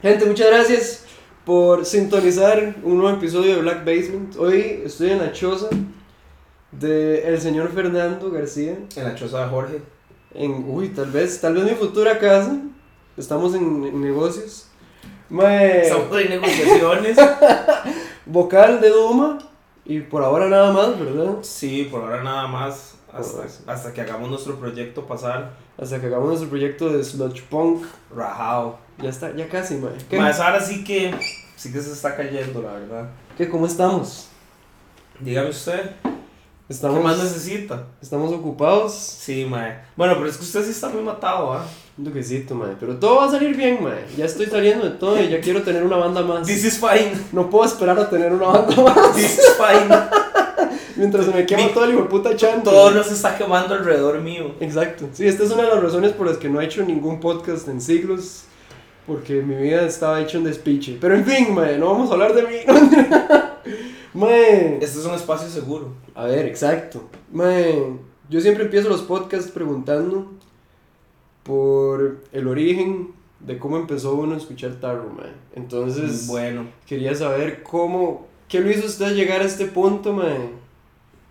Gente, muchas gracias por sintonizar un nuevo episodio de Black Basement. Hoy estoy en la choza de el señor Fernando García. En la choza de Jorge. En, uy, tal vez, tal vez mi futura casa. Estamos en, en negocios. Mae, Estamos en negociaciones. vocal de Duma. Y por ahora nada más, ¿verdad? sí, por ahora nada más. Hasta, sí. hasta que hagamos nuestro proyecto pasar. Hasta que hagamos nuestro proyecto de Sludge Punk. Rajao. Ya está, ya casi, mae. Más ahora sí que. Sí que se está cayendo, la verdad. ¿Qué? ¿Cómo estamos? Dígame usted. Estamos, ¿Qué más necesita? estamos ocupados. Sí, mae. Bueno, pero es que usted sí está muy matado, ¿ah? Un toquecito, mae. Pero todo va a salir bien, mae. Ya estoy saliendo de todo y ya quiero tener una banda más. This is fine. No puedo esperar a tener una banda más. This is fine. Mientras se me quema Mi- todo el hijo de puta chanto. Todo nos está quemando alrededor mío. Exacto. Sí, esta es una de las razones por las que no he hecho ningún podcast en siglos. Porque mi vida estaba hecha un despiche. Pero en fin, mae, no vamos a hablar de mí. mae. Este es un espacio seguro. A ver, exacto. Mae, yo siempre empiezo los podcasts preguntando por el origen de cómo empezó uno a escuchar tarro, mae. Entonces, Bueno. quería saber cómo, qué lo hizo usted llegar a este punto, mae.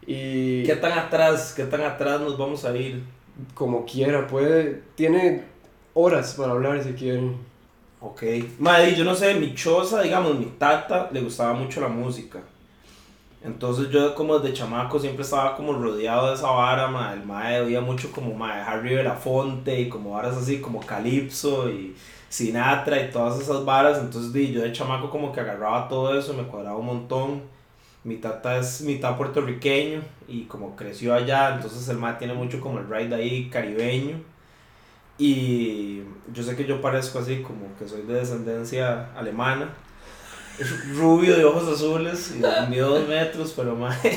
Y ¿Qué tan atrás? ¿Qué tan atrás nos vamos a ir? como quiera, puede, tiene horas para hablar si quiere. Ok. Madre, yo no sé, mi choza, digamos, mi tata, le gustaba mucho la música. Entonces yo como desde chamaco siempre estaba como rodeado de esa vara. El mae oía mucho como mae Harry Belafonte y como varas así como Calypso y Sinatra y todas esas varas. Entonces di, yo de chamaco como que agarraba todo eso, me cuadraba un montón. Mi tata es mitad puertorriqueño y como creció allá, entonces el mae tiene mucho como el ride ahí caribeño. Y yo sé que yo parezco así, como que soy de descendencia alemana. Rubio de ojos azules y mido dos metros, pero más.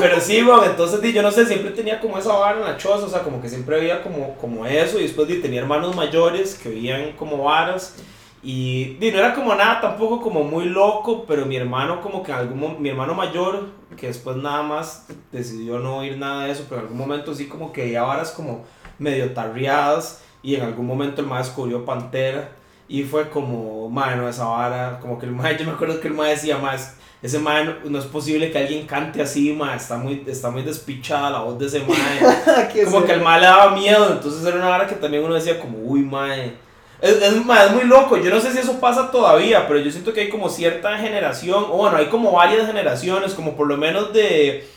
Pero sí, bueno, entonces yo no sé, siempre tenía como esa vara en la choza, o sea, como que siempre veía como, como eso. Y después tenía hermanos mayores que veían como varas. Y di, no era como nada tampoco como muy loco, pero mi hermano como que en algún mi hermano mayor, que después nada más decidió no oír nada de eso, pero en algún momento sí como que veía varas como medio tarriadas y en algún momento el mae descubrió Pantera y fue como, mae, no, esa vara, como que el mae, yo me acuerdo que el mae decía, más ese mae no, no es posible que alguien cante así, mae, está muy, está muy despichada la voz de ese mae. como que el mae le daba miedo, entonces era una vara que también uno decía como, uy, mae. Es, es, mae, es muy loco, yo no sé si eso pasa todavía, pero yo siento que hay como cierta generación, o bueno, hay como varias generaciones, como por lo menos de,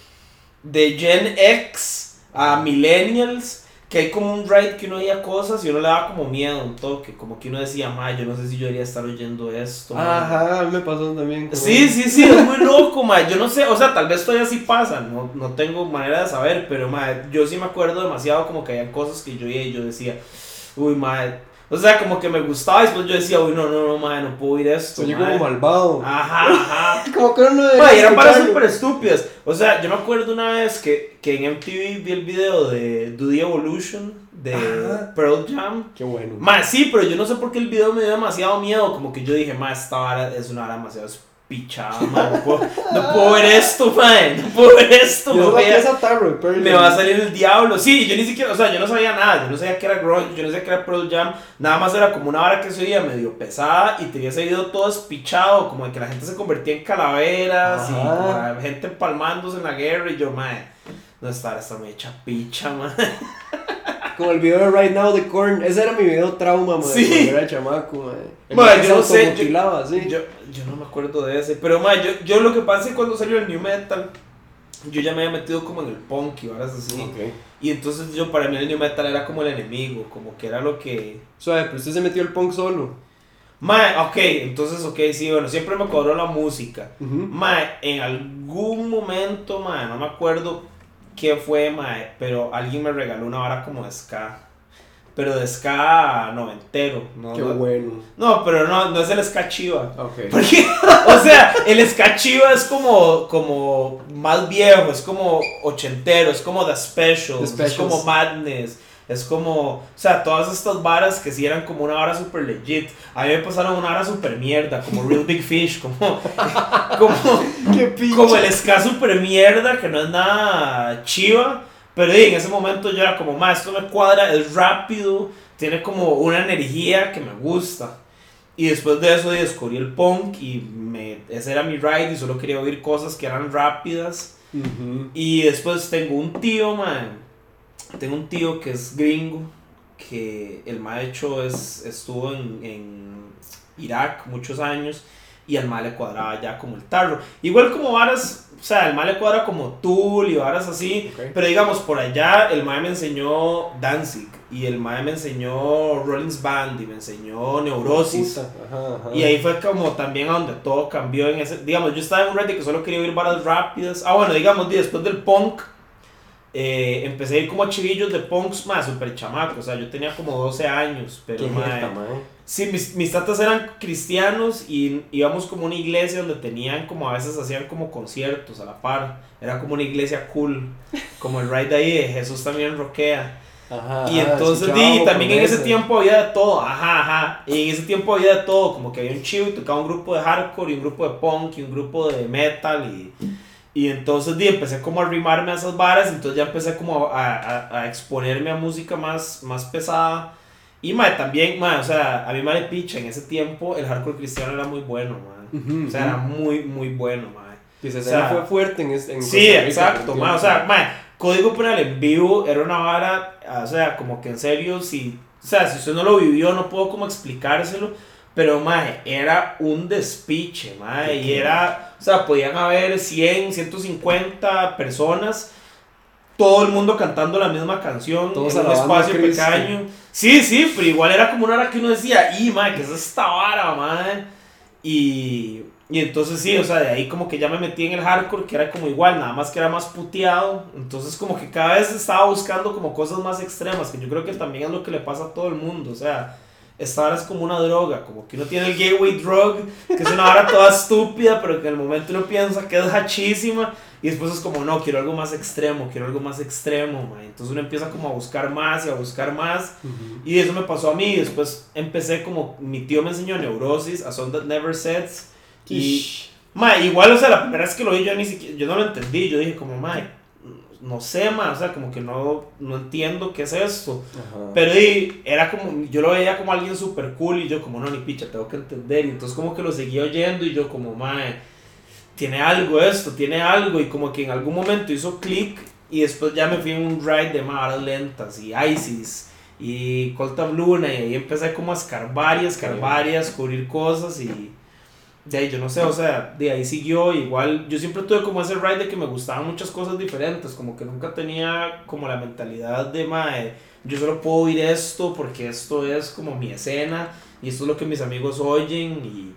de Gen X a Millennials, que hay como un ride que uno oía cosas y uno le daba como miedo, un toque, como que uno decía, ma, yo no sé si yo debería estar oyendo esto. ma". Ajá, a mí me pasó también. como- Sí, sí, sí, es muy loco, ma. Yo no sé, o sea, tal vez todavía sí pasa, no, no tengo manera de saber, pero, ma, yo sí me acuerdo demasiado como que había cosas que yo oía y yo decía, uy, ma. O sea, como que me gustaba y después yo decía, uy, no, no, no, ma, no puedo oír esto. Soy ma". como malvado. Ajá, ajá. Como que uno y eran varas súper estúpidas. O sea, yo me acuerdo una vez que, que en MTV vi el video de Do the Evolution de Ajá. Pearl Jam. Qué bueno. Ma, sí, pero yo no sé por qué el video me dio demasiado miedo. Como que yo dije, ma, esta vara es una vara demasiado espichada, ma. No puedo, no puedo ver esto, ma. No puedo ver esto, Yo pienso a Tarro, Me va a salir el diablo. Sí, yo ni siquiera, o sea, yo no sabía nada. Yo no sabía que era grunge, yo no sabía que era Pearl Jam. Nada más era como una vara que se oía medio pesada y tenía ese video todo espichado, como de que la gente se convertía en calaveras y Ajá. como la gente palmándose en la guerra. Y yo, ma, no está, está hecha picha, ma. Como el video de Right Now de Korn. Ese era mi video trauma, man. Sí. Cuando era chamaco, man. El Ma, man que yo no sé, automutilaba, sí. Yo, yo no me acuerdo de ese. Pero, ma, yo, yo lo que pasa es que cuando salió el new metal, yo ya me había metido como en el punk y varas así. Ok. Y entonces yo, para mí el new metal era como el enemigo, como que era lo que... Suave, pero usted se metió el punk solo. Mae, ok, entonces, ok, sí, bueno, siempre me cobró la música. Ujú. Mae, en algún momento, mae, no me acuerdo qué fue, mae, pero alguien me regaló una vara como de ska. Pero de ska noventero. No, Qué no, bueno. no, pero no, no es el ska chiva. Ok. Porque, o sea, el ska chiva es como, como más viejo, es como ochentero, es como The Specials, The es como Madness, es como, o sea, todas estas varas que sí eran como una vara super legit. A mí me pasaron una vara super mierda, como Real Big Fish, como, como, Qué pinche. como el ska super mierda, que no es nada chiva. Pero sí, en ese momento yo era como, más esto me cuadra, es rápido, tiene como una energía que me gusta. Y después de eso descubrí el punk y me, ese era mi ride y solo quería oír cosas que eran rápidas. Y después tengo un tío, man. Tengo un tío que es gringo, que el maestro es, estuvo en, en Irak muchos años y al mal le cuadraba ya como el tarro. Igual como varas, o sea, el mal le cuadra como Tool y varas así, pero digamos, por allá el mae me enseñó Danzig y el mae me enseñó Rollins Band y me enseñó Neurosis. Y ahí fue como también a donde todo cambió en ese, digamos, yo estaba en un ready que solo quería oír varas rápidas. Ah, bueno, digamos, después del punk eh, empecé a ir como a chivillos de punks más super chamaco, o sea, yo tenía como 12 años, pero mae, Sí, mis, mis tatas eran cristianos y íbamos como a una iglesia donde tenían como a veces hacían como conciertos a la par. Era como una iglesia cool, como el ride ahí de Jesús también roquea. Ajá, y entonces, y también en ese tiempo había de todo, ajá, ajá. Y en ese tiempo había de todo, como que había un chivo y tocaba un grupo de hardcore y un grupo de punk y un grupo de metal y y entonces di, empecé como a rimarme a esas varas, entonces ya empecé como a, a, a exponerme a música más, más pesada. Y mae, también, mae, o sea, a mí me picha, en ese tiempo el hardcore cristiano era muy bueno, mae. o sea, era muy, muy bueno, mae. Y o sea, fue fuerte en, en Sí, exacto, mae. O sea, mae, Código Penal en vivo era una vara, o sea, como que en serio, si, o sea, si usted no lo vivió, no puedo como explicárselo pero, mae, era un despiche, mae. Y era, o sea, podían haber 100, 150 personas, todo el mundo cantando la misma canción Todos en un espacio pequeño. Sí, sí, pero igual era como una hora que uno decía, y mae, ¿qué es esta vara, mae? Y, y entonces sí, o sea, de ahí como que ya me metí en el hardcore, que era como igual, nada más que era más puteado. Entonces como que cada vez estaba buscando como cosas más extremas, que yo creo que también es lo que le pasa a todo el mundo, o sea esta vara es como una droga, como que uno tiene el gateway drug, que es una vara toda estúpida, pero que en el momento uno piensa que es hachísima, y después es como, no, quiero algo más extremo, quiero algo más extremo, man. entonces uno empieza como a buscar más y a buscar más, y eso me pasó a mí, y después empecé como, mi tío me enseñó Neurosis, A Song That Never Sets, y, ma, igual, o sea, la primera vez que lo vi yo ni siquiera, yo no lo entendí, yo dije como, ma, no sé, más, o sea, como que no, no entiendo qué es esto. Pero y, era como, yo lo veía como alguien súper cool y yo como, no, ni picha, tengo que entender. Y entonces como que lo seguía oyendo y yo como, mae, tiene algo esto, tiene algo. Y como que en algún momento hizo clic y después ya me fui en un ride de más lentas y ISIS y Colta Luna y ahí empecé como a escarbar y escarbar y a descubrir cosas y de ahí yo no sé, o sea, de ahí siguió, igual yo siempre tuve como ese ride de que me gustaban muchas cosas diferentes, como que nunca tenía como la mentalidad de, mae, yo solo puedo oír esto porque esto es como mi escena y esto es lo que mis amigos oyen y,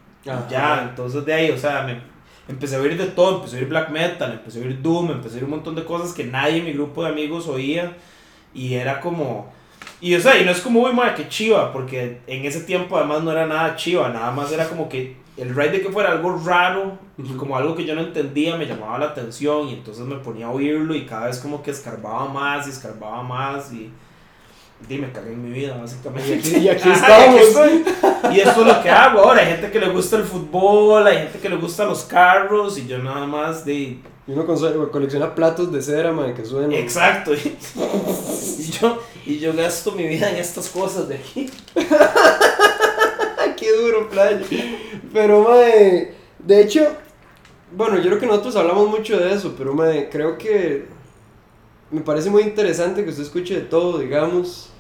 ya, entonces de ahí, o sea, me empecé a oír de todo, empecé a oír black metal, empecé a oír doom, empecé a oír un montón de cosas que nadie en mi grupo de amigos oía y era como... Y o sea, y no es como, uy, madre, que chiva, porque en ese tiempo además no era nada chiva, nada más era como que el ride de que fuera algo raro y como algo que yo no entendía me llamaba la atención y entonces me ponía a oírlo y cada vez como que escarbaba más y escarbaba más y, y me cagué en mi vida básicamente. Y aquí, estamos. y esto es lo que hago ahora. Hay gente que le gusta el fútbol, hay gente que le gusta los carros y yo nada más de... Y uno colecciona platos de cera, man, que suenan. Exacto. Y, yo, y yo gasto mi vida en estas cosas de aquí. Qué duro, playa. Pero, mae, de hecho, bueno, yo creo que nosotros hablamos mucho de eso, pero, mae, creo que me parece muy interesante que usted escuche de todo, digamos.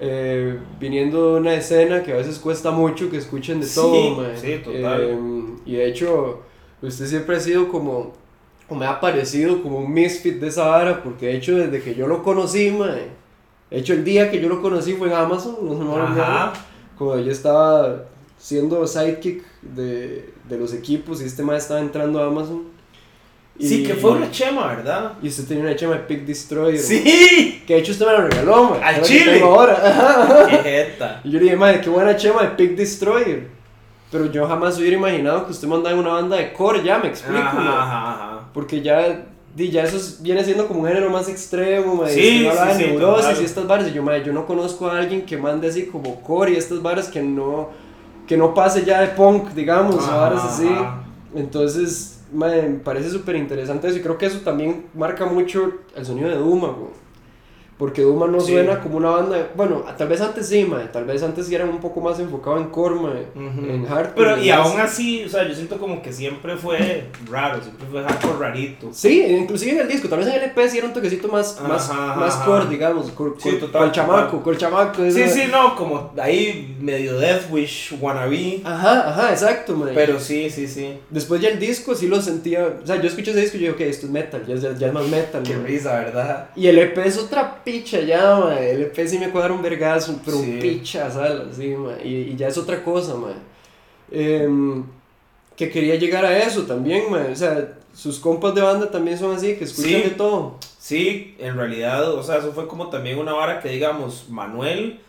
Eh, viniendo de una escena que a veces cuesta mucho que escuchen de todo, mae. Sí, total. Em, y de hecho, usted siempre ha sido como, o me ha parecido como un misfit de esa vara, porque de hecho, desde que yo lo conocí, mae, de hecho, el día que yo lo conocí fue en Amazon, no se me Ajá como yo estaba siendo sidekick de, de los equipos y este más estaba entrando a Amazon. sí, que fue una chema, ¿verdad? Y usted tenía una chema de Pick Destroyer. ¡Sí! Que de hecho usted me la regaló, man. ¡Al chile! ahora. ¡Qué jeta! Y yo le dije, madre, qué buena chema de Pick Destroyer. Pero yo jamás hubiera imaginado que usted mandara una banda de core, ya me explico, ajá, ajá, ajá. Porque ya Di, ya eso viene siendo como un género más extremo, me sí, sí, sí, neurosis y estas barras. Y yo, madre, yo no conozco a alguien que mande así como core y estas barras que no, que no pase ya de punk, digamos, o barras así. Entonces, me parece súper interesante eso. Y creo que eso también marca mucho el sonido de Duma, Porque Duma no Sí. suena como una banda. Bueno, tal vez antes sí, mae. Tal vez antes sí eran un poco más enfocado en core, mae. En hardcore. Pero y aún así, o sea, yo siento como que siempre fue raro, siempre fue hardcore rarito. Sí, inclusive en el disco, tal vez en el EP sí era un toquecito más, Ajá, más, ajá, más ajá. core, digamos. Cor, Sí, cor- total, col chamaco, total. col chamaco. Sí, esa- sí, no, como ahí medio Death Wish, wannabe. Ajá, ajá, exacto, mae. Pero sí, sí, sí. Después ya el disco sí lo sentía. O sea, yo escuché ese disco y yo, ok, esto es metal, ya, ya, ya es más metal. Qué mae. risa, ¿verdad? Y el EP es otra picha ya, mae. El EP sí me cuadra un vergazo, pero Sí. un picha, ¿sabes? Sí, mae. Y, y ya es otra cosa, mae. Em, que quería llegar a eso también, mae. O sea, sus compas de banda también son así, que escuchan Sí. de todo. Sí, en realidad, o sea, eso fue como también una vara que, digamos, Manuel,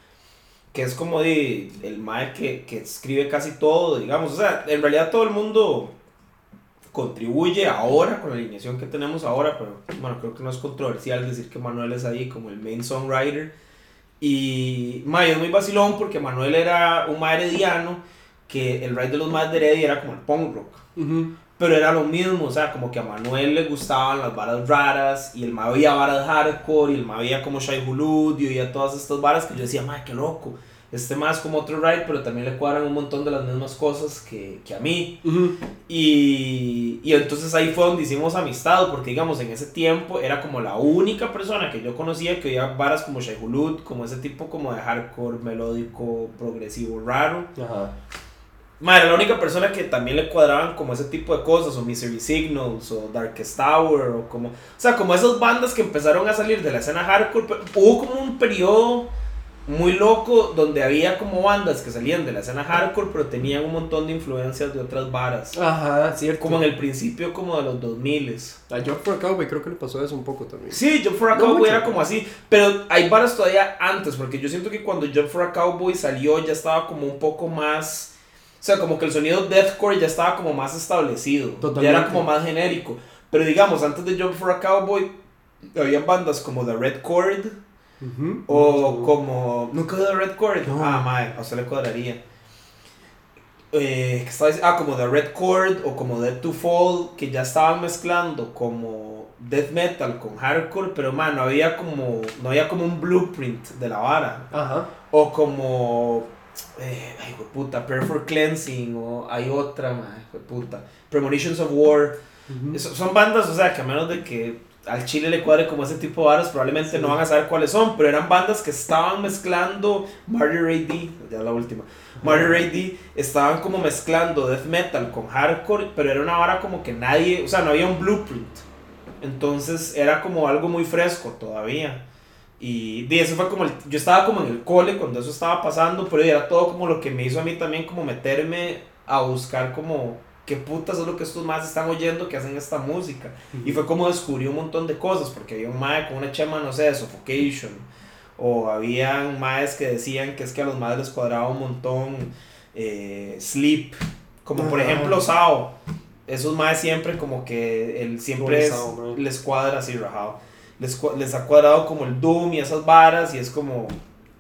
que es como de, el mae que, que escribe casi todo, digamos, o sea, en realidad todo el mundo contribuye ahora con la alineación que tenemos ahora, pero bueno, creo que no es controversial decir que Manuel es ahí como el main songwriter. Y mae, es muy vacilón porque Manuel era un mae herediano, que el ride de los más de Heredia era como el punk rock. Ujú. Pero era lo mismo, o sea, como que a Manuel le gustaban las varas raras, y el ma veía varas hardcore, y el ma veía como Shai Hulud, y oía todas estas varas que yo decía, madre, qué loco. Este más como otro ride, pero también le cuadran un montón de las mismas cosas que, que a mí. Y, y entonces ahí fue donde hicimos amistad, porque digamos, en ese tiempo era como la única persona que yo conocía que oía varas como Shai Hulud, como ese tipo como de hardcore, melódico, progresivo, raro. Ajá. Ma, era la única persona que también le cuadraban como ese tipo de cosas, o Misery Signals, o Darkest Tower, o como... O sea, como esas bandas que empezaron a salir de la escena hardcore, pero hubo como un periodo muy loco donde había como bandas que salían de la escena hardcore, pero tenían un montón de influencias de otras varas. Ajá, cierto. Como en el principio como de los 2000 A Job for a Cowboy creo que le pasó eso un poco también. Sí, Job for a Cowboy era como así, pero hay varas todavía antes, porque yo siento que cuando Job for a Cowboy salió ya estaba como un poco más, o sea, como que el sonido deathcore ya estaba como más establecido, ya Totalmente. era como más genérico, pero digamos, antes de Job for a Cowboy, había bandas como The Red Chord, O como, ¿nunca The Red Chord? No. Ah, mae, a usted le cuadraría. Eh, ah, como The Red Chord o como Dead to Fall, que ya estaban mezclando como death metal con hardcore, pero man, no había como, no había como un blueprint de la vara. Ajá. O como, eh, ay, de puta, Prayer for Cleansing, o hay otra, man, de puta, Premonitions of War. Son bandas, o sea, que a menos de que al Chile le cuadre como ese tipo de varas, probablemente Sí. no van a saber cuáles son, pero eran bandas que estaban mezclando Marty Ray D, ya la última. Marty Ray D estaban como mezclando death metal con hardcore, pero era una vara como que nadie, o sea, no había un blueprint. Entonces era como algo muy fresco todavía. Y de eso fue como el, yo estaba como en el cole cuando eso estaba pasando, pero era todo como lo que me hizo a mí también como meterme a buscar como qué putas es lo que estos más están oyendo que hacen esta música. Y fue como descubrí un montón de cosas, porque había un mae con una chema, no sé, de Suffocation, o habían maes que decían que es que a los maes les cuadraba un montón eh, Sleep, como por Ajá. ejemplo Sao. Esos maes siempre como que el, siempre es- Sao, les cuadra así, rajado. Les, les ha cuadrado como el Doom y esas varas, y es como,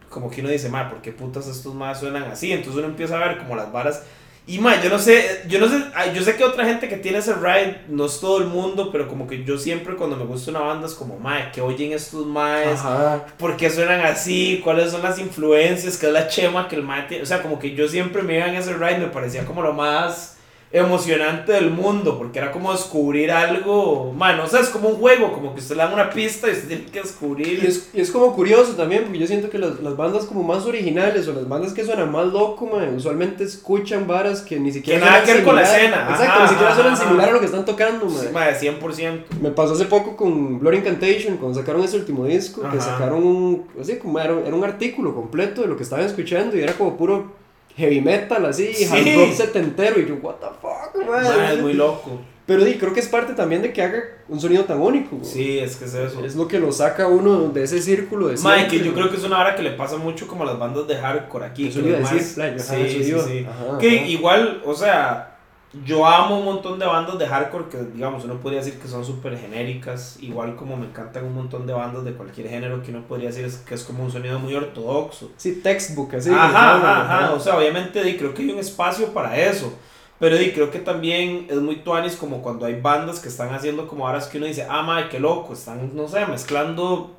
como que uno dice, mae, ¿por qué putas estos maes suenan así? Entonces uno empieza a ver como las varas y ma, yo no sé, yo no sé, yo sé que otra gente que tiene ese ride, no es todo el mundo, pero como que yo siempre cuando me gusta una banda es como, ma, que oyen estos maes? Ajá. ¿Por qué suenan así? ¿Cuáles son las influencias? ¿Qué es la chema que el mae tiene? O sea, como que yo siempre me iba en ese ride, me parecía como lo más emocionante del mundo, porque era como descubrir algo, man, o sea, es como un juego, como que usted le dan una pista y usted tiene que descubrir. Y es, y es como curioso también, porque yo siento que las, las bandas como más originales o las bandas que suenan más loco, mae, usualmente escuchan varas que ni siquiera Que nada que ver con la escena. Exacto, Ajá, ni siquiera suenan ajá. similar a lo que están tocando, mae. Sí, ma, de 100%. Me pasó hace poco con Blood Incantation, cuando sacaron ese último disco, que sacaron un, así como era, era un artículo completo de lo que estaban escuchando y era como puro heavy metal, así, Sí. hard rock setentero, y yo, what the fuck, man. Ma, es muy loco. Pero di, creo que es parte también de que haga un sonido tan único. güey. Sí, es que es eso. Es lo que lo saca uno de ese círculo de que yo creo que es una hora que le pasa mucho como a las bandas de hardcore aquí. Eso iba a decir, sí, sí, sí. Ajá, Que ajá. igual, o sea, yo amo un montón de bandas de hardcore que, digamos, uno podría decir que son súper genéricas. Igual como me encantan un montón de bandas de cualquier género que uno podría decir es, que es como un sonido muy ortodoxo. Sí, textbook, así. ajá, como ajá. O sea, obviamente di, creo que hay un espacio para eso. Pero di, creo que también es muy tuanis como cuando hay bandas que están haciendo como horas que uno dice, ah, madre, qué loco, están, no sé, mezclando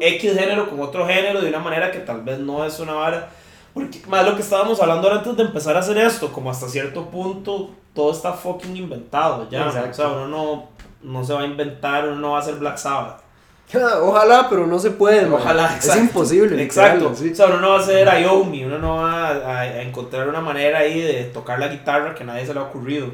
X género con otro género de una manera que tal vez no es una vara. Porque más lo que estábamos hablando antes de empezar a hacer esto, como hasta cierto punto todo está fucking inventado ya. Exacto. O sea, uno no, no se va a inventar, uno no va a hacer Black Sabbath. Ojalá, pero no se puede, man. Ojalá, Es imposible. Exacto. literal, sí. O sea, uno no va a ser Ayomi, uno no va a, a encontrar una manera ahí de tocar la guitarra que a nadie se le ha ocurrido.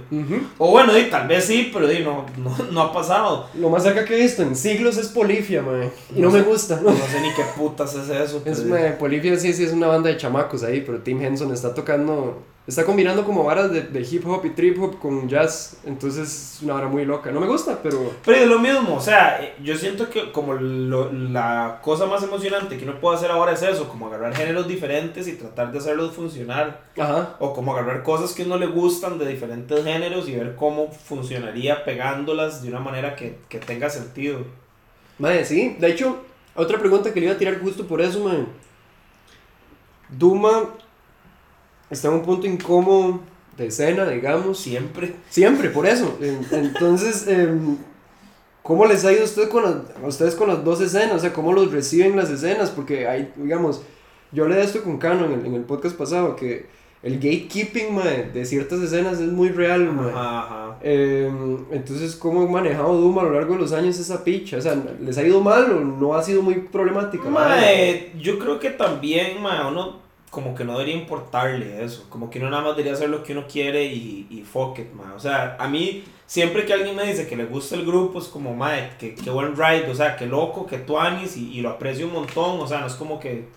O bueno, di, tal vez sí, pero di, no, no, no ha pasado. Lo más cerca que he visto en siglos es Polifia, man. Y no, No me gusta. No sé ni qué putas es eso. Es, Polifia sí, sí es una banda de chamacos ahí, pero Tim Henson está tocando, está combinando como varas de, de hip hop y trip hop con jazz, entonces es una vara muy loca. No me gusta, pero Pero es lo mismo, o sea, eh, yo siento que como lo- la cosa más emocionante que uno puede hacer ahora es eso, como agarrar géneros diferentes y tratar de hacerlos funcionar. ajá, O como agarrar cosas que a uno le gustan de diferentes géneros y ver cómo funcionaría pegándolas de una manera que, que tenga sentido. Mae, sí. De hecho, otra pregunta que le iba a tirar justo por eso, mae. Duma está en un punto incómodo de escena, digamos. Siempre. Siempre, por eso. En- Entonces, em, ¿cómo les ha ido a, usted con las- a ustedes con las dos escenas? O sea, ¿cómo los reciben las escenas? Porque hay, digamos, yo de esto con Cano en el, en el podcast pasado, que el gatekeeping, mae, de ciertas escenas es muy real, mae. Ajá, ajá. Em, entonces, ¿cómo ha manejado Duma a lo largo de los años esa picha? O sea, ¿les ha ido mal o no ha sido muy problemática? Mae, yo creo que también, mae, uno como que no debería importarle eso. Como que uno nada más debería hacer lo que uno quiere y, y fuck it, mae. O sea, a mí, siempre que alguien me dice que le gusta el grupo, es como, mae, que, que buen ride, o sea, que loco, que tuanis y, y lo aprecio un montón. O sea, no es como que,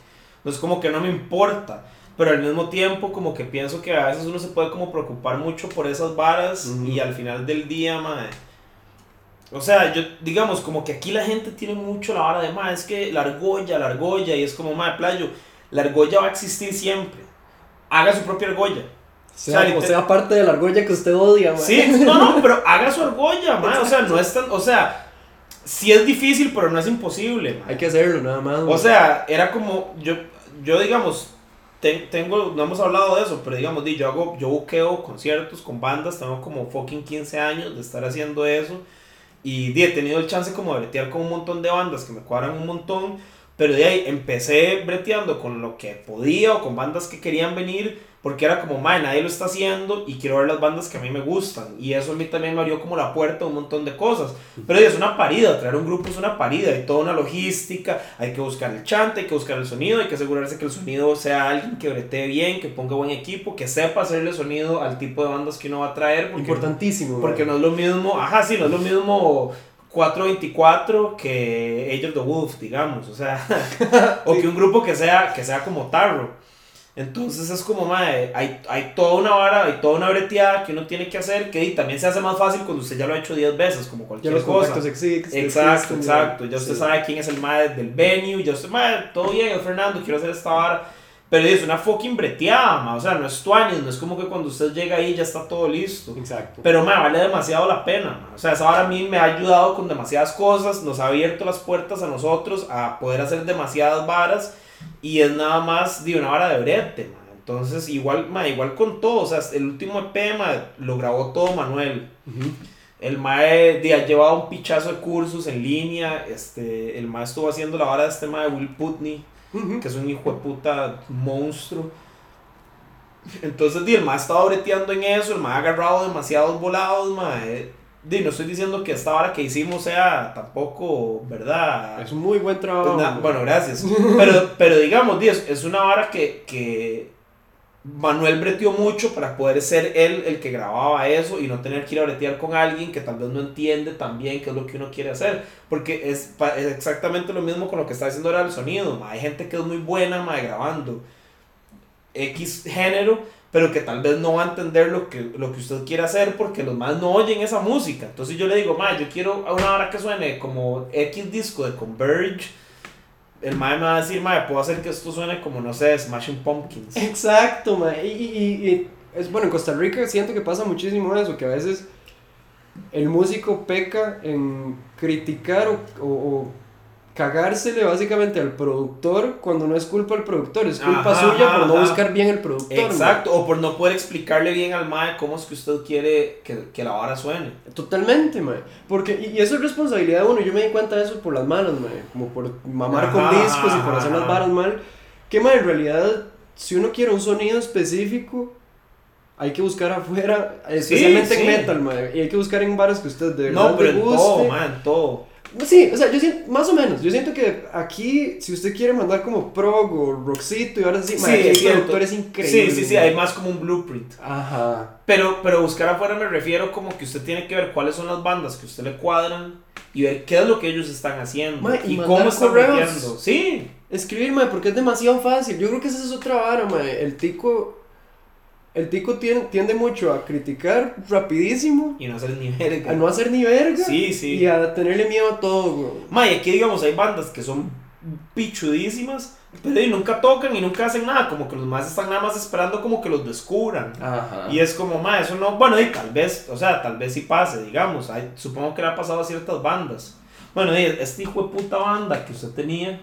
no es como que no me importa. Pero al mismo tiempo, como que pienso que a veces uno se puede como preocupar mucho por esas varas y al final del día, mae. O sea, yo, digamos, como que aquí la gente tiene mucho la vara de, ma, es que la argolla, la argolla, y es como, ma, playo, la argolla va a existir siempre. Haga su propia argolla. O sea, O sea, o sea, parte de la argolla que usted odia. Sí, no, no, pero haga su argolla, ma, o sea, no es tan, o sea, sí es difícil, pero no es imposible, ma. Hay que hacerlo, nada más. O sea, era como, yo, yo digamos, ten- tengo, no hemos hablado de eso, pero digamos, di, yo hago, yo buqueo conciertos con bandas, tengo como fucking 15 años de estar haciendo eso. Y he tenido el chance como de bretear con un montón de bandas que me cuadran un montón. Pero de ahí empecé breteando con lo que podía o con bandas que querían venir. Porque era como, madre, nadie lo está haciendo y quiero ver las bandas que a mí me gustan. Y eso a mí también me abrió como la puerta a un montón de cosas. Pero es una parida, traer un grupo es una parida. Hay toda una logística, hay que buscar el chante, hay que buscar el sonido, hay que asegurarse que el sonido sea alguien que bretee bien, que ponga buen equipo, que sepa hacerle sonido al tipo de bandas que uno va a traer. porque- Importantísimo. porque no es lo mismo, ajá, sí, no es lo mismo 424 que Age of the Wolf, digamos, o sea, o que un grupo que sea, que sea como Tarro. Entonces es como, mae, hay, hay toda una vara, hay toda una breteada que uno tiene que hacer, que y también se hace más fácil cuando usted ya lo ha hecho 10 veces, como Ya cualquier los cosa. existen. Exacto, existen, exacto. Ya usted Sí. sabe quién es el mae del venue, ya usted, mae, todo bien, Fernando, quiero hacer esta vara. Pero es una fucking breteada, ma, o sea, no es tuanis, no es como que cuando usted llega ahí ya está todo listo. Exacto. Pero me vale demasiado la pena. ma. O sea, esa vara a mí me ha ayudado con demasiadas cosas, nos ha abierto las puertas a nosotros a poder hacer demasiadas varas y es nada más de una vara de brete. ma. Entonces, igual, ma, igual con todo, o sea, el último EP ma, lo grabó todo Manuel. Ujú. El mae ha llevado un pichazo de cursos en línea. Este, el mae estuvo haciendo la vara de este mae Will Putney, Que es un hijo de puta monstruo. Entonces, di, el ha estado breteando en eso, el ha agarrado demasiados volados, mae. Di, no estoy diciendo que esta vara que hicimos sea tampoco, ¿verdad? Es un muy buen trabajo. Na- mae. bueno, gracias. Pero, pero digamos, di, es, es una vara que, que Manuel breteó mucho para poder ser él el que grababa eso y no tener que ir a bretear con alguien que tal vez no entiende tan bien qué es lo que uno quiere hacer. Porque es, exactamente lo mismo con lo que está diciendo ahora el sonido. Hay gente que es muy buena ma, grabando X género, pero que tal vez no va a entender lo que, lo que usted quiere hacer porque los más no oyen esa música. Entonces yo le digo, ma, yo quiero una hora que suene como X disco de Converge. El mae me va a decir, mae, puedo hacer que esto suene como, no sé, Smashing Pumpkins. Exacto, mae. Y, y- y- es bueno, en Costa Rica siento que pasa muchísimo eso, que a veces el músico peca en criticar o- o cagársele básicamente al productor cuando no es culpa del productor, es culpa Ajá, suya por no ajá. buscar bien el productor. Exacto, o por no poder explicarle bien al mae cómo es que usted quiere que, que la vara suene. Totalmente, mae. Porque, y, y eso es responsabilidad de uno, yo me di cuenta de eso por las manos, mae. Como por mamar Ajá, con discos y por ajá, hacer las ajá. varas mal. Que, mae, en realidad, si uno quiere un sonido específico, hay que buscar afuera, especialmente sí. en metal, mae. Y hay que buscar en bares que usted de verdad No, pero le en guste. todo, mae, en todo. Sí, o sea, yo siento, más o menos, yo siento que aquí, si usted quiere mandar como prog o rockcito y ahora sí, Sí, el productor es increíble. Sí, sí, sí, hay más como un blueprint. Ajá. Pero, pero buscar afuera me refiero como que usted tiene que ver cuáles son las bandas que usted le cuadran y ver qué es lo que ellos están haciendo y cómo están correos. Sí, Escribir, porque es demasiado fácil. Yo creo que esa es otra vara, mae. El tico, el tico tiende, tiende mucho a criticar rapidísimo, y no hacer ni verga. a no hacer ni verga Sí, sí. y a tenerle miedo a todo, güey. Ma, y aquí digamos hay bandas que son pichudísimas, pero y nunca tocan y nunca hacen nada, como que los más están nada más esperando como que los descubran. Ajá. Y es como, ma, eso no, bueno, y tal vez, o sea, tal vez sí pase, digamos, hay- supongo que le ha pasado a ciertas bandas. Bueno, y este hijo de puta banda que usted tenía,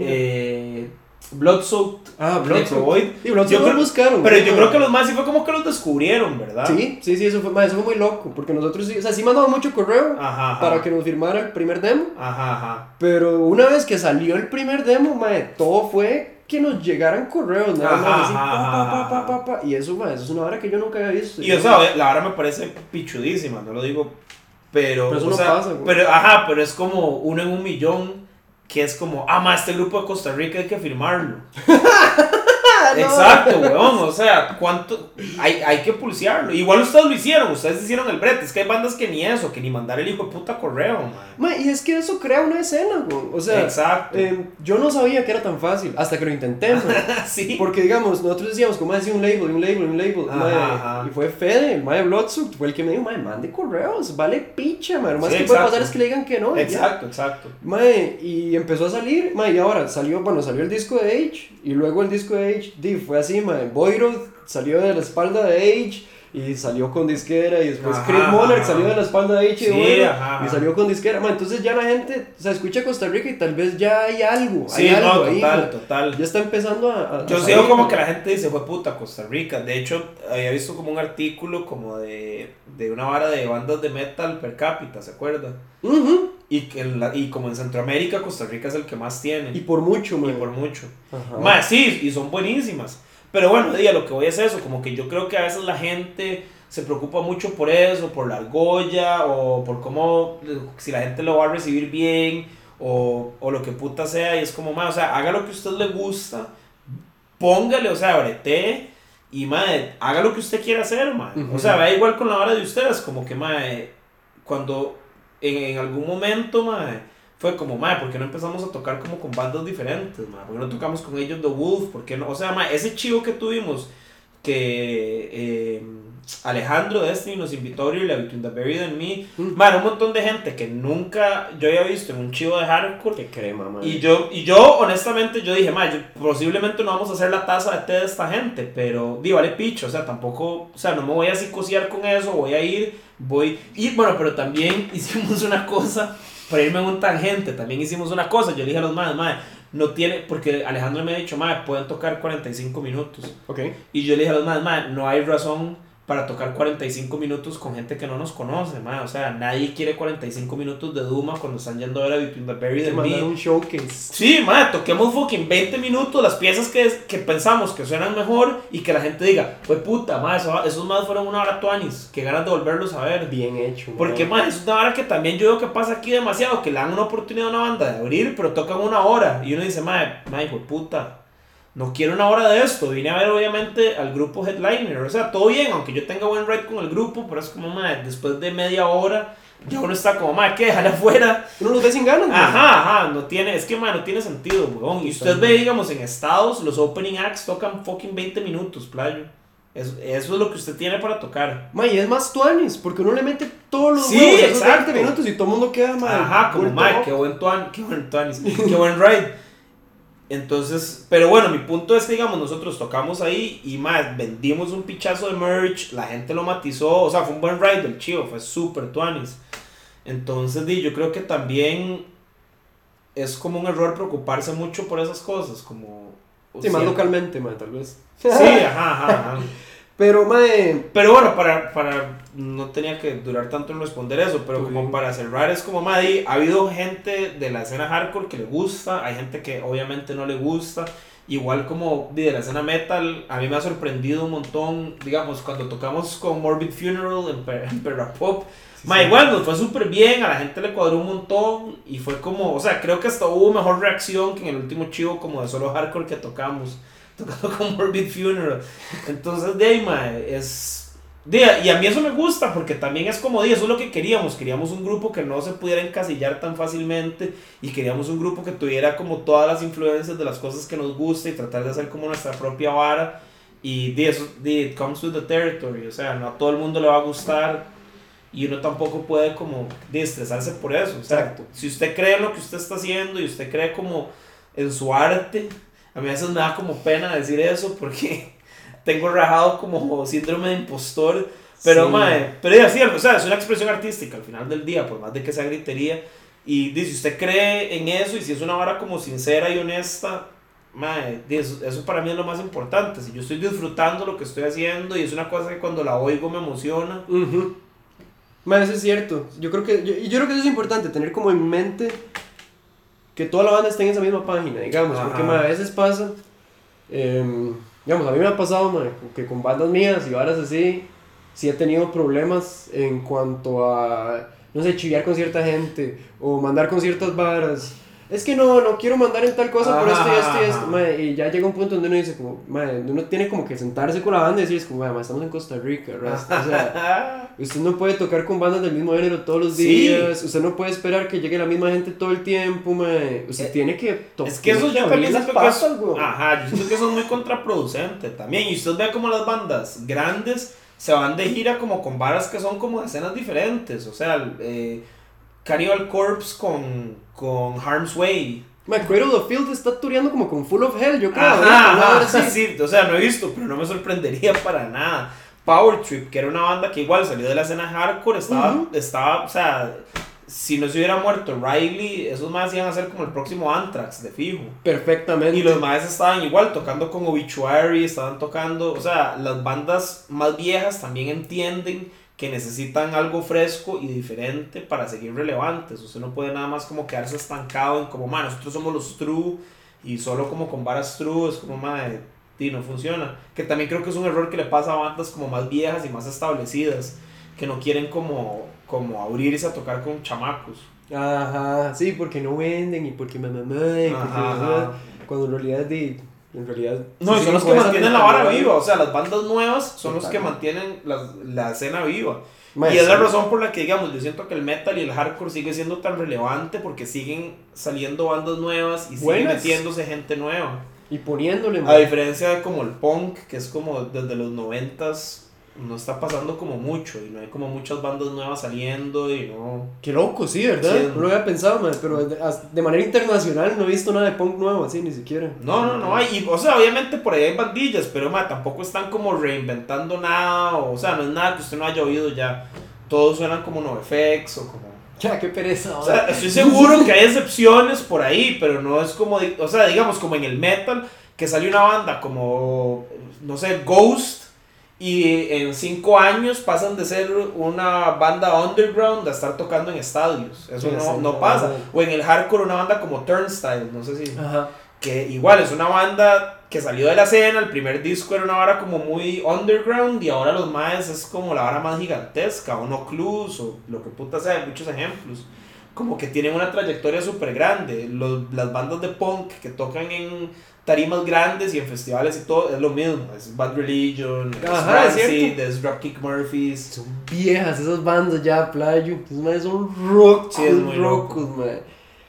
eh, Bloodsoaked, ah. Necrovoid, Sí, Yo creo- buscaron. pero yo creo que los más sí fue como que los descubrieron, ¿verdad? Sí, sí, sí, eso fue, eso fue muy loco, porque nosotros sí, o sea, sí mandamos mucho correo Ajá, ajá. para que nos firmara el primer demo, Ajá, ajá. pero una vez que salió el primer demo, mae, todo fue que nos llegaran correos, nada Ajá, más, así, pa, pa, pa, y eso, mae, eso es una hora que yo nunca había visto. Y o sea, la verdad me parece pichudísima, no lo digo, pero... Pero eso o no sea, pasa, güey. Pero, ajá, pero es como uno en un millón que es como, ah, ma, este grupo de Costa Rica hay que firmarlo. No. Exacto, weón, o sea, ¿cuánto? Hay, hay que pulsearlo. Igual ustedes lo hicieron, ustedes hicieron el brete, es que hay bandas que ni eso, que ni mandar el hijo de puta correo, man. Y es que eso crea una escena, güey. O sea, Exacto. eh, yo no sabía que era tan fácil hasta que lo intenté, sí. Porque digamos, nosotros decíamos, como decía un label, un label, un label, Ajá, mae, ajá. y fue Fede, el mae Bloodsuit, fue el que me dijo, mae, mande correos, vale picha, mae, lo más Sí, que puede exacto. pasar es que le digan que no. ya. Exacto, exacto. Mae, y empezó a salir, mae, y ahora salió, bueno, salió el disco de Age, y luego el disco de Age, di, fue así, mae, Boyroth salió de la espalda de Age, y salió con disquera, y después Ajá, Chris Monarch salió de la espalda de Age y de Sí, Boyroth, ajá, y salió con disquera, mae, entonces ya la gente, o sea, escucha Costa Rica y tal vez ya hay algo, Sí, hay algo no, ahí, total, mae. total. ya está empezando a... a- Yo sigo como que la gente dice, fue puta Costa Rica. De hecho, había visto como un artículo como de, de una vara de bandas de metal per cápita, ¿se acuerda? Ujú, Y, que en la- y como en Centroamérica, Costa Rica es el que más tiene. Y por mucho, Y mae. por mucho. Ajá. Más, sí, y son buenísimas. Pero bueno, día, lo que voy a hacer es eso, como que yo creo que a veces la gente se preocupa mucho por eso, por la argolla, o por cómo, si la gente lo va a recibir bien, o, o lo que puta sea, y es como, más, o sea, haga lo que a usted le gusta, póngale, o sea, brete, y madre, haga lo que usted quiera hacer, madre. Ujú. O sea, vea igual con la hora de ustedes, como que, madre, cuando en, algún momento, madre, fue como, madre, ¿por qué no empezamos a tocar como con bandas diferentes, madre? ¿Por qué no tocamos con ellos The Wolf? ¿Por qué no? O sea, madre, ese chivo que tuvimos, que eh, Alejandro Destiny nos invitó a abrirle a Between the Buried and Me, Mm. madre, un montón de gente que nunca yo había visto en un chivo de hardcore, Qué crema, mae. y yo, y yo, honestamente, yo dije, ma, yo- posiblemente no vamos a hacer la taza de té de esta gente, pero, di, vale picho, o sea, tampoco, o sea, no me voy a psicosear con eso, voy a ir, voy, y bueno, pero también hicimos una cosa, para irme en un tangente, también hicimos una cosa, yo le dije a los madres, madre, no tiene, porque Alejandro me ha dicho, madre, pueden tocar 45 minutos, Ok. y yo le dije a los madres, madre, no hay razón para tocar 45 minutos con gente que no nos conoce, madre, o sea, nadie quiere 45 minutos de Duma cuando están yendo a ver a Between the and Me, mandaron un showcase. Sí, madre, toquemos fucking 20 minutos las piezas que, que pensamos que suenan mejor y que la gente diga, fue puta, madre, eso- esos más fueron una hora tuanis, que ganas de volverlos a ver. Bien hecho. Porque, madre, es una hora que también yo veo que pasa aquí demasiado, que le dan una oportunidad a una banda de abrir, pero tocan una hora y uno dice, madre, madre, hijo de puta. No quiero una hora de esto. Vine a ver, obviamente, al grupo Headliner. O sea, todo bien, aunque yo tenga buen ride con el grupo, pero es como, madre, después de media hora, ya uno está como, madre, ¿qué? Déjale afuera. Uno los ve sin ganas. Ajá, ajá, no tiene, es que man, no tiene sentido, weón. Y usted ve, digamos, en estados, los opening acts tocan fucking 20 minutos, playo. Eso, eso es lo que usted tiene para tocar. Mae, y es más tuanis, porque uno le mete todos los Sí, huevos esos exacto. 20 minutos y todo el mundo queda, mae. Ajá, como, loco. qué buen tuan, qué buen tuanis, qué buen ride. Entonces, pero bueno, mi punto es que, digamos, nosotros tocamos ahí y más, vendimos un pichazo de merch, la gente lo matizó, o sea, fue un buen ride del chivo, fue súper tuanis. Entonces, di, yo creo que también es como un error preocuparse mucho por esas cosas, como... Sí, más localmente, mae, tal vez. Sí, ajá, ajá, ajá. Pero, mae, Pero bueno, para, para, no tenía que durar tanto en responder eso, pero como para cerrar es como, Maddy, ha habido gente de la escena hardcore que le gusta, hay gente que obviamente no le gusta, igual como de la escena metal, a mí me ha sorprendido un montón, digamos, cuando tocamos con Morbid Funeral en, Per- en Perra Pop, Ma, igual nos fue súper bien, a la gente le cuadró un montón y fue como, o sea, creo que hasta hubo mejor reacción que en el último chivo como de solo hardcore que tocamos, tocando con Morbid Funeral. Entonces, de ahí, ma, es... de- y a mí eso me gusta porque también es como, de, eso es lo que queríamos, queríamos un grupo que no se pudiera encasillar tan fácilmente y queríamos un grupo que tuviera como todas las influencias de las cosas que nos gusta y tratar de hacer como nuestra propia vara. Y de eso, de, it comes with the territory, o sea, no a todo el mundo le va a gustar y uno tampoco puede como de estresarse por eso. O sea, Exacto. si usted cree en lo que usted está haciendo y usted cree como en su arte, a mí a veces me da como pena decir eso porque tengo rajado como síndrome de impostor. Pero, Sí. mae, pero ya, sí, o sea, es una expresión artística al final del día, por más de que sea gritería. Y dice, usted cree en eso y si es una vara como sincera y honesta, mae, eso, eso para mí es lo más importante. Si yo estoy disfrutando lo que estoy haciendo y es una cosa que cuando la oigo me emociona, Ujú. Ma, eso es cierto. Yo creo que yo, yo creo que eso es importante tener como en mente que toda la banda esté en esa misma página, digamos, Ajá. porque ma, a veces pasa em, digamos, a mí me ha pasado ma, que con bandas mías y varas así sí he tenido problemas en cuanto a no sé, chiviar con cierta gente o mandar con ciertas varas. Es que no, no quiero mandar en tal cosa por esto y esto y esto. Ajá. ma, y ya llega un punto donde uno dice como, ma, uno tiene como que sentarse con la banda y decir, es como, ma, estamos en Costa Rica, rasta", o sea, Usted no puede tocar con bandas del mismo género todos los Sí. días. Usted no puede esperar que llegue la misma gente todo el tiempo, mae. Usted Eh, tiene que tocar. Es que eso yo también siento que es, ajá, yo siento que eso es muy contraproducente también. Y usted ve como las bandas grandes se van de gira como con varas que son como escenas diferentes. O sea, eh, Cannibal Corpse con, con Harm's Way. Mae, Cradle of Field está tureando como con Full of Hell, yo creo. Ajá, ajá, vara así. sí, o sea, no he visto, pero no me sorprendería para nada. Power Trip, que era una banda que igual salió de la escena hardcore, estaba, Ujú. estaba, o sea, si no se hubiera muerto Riley, esos más iban a ser como el próximo Anthrax, de fijo. Perfectamente. Y los maes estaban igual, tocando con Obituary, estaban tocando, o sea, las bandas más viejas también entienden que necesitan algo fresco y diferente para seguir relevantes. Usted no puede nada más como quedarse estancado en como, man, nosotros somos los true y solo como con varas true es como, man, y no funciona. Que también creo que es un error que le pasa a bandas como más viejas y más establecidas, que no quieren como, como abrirse a tocar con chamacos. Ajá, sí, porque no venden y porque mamá, y porque Ajá, mamá, ajá. cuando en realidad, di, en realidad. No, sí son los que mantienen la vara viva, o sea, las bandas nuevas son los que mantienen la, la escena viva. Mae, y es la razón por la que, digamos, yo siento que el metal y el hardcore sigue siendo tan relevante porque siguen saliendo bandas nuevas y sigue Buenas. metiéndose gente nueva. Y poniéndole, A mae. diferencia de como el punk, que es como desde los noventas, no está pasando como mucho y no hay como muchas bandas nuevas saliendo y no... Qué loco, sí, ¿verdad? Sí. No lo había pensado, pero de, manera internacional no he visto nada de punk nuevo así, ni siquiera. No, no, no hay, y, o sea, obviamente por ahí hay bandillas, pero ma, tampoco están como reinventando nada, o, o sea, no es nada que usted no haya oído ya. Todos suenan como NoFX o como... Ya, qué pereza. O sea, estoy seguro que hay excepciones por ahí, pero no es como, o sea, digamos como en el metal, que salió una banda como, no sé, Ghost, y en cinco años pasan de ser una banda underground a estar tocando en estadios. Eso Sí, no, no pasa. O en el hardcore una banda como Turnstile, no sé si... Ajá. Que igual es una banda que salió de la escena, el primer disco era una vara como muy underground y ahora los maes es como la vara más gigantesca, o no Clues, o lo que puta sea, hay muchos ejemplos. Como que tienen una trayectoria súper grande. Los, las bandas de punk que tocan en tarimas grandes y en festivales y todo, es lo mismo. Es Bad Religion, es Ajá, es Rancid, es Dropkick Murphys. Son viejas esas bandas ya, playo. Esos madres son rocos, Sí, es rocos, madre.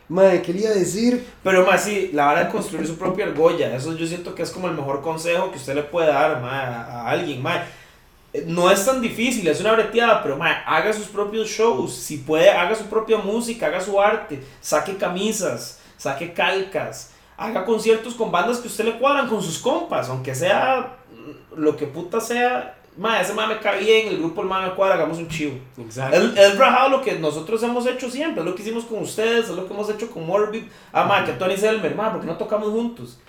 Madre, ¿qué le iba a decir? Pero más sí, la vara de construir su propia argolla, eso yo siento que es como el mejor consejo que usted le puede dar a, alguien. ma. Eh, No es tan difícil, es una breteada, pero ma, haga sus propios shows, si puede, haga su propia música, haga su arte, saque camisas, saque calcas, haga conciertos con bandas que usted le cuadran con sus compas, aunque sea lo que puta sea, ma, ese ma me cae bien, el grupo el ma me cuadra, hagamos un chivo. Exacto. Es, es rajado lo que nosotros hemos hecho siempre, es lo que hicimos con ustedes, es lo que hemos hecho con Morbid. Ah, ma, que Tony Selmer, ma, porque no tocamos juntos?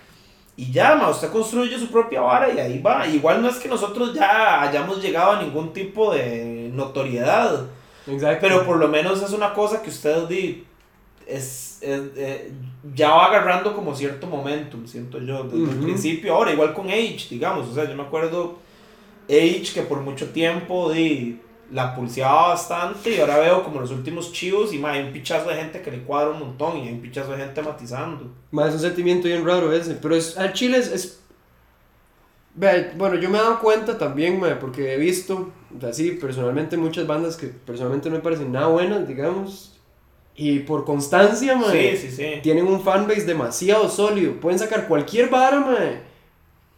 Y ya, ma, usted construye su propia vara y ahí va. Igual no es que nosotros ya hayamos llegado a ningún tipo de notoriedad, Exacto. pero por lo menos es una cosa que usted di, es, es- eh, ya va agarrando como cierto momentum, siento yo, desde el principio. Ahora, igual con Age, digamos, o sea, yo me acuerdo Age que por mucho tiempo di, la pulseaba bastante y ahora veo como los últimos chivos y ma, hay un pichazo de gente que le cuadra un montón y hay un pichazo de gente matizando. Ma, es un sentimiento bien raro ese, pero es, al chile es... es- bueno, yo me he dado cuenta también, ma, porque he visto, o sea, sí, personalmente muchas bandas que personalmente no me parecen nada buenas, digamos, y por constancia, ma, Sí, sí, sí. tienen un fanbase demasiado sólido, pueden sacar cualquier vara, ma,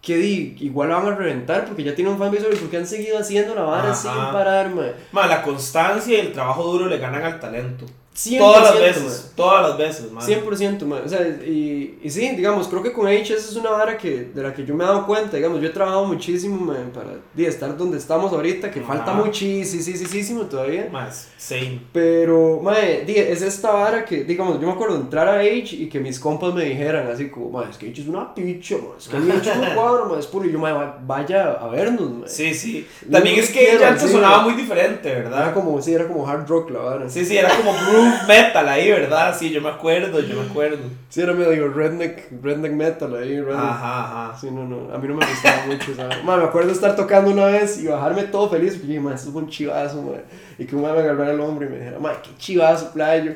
que di, igual la van a reventar porque ya tienen un fanbase sólido, porque han seguido haciendo la vara Ajá. sin parar, ma. Ma, la constancia y el trabajo duro le ganan al talento. 100%, Todas las veces, todas las veces, man. 100%, man. O sea, y, y sí, digamos, creo que con H esa es una vara que, de la que yo me he dado cuenta, digamos, yo he trabajado muchísimo, man, para estar donde estamos ahorita, que falta muchísimo todavía. Más, same. Pero, mae, es esta vara que, digamos, yo me acuerdo de entrar a H y que mis compas me dijeran así como, mae, es que H es una picha, mae, es que H es un cuadro, mae, es puro, y yo, mae, va- vaya a vernos, mae. Sí, sí. También es que ella antes sí, sonaba man. muy diferente, Era ¿verdad? como, sí, era como hard rock la vara. Sí, sí, era como metal ahí, ¿verdad? Sí, yo me acuerdo, yo me acuerdo. Sí, era medio redneck, redneck metal ahí, redneck. Ajá, ajá. Sí, no, no, a mí no me gustaba mucho esa vara. Ma, me acuerdo estar tocando una vez y bajarme todo feliz porque dije, ma, esto fue un chivazo, ma. Y que un ma me agarrara el hombro y me dijera, ma, qué chivazo, playo.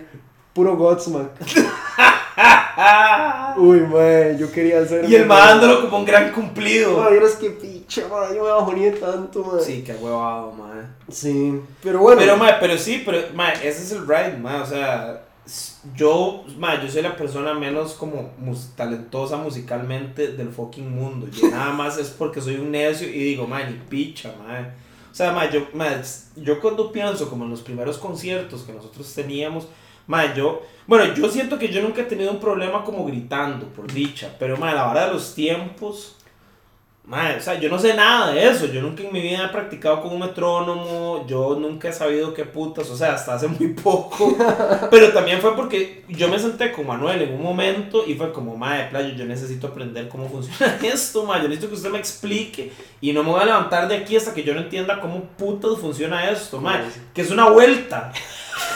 Puro Godsmack. Uy, ma, yo quería hacer. Y el mandándolo como un gran cumplido. Ma, vieras qué picha, ma, yo me bajoné tanto, ma. Sí, qué huevado, man. Sí, pero bueno. Pero, ma, pero sí, pero, ma, ese es el ride, ma, o sea, yo, ma, yo soy la persona menos como mus- talentosa musicalmente del fucking mundo. Yo nada más es porque soy un necio y digo, ma, ni picha, ma. O sea, ma, yo, ma, yo cuando pienso como en los primeros conciertos que nosotros teníamos, ma, yo, bueno, yo siento que yo nunca he tenido un problema como gritando, por dicha, pero, ma, a la hora de los tiempos... Madre, o sea, yo no sé nada de eso. Yo nunca en mi vida he practicado con un metrónomo. Yo nunca he sabido qué putas. O sea, hasta hace muy poco. Pero también fue porque yo me senté con Manuel en un momento y fue como, madre, playo, yo necesito aprender cómo funciona esto, madre. Yo necesito que usted me explique. Y no me voy a levantar de aquí hasta que yo no entienda cómo putas funciona esto, madre. Que es una vuelta.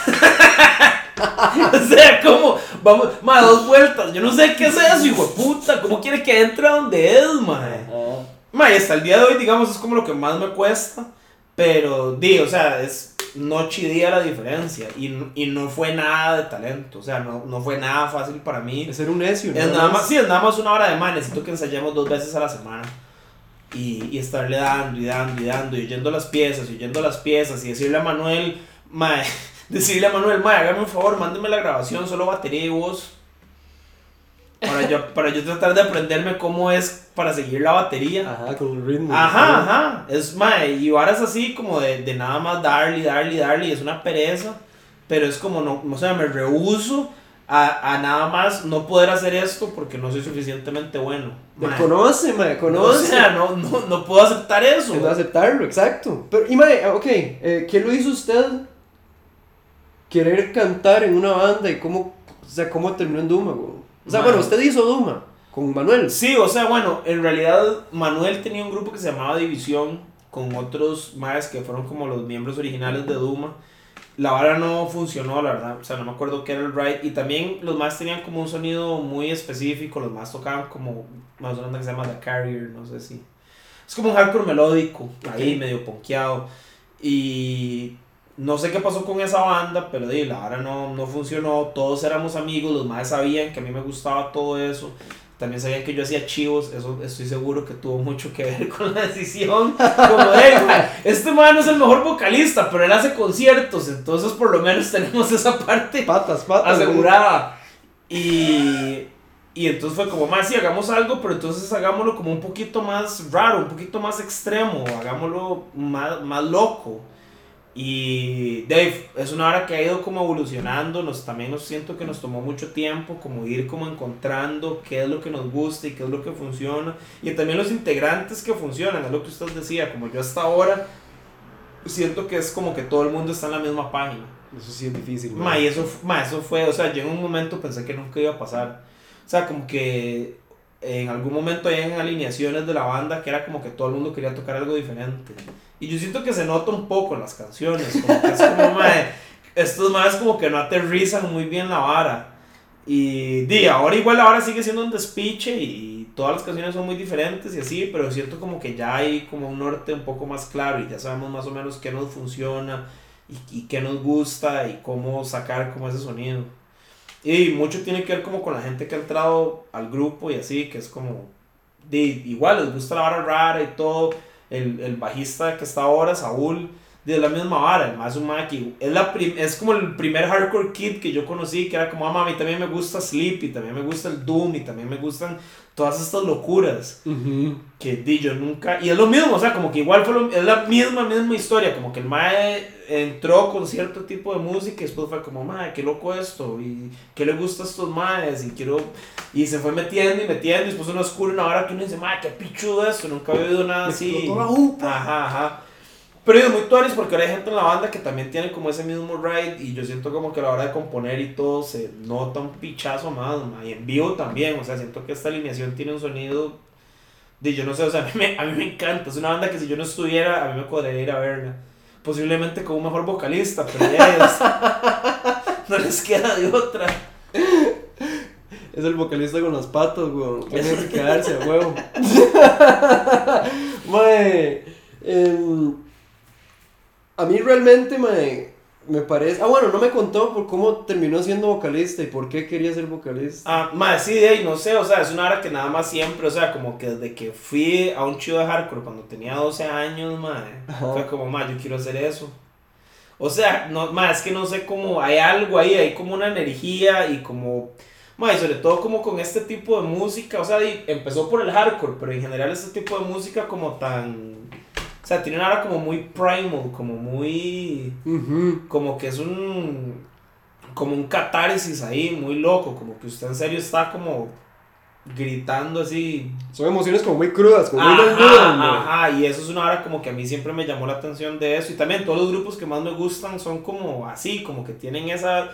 o sea, como, vamos, madre, dos vueltas. Yo no sé qué es eso, hijo de puta. ¿Cómo quiere que entre a donde es? Ah, Ma, y hasta el día de hoy, digamos, es como lo que más me cuesta. Pero, di, o sea, es noche y día la diferencia. Y, y no fue nada de talento. O sea, no, no fue nada fácil para mí. es ser un necio, Es nada más, sí, es nada más una hora de más. Necesito que ensayemos dos veces a la semana. Y, y estarle dando y dando y dando. Y oyendo las piezas, y oyendo las piezas. Y decirle a Manuel, ma, decirle a Manuel, ma, hágame un favor, mándeme la grabación, solo batería y voz. Para yo, para yo tratar de aprenderme cómo es para seguir la batería. Ajá, con un ritmo. Ajá, ajá. Es mae, y varas así como de, de nada más darle, darle, darle, es una pereza. Pero es como, no, o sea, me rehuso a, a nada más no poder hacer esto porque no soy suficientemente bueno. Me Mae. conoce, me No, conoce. o sea, no, no, no puedo aceptar eso. Es no aceptarlo, exacto. Pero, y mae, ok, eh, ¿qué lo hizo usted querer cantar en una banda y cómo, o sea, cómo terminó en Duma, güey? O sea, Mae. bueno, usted hizo Duma con Manuel. Sí, o sea, bueno, en realidad Manuel tenía un grupo que se llamaba División con otros más que fueron como los miembros originales de Duma. La vara no funcionó, la verdad. O sea, no me acuerdo qué era el ride. Y también los más tenían como un sonido muy específico. Los más tocaban como más una banda que se llama The Carrier, no sé si. Es como un hardcore melódico, ahí medio ponqueado. Y no sé qué pasó con esa banda, pero di, la vara no, no funcionó. Todos éramos amigos, los más sabían que a mí me gustaba todo eso. También sabían que yo hacía chivos, eso estoy seguro que tuvo mucho que ver con la decisión. Como, mae, este man no es el mejor vocalista, pero él hace conciertos, entonces por lo menos tenemos esa parte Patas, patas. asegurada. Y, y entonces fue como, más, sí, hagamos algo, pero entonces hagámoslo como un poquito más raro, un poquito más extremo, hagámoslo más, más loco. Y Dave, es una hora que ha ido como evolucionando, nos, también nos siento que nos tomó mucho tiempo como ir como encontrando qué es lo que nos gusta y qué es lo que funciona. Y también los integrantes que funcionan, es lo que usted decía, como yo hasta ahora siento que es como que todo el mundo está en la misma página. Eso sí es difícil. Ma, y eso, ma, eso fue, o sea, yo en un momento pensé que nunca iba a pasar. O sea, como que en algún momento hay en alineaciones de la banda que era como que todo el mundo quería tocar algo diferente. Y yo siento que se nota un poco en las canciones, como que es como, mae, estos más como que no aterrizan muy bien la vara. Y di, ahora igual la vara sigue siendo un despiche y todas las canciones son muy diferentes y así, pero siento como que ya hay como un norte un poco más claro y ya sabemos más o menos qué nos funciona y, y qué nos gusta y cómo sacar como ese sonido. Y mucho tiene que ver como con la gente que ha entrado al grupo y así, que es como, di, igual les gusta la vara rara y todo. El, el bajista que está ahora, Saúl, de la misma vara, el más maqui. Es, es como el primer hardcore kid que yo conocí, que era como, ah, mami, también me gusta Sleep, y también me gusta el Doom, y también me gustan todas estas locuras. Que di, yo nunca. Y es lo mismo, o sea, como que igual fue lo- es la misma, misma historia. Como que el Mae entró con cierto tipo de música y después fue como, Mae, qué loco esto. Y qué le gusta a estos Maes. Y quiero. Y se fue metiendo y metiendo. Y después uno descubre una hora que uno dice, Mae, qué pichudo esto. Nunca había oído nada Me así. Ajá, ajá. Pero es muy tuanis porque ahora hay gente en la banda que también tiene como ese mismo ride y yo siento como que a la hora de componer y todo se nota un pichazo más, y en vivo también, o sea, siento que esta alineación tiene un sonido de yo no sé, o sea, a mí, me, a mí me encanta, es una banda que si yo no estuviera, a mí me podría ir a verla, posiblemente con un mejor vocalista, pero ya es- no les queda de otra. Es el vocalista con las patas, weón. Tiene que quedarse huevo. mae, em, a mí realmente, mae, me parece. Ah, bueno, no me contó por cómo terminó siendo vocalista y por qué quería ser vocalista. Ah, más sí, de ahí, no sé, o sea, es una hora que nada más siempre, o sea, como que desde que fui a un chido de hardcore cuando tenía 12 años, madre, Ajá. fue como, más yo quiero hacer eso. O sea, no, más es que no sé cómo, hay algo ahí, hay como una energía y como, y sobre todo como con este tipo de música, o sea, y empezó por el hardcore, pero en general este tipo de música como tan, o sea, tiene una hora como muy primal, como muy como que es un como un catarsis ahí muy loco como que usted en serio está como gritando así Son emociones como muy crudas, como muy desnudas, mae. ajá, y eso es una hora como que a mí siempre me llamó la atención de eso y también todos los grupos que más me gustan son como así como que tienen esa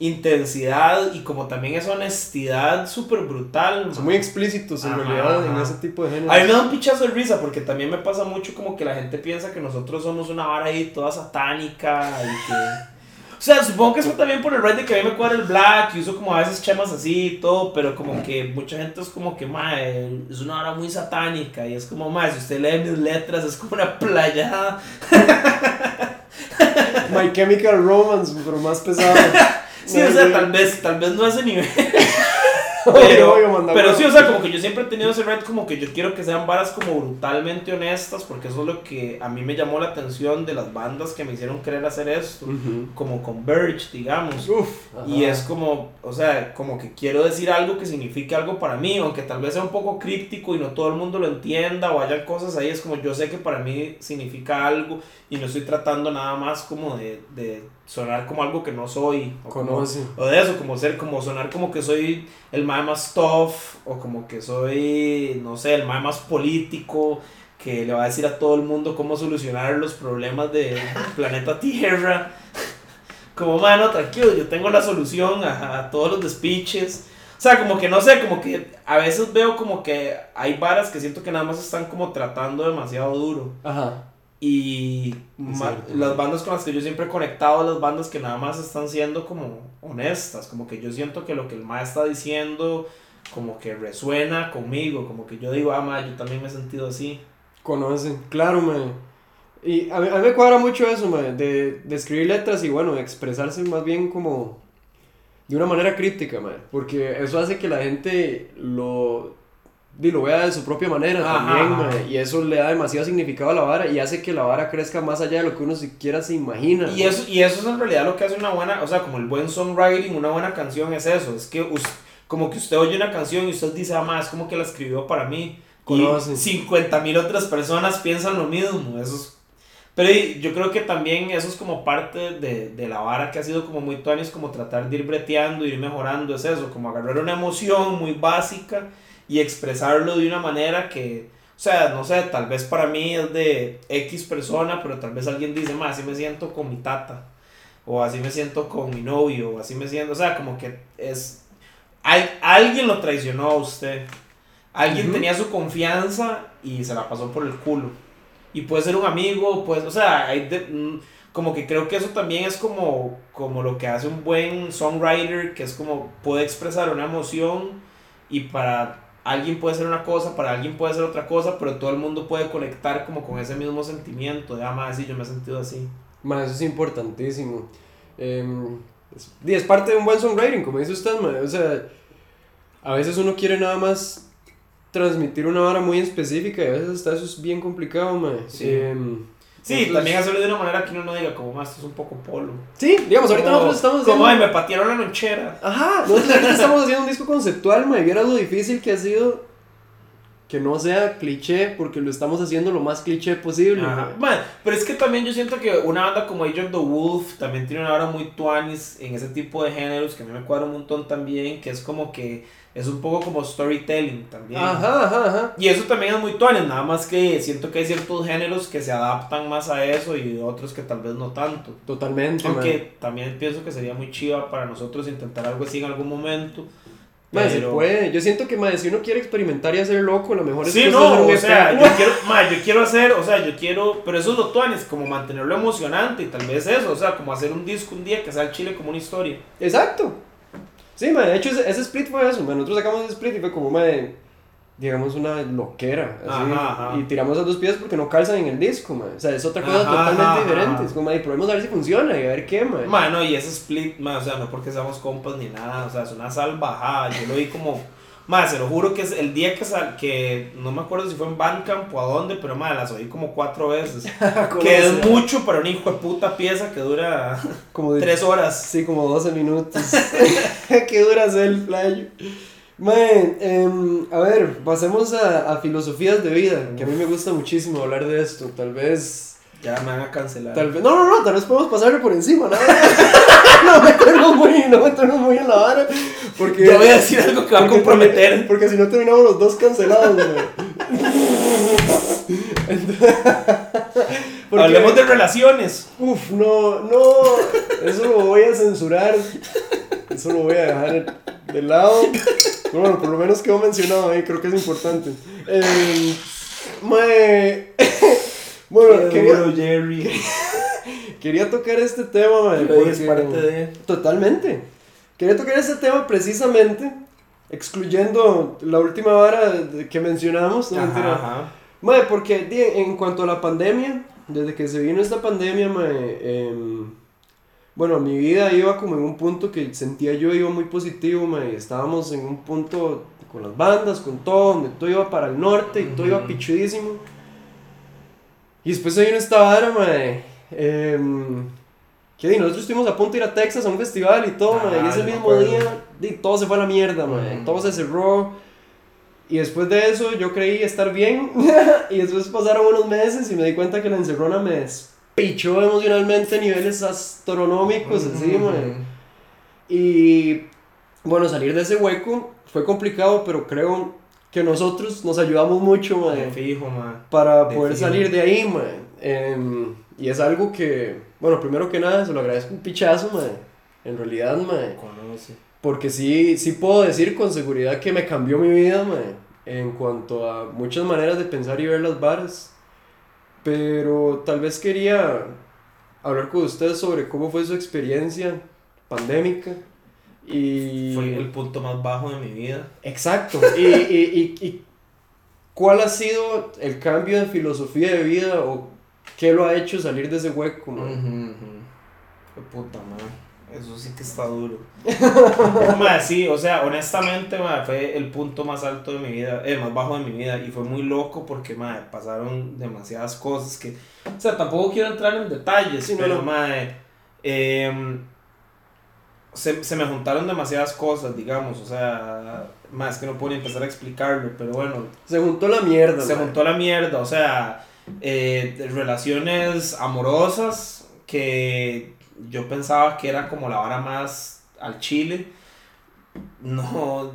intensidad y como también esa honestidad súper brutal Son muy explícitos en Ajá, realidad en ese tipo de a mí me da un pichazo de risa porque también me pasa mucho como que la gente piensa que nosotros somos una vara ahí toda satánica y que... O sea, supongo que eso también por el ride de que a mí me cuadra el black y uso como a veces chemas así y todo, pero como que mucha gente es como que, mae, es una vara muy satánica y es como, mae, si usted lee mis letras es como una playada. My Chemical Romance, pero más pesado. Sí, o sea, tal vez, tal vez no a ese nivel. Pero, pero sí, o sea, como que yo siempre he tenido ese red como que yo quiero que sean varas como brutalmente honestas, porque eso es lo que a mí me llamó la atención de las bandas que me hicieron querer hacer esto, como Converge, digamos. Uf. Y es como, o sea, como que quiero decir algo que signifique algo para mí, aunque tal vez sea un poco críptico y no todo el mundo lo entienda o haya cosas ahí, es como yo sé que para mí significa algo y no estoy tratando nada más como de, de sonar como algo que no soy. O como- Conoce. o de eso, como ser, como sonar como que soy el mae más tough, o como que soy, no sé, el mae más político, que le va a decir a todo el mundo cómo solucionar los problemas del planeta Tierra. Como, mano, tranquilo, yo tengo la solución a, a todos los despiches. O sea, como que no sé, como que a veces veo como que hay varas que siento que nada más están como tratando demasiado duro. Ajá. Y las bandas con las que yo siempre he conectado, las bandas que nada más están siendo como honestas, como que yo siento que lo que el ma está diciendo como que resuena conmigo, como que yo digo, ah, ma, yo también me he sentido así. Conocen, claro, man. Y a mí, a mí me cuadra mucho eso, man, de, de escribir letras y bueno, expresarse más bien como de una manera crítica, man. Porque eso hace que la gente lo, lo vea de su propia manera Ajá, también, ajá. man. Y eso le da demasiado significado a la vara y hace que la vara crezca más allá de lo que uno siquiera se imagina. Y eso, y eso es en realidad lo que hace una buena, o sea, como el buen songwriting, una buena canción es eso, es que como que usted oye una canción y usted dice, ah, ma, es como que la escribió para mí. Conoce. Y 50 mil otras personas piensan lo mismo, eso es... Pero yo creo que también eso es como parte de, de la vara que ha sido como muy tuanis, como tratar de ir breteando, ir mejorando, es eso, como agarrar una emoción muy básica y expresarlo de una manera que, o sea, no sé, tal vez para mí es de X persona, pero tal vez alguien dice, más así me siento con mi tata, o así me siento con mi novio, o así me siento, o sea, como que es, hay, alguien lo traicionó a usted, alguien tenía su confianza y se la pasó por el culo. Y puede ser un amigo, pues, o sea, hay de- mm, como que creo que eso también es como, como lo que hace un buen songwriter, que es como puede expresar una emoción y para alguien puede ser una cosa, para alguien puede ser otra cosa, pero todo el mundo puede conectar como con ese mismo sentimiento, de, ah, madre, sí, yo me he sentido así. Ma, eso es importantísimo. Em, es, y es parte de un buen songwriting, como dice usted, ma. O sea, a veces uno quiere nada más transmitir una vara muy específica y a veces hasta eso es bien complicado, ma. Sí. Em, Sí, entonces- también hacerlo de una manera que uno no diga, como, más, esto es un poco polo. Sí, digamos, ahorita Como- nosotros estamos Como, haciendo... ay, me patearon la lonchera. Ajá, nosotros ahorita estamos haciendo un disco conceptual, ma, y vieras lo difícil que ha sido que no sea cliché, porque lo estamos haciendo lo más cliché posible. Man, pero es que también yo siento que una banda como Age of the Wolf también tiene una hora muy tuanis en ese tipo de géneros que a mí me cuadra un montón también, que es como que es un poco como storytelling también. Ajá, ajá, ajá. Y eso también es muy tuanis, nada más que siento que hay ciertos géneros que se adaptan más a eso y otros que tal vez no tanto. Totalmente. Aunque también pienso que sería muy chiva para nosotros intentar algo así en algún momento. Ma, se pero- puede. Yo siento que, ma, si uno quiere experimentar y hacer loco, lo mejor es Sí, que no, o sea, yo quiero, ma, yo quiero hacer, o sea, yo quiero, pero eso es lo tuanes, como mantenerlo emocionante y tal vez eso, o sea, como hacer un disco un día que sea el chile como una historia. Exacto. Sí, ma, de hecho ese, ese split fue eso, ma. Nosotros sacamos ese split y fue como, ma, digamos una loquera, así. Ajá, ajá. Y tiramos esas dos piezas porque no calzan en el disco, ma. O sea, es otra cosa Ajá, totalmente diferente. Es como, y probemos a ver si funciona y a ver qué, ma. Mano, y ese split, ma, o sea, no porque seamos compas ni nada, o sea, es una salvajada, yo lo vi como, ma, se lo juro que es el día que sal, que no me acuerdo si fue en Bandcamp o a dónde, pero ma, las oí como cuatro veces. que es Como- mucho para una hijo de puta pieza que dura Como de tres horas. Sí, como 12 minutos. ¿Qué dura hacer el playo? Man, em, a ver, pasemos a, a filosofías de vida, que a mí me gusta muchísimo hablar de esto. Tal vez. Ya me van a cancelar. Tal vez. No, no, no, tal vez podemos pasarle por encima, ¿no? no meternos muy, no meternos muy en la vara. Porque. Yo voy a decir algo que va a comprometer. Porque si no terminamos los dos cancelados. Entonces- porque- Hablemos de relaciones. Uf, no, no, eso lo voy a censurar. Eso lo voy a dejar de lado. Bueno, por lo menos quedó mencionado ahí, creo que es importante. Eh, mae, bueno, quería, Jerry. quería tocar este tema, mae, Pero es porque- parte de. Totalmente. Quería tocar este tema precisamente, excluyendo la última vara que mencionamos. No, mentira. Ajá. Mae, porque en cuanto a la pandemia, desde que se vino esta pandemia, mae, em, bueno, mi vida iba como en un punto que sentía yo iba muy positivo, mae, estábamos en un punto con las bandas, con todo, donde todo iba para el norte y todo iba pichudísimo. Y después vino esta vara, mae, em, que di, nosotros estuvimos a punto de ir a Texas a un festival y todo, mae, y Ah, ese mismo acuerdo. día, di, todo se fue a la mierda, mae, Ujú. todo se cerró. Y después de eso yo creí estar bien y después pasaron unos meses y me di cuenta que la encerrona me despichó emocionalmente a niveles astronómicos así, mae. Y bueno, salir de ese hueco fue complicado, pero creo que nosotros nos ayudamos mucho, mae, De fijo, man. para de poder fijo. salir de ahí, mae. Em, y es algo que, bueno, primero que nada, se lo agradezco un pichazo, mae. En realidad, mae. Conoce. Porque sí, sí puedo decir con seguridad que me cambió mi vida, mae, en cuanto a muchas maneras de pensar y ver las varas. Pero tal vez quería hablar con ustedes sobre cómo fue su experiencia pandémica. Y... Fue el punto más bajo de mi vida. Exacto. Y, y, y, y cuál ha sido el cambio de filosofía de vida o qué lo ha hecho salir de ese hueco, mae? Qué puta, man. Eso sí que está duro. sí, o sea, honestamente, fue el punto más alto de mi vida, el más bajo de mi vida. Y fue muy loco porque, ma, pasaron demasiadas cosas que... O sea, tampoco quiero entrar en detalles, Sí, no, pero, no. ma, em, se, se me juntaron demasiadas cosas, digamos. O sea, más que no puedo ni empezar a explicarlo, pero bueno, Se juntó la mierda, se juntó la mierda, o sea, eh, relaciones amorosas que yo pensaba que era como la vara más al chile. No,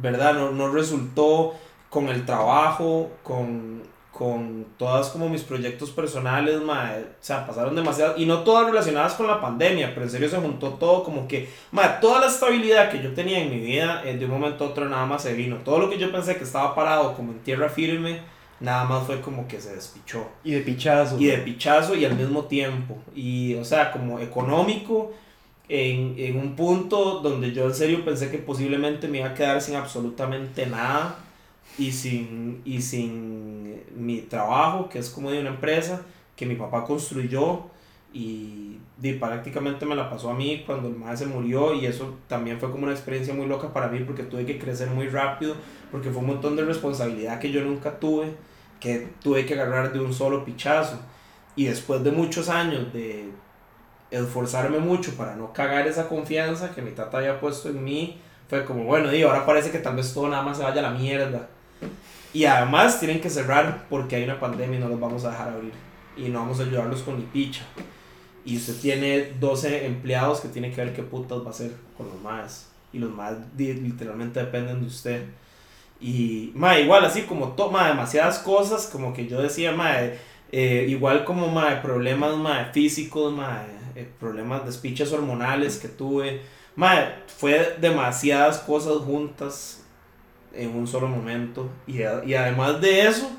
¿verdad? No, no resultó con el trabajo, con, con todas como mis proyectos personales, mae, o sea, pasaron demasiado, y no todas relacionadas con la pandemia, pero en serio se juntó todo como que, mae, toda la estabilidad que yo tenía en mi vida, eh, de un momento a otro nada más se vino, todo lo que yo pensé que estaba parado como en tierra firme, nada más fue como que se despichó. Y de pichazo. Y de pichazo y al mismo tiempo, y o sea, como económico, en, en un punto donde yo en serio pensé que posiblemente me iba a quedar sin absolutamente nada y sin, y sin mi trabajo, que es como de una empresa que mi papá construyó y, y prácticamente me la pasó a mí cuando el madre se murió y eso también fue como una experiencia muy loca para mí porque tuve que crecer muy rápido, porque fue un montón de responsabilidad que yo nunca tuve, que tuve que agarrar de un solo pichazo. Y después de muchos años de esforzarme mucho para no cagar esa confianza que mi tata había puesto en mí, fue como, bueno, y ahora parece que tal vez todo nada más se vaya a la mierda. Y además tienen que cerrar porque hay una pandemia y no los vamos a dejar abrir. Y no vamos a ayudarlos con ni picha. Y usted tiene 12 empleados que tienen que ver qué putas va a hacer con los más. Y los más literalmente dependen de usted. Y, ma, igual así como toma demasiadas cosas, como que yo decía, ma, eh, igual como, ma, problemas, ma, físicos, ma, eh, problemas de despiches hormonales que tuve. Ma, fue demasiadas cosas juntas en un solo momento. Y, y además de eso,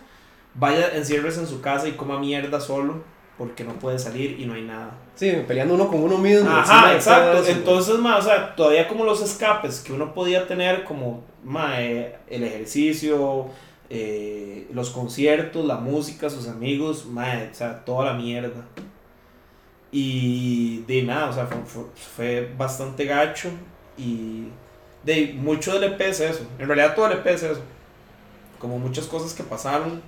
vaya, enciérrese en su casa y coma mierda solo porque no puede salir y no hay nada. Sí, peleando uno con uno mismo. Ajá, exacto. Entonces, ma, o sea, todavía como los escapes que uno podía tener, como ma, eh, el ejercicio, eh, los conciertos, la música, sus amigos, ma, o sea, toda la mierda. Y de nada, o sea, fue, fue, fue bastante gacho y de mucho del EP es eso. En realidad todo el EP es eso. Como muchas cosas que pasaron.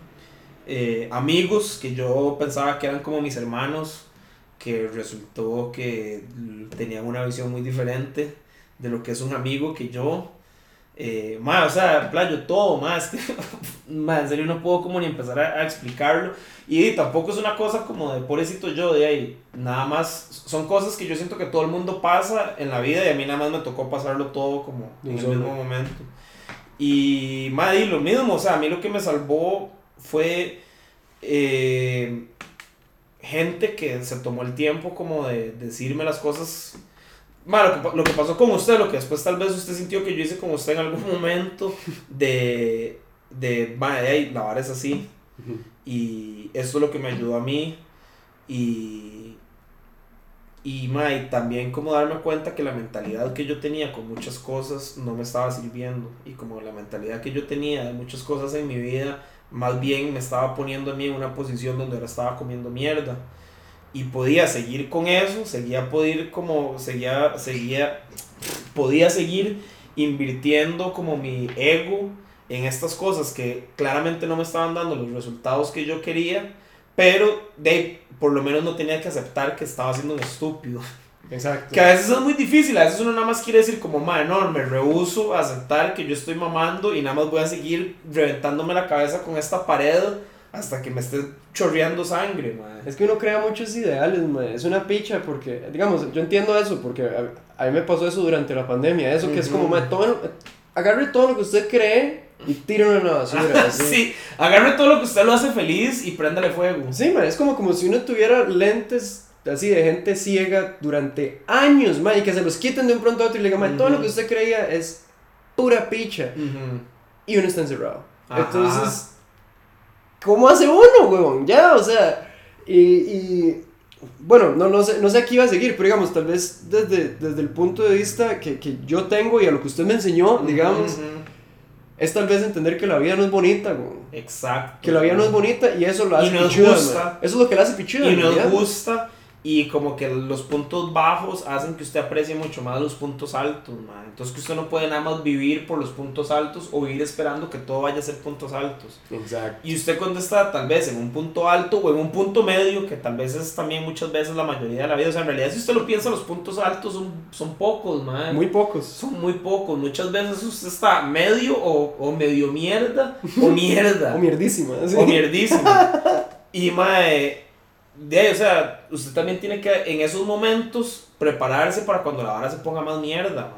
Eh, amigos que yo pensaba que eran como mis hermanos. Que resultó que tenían una visión muy diferente de lo que es un amigo que yo. Eh, más, o sea, playo, todo, más, más, en serio no puedo como ni empezar a, a, explicarlo. Y tampoco es una cosa como de pobrecito yo, de ahí, nada más, son cosas que yo siento que todo el mundo pasa en la vida y a mí nada más me tocó pasarlo todo como en el mismo momento. Y, más, y lo mismo, o sea, a mí lo que me salvó fue eh, gente que se tomó el tiempo como de decirme las cosas Bueno, lo, que, lo que pasó con usted, lo que después tal vez usted sintió que yo hice con usted en algún momento de, de, vaya, la vara es así. Y eso es lo que me ayudó a mí. Y, y, ma, y también como darme cuenta que la mentalidad que yo tenía con muchas cosas no me estaba sirviendo. Y como la mentalidad que yo tenía de muchas cosas en mi vida, más bien me estaba poniendo a mí en una posición donde ahora estaba comiendo mierda y podía seguir con eso, seguía poder como, seguía, seguía, podía seguir invirtiendo como mi ego en estas cosas que claramente no me estaban dando los resultados que yo quería, pero de por lo menos no tenía que aceptar que estaba siendo un estúpido. Exacto. Que a veces es muy difícil, a veces uno nada más quiere decir como, madre, no, me rehuso a aceptar que yo estoy mamando y nada más voy a seguir reventándome la cabeza con esta pared hasta que me esté chorreando sangre, madre. Es que uno crea muchos ideales, madre. Es una picha porque, digamos, yo entiendo eso porque a, a mí me pasó eso durante la pandemia. Eso que uh -huh. es como, madre, todo, agarre todo lo que usted cree y tíralo en la basura. sí, agarre todo lo que usted lo hace feliz y préndale fuego. Sí, madre, es como, como si uno tuviera lentes así de gente ciega durante años, madre, y que se los quiten de un pronto a otro y le digan, -huh. todo lo que usted creía es pura picha. Y uno está encerrado. Ajá. Entonces ¿Cómo hace uno, huevón? Ya, o sea, y, y, bueno, no, no, sé, no sé a qué iba a seguir, pero digamos, tal vez desde, desde el punto de vista que, que yo tengo y a lo que usted me enseñó, digamos, uh -huh. es tal vez entender que la vida no es bonita, huevón. Exacto. Que la vida no es bonita y eso lo hace y nos pichuda, gusta. Man. Eso es lo que le hace pichuda. Y nos gusta y como que los puntos bajos hacen que usted aprecie mucho más los puntos altos, man. Entonces que usted no puede nada más vivir por los puntos altos o vivir esperando que todo vaya a ser puntos altos. Exacto. Y usted cuando está tal vez en un punto alto o en un punto medio, que tal vez es también muchas veces la mayoría de la vida, o sea, en realidad si usted lo piensa, los puntos altos son, son pocos, man. Muy pocos. Son muy pocos. Muchas veces usted está medio o, o medio mierda o mierda. o mierdísima. ¿sí? O mierdísima. Y mae, de ahí, o sea, usted también tiene que en esos momentos prepararse para cuando la vara se ponga más mierda.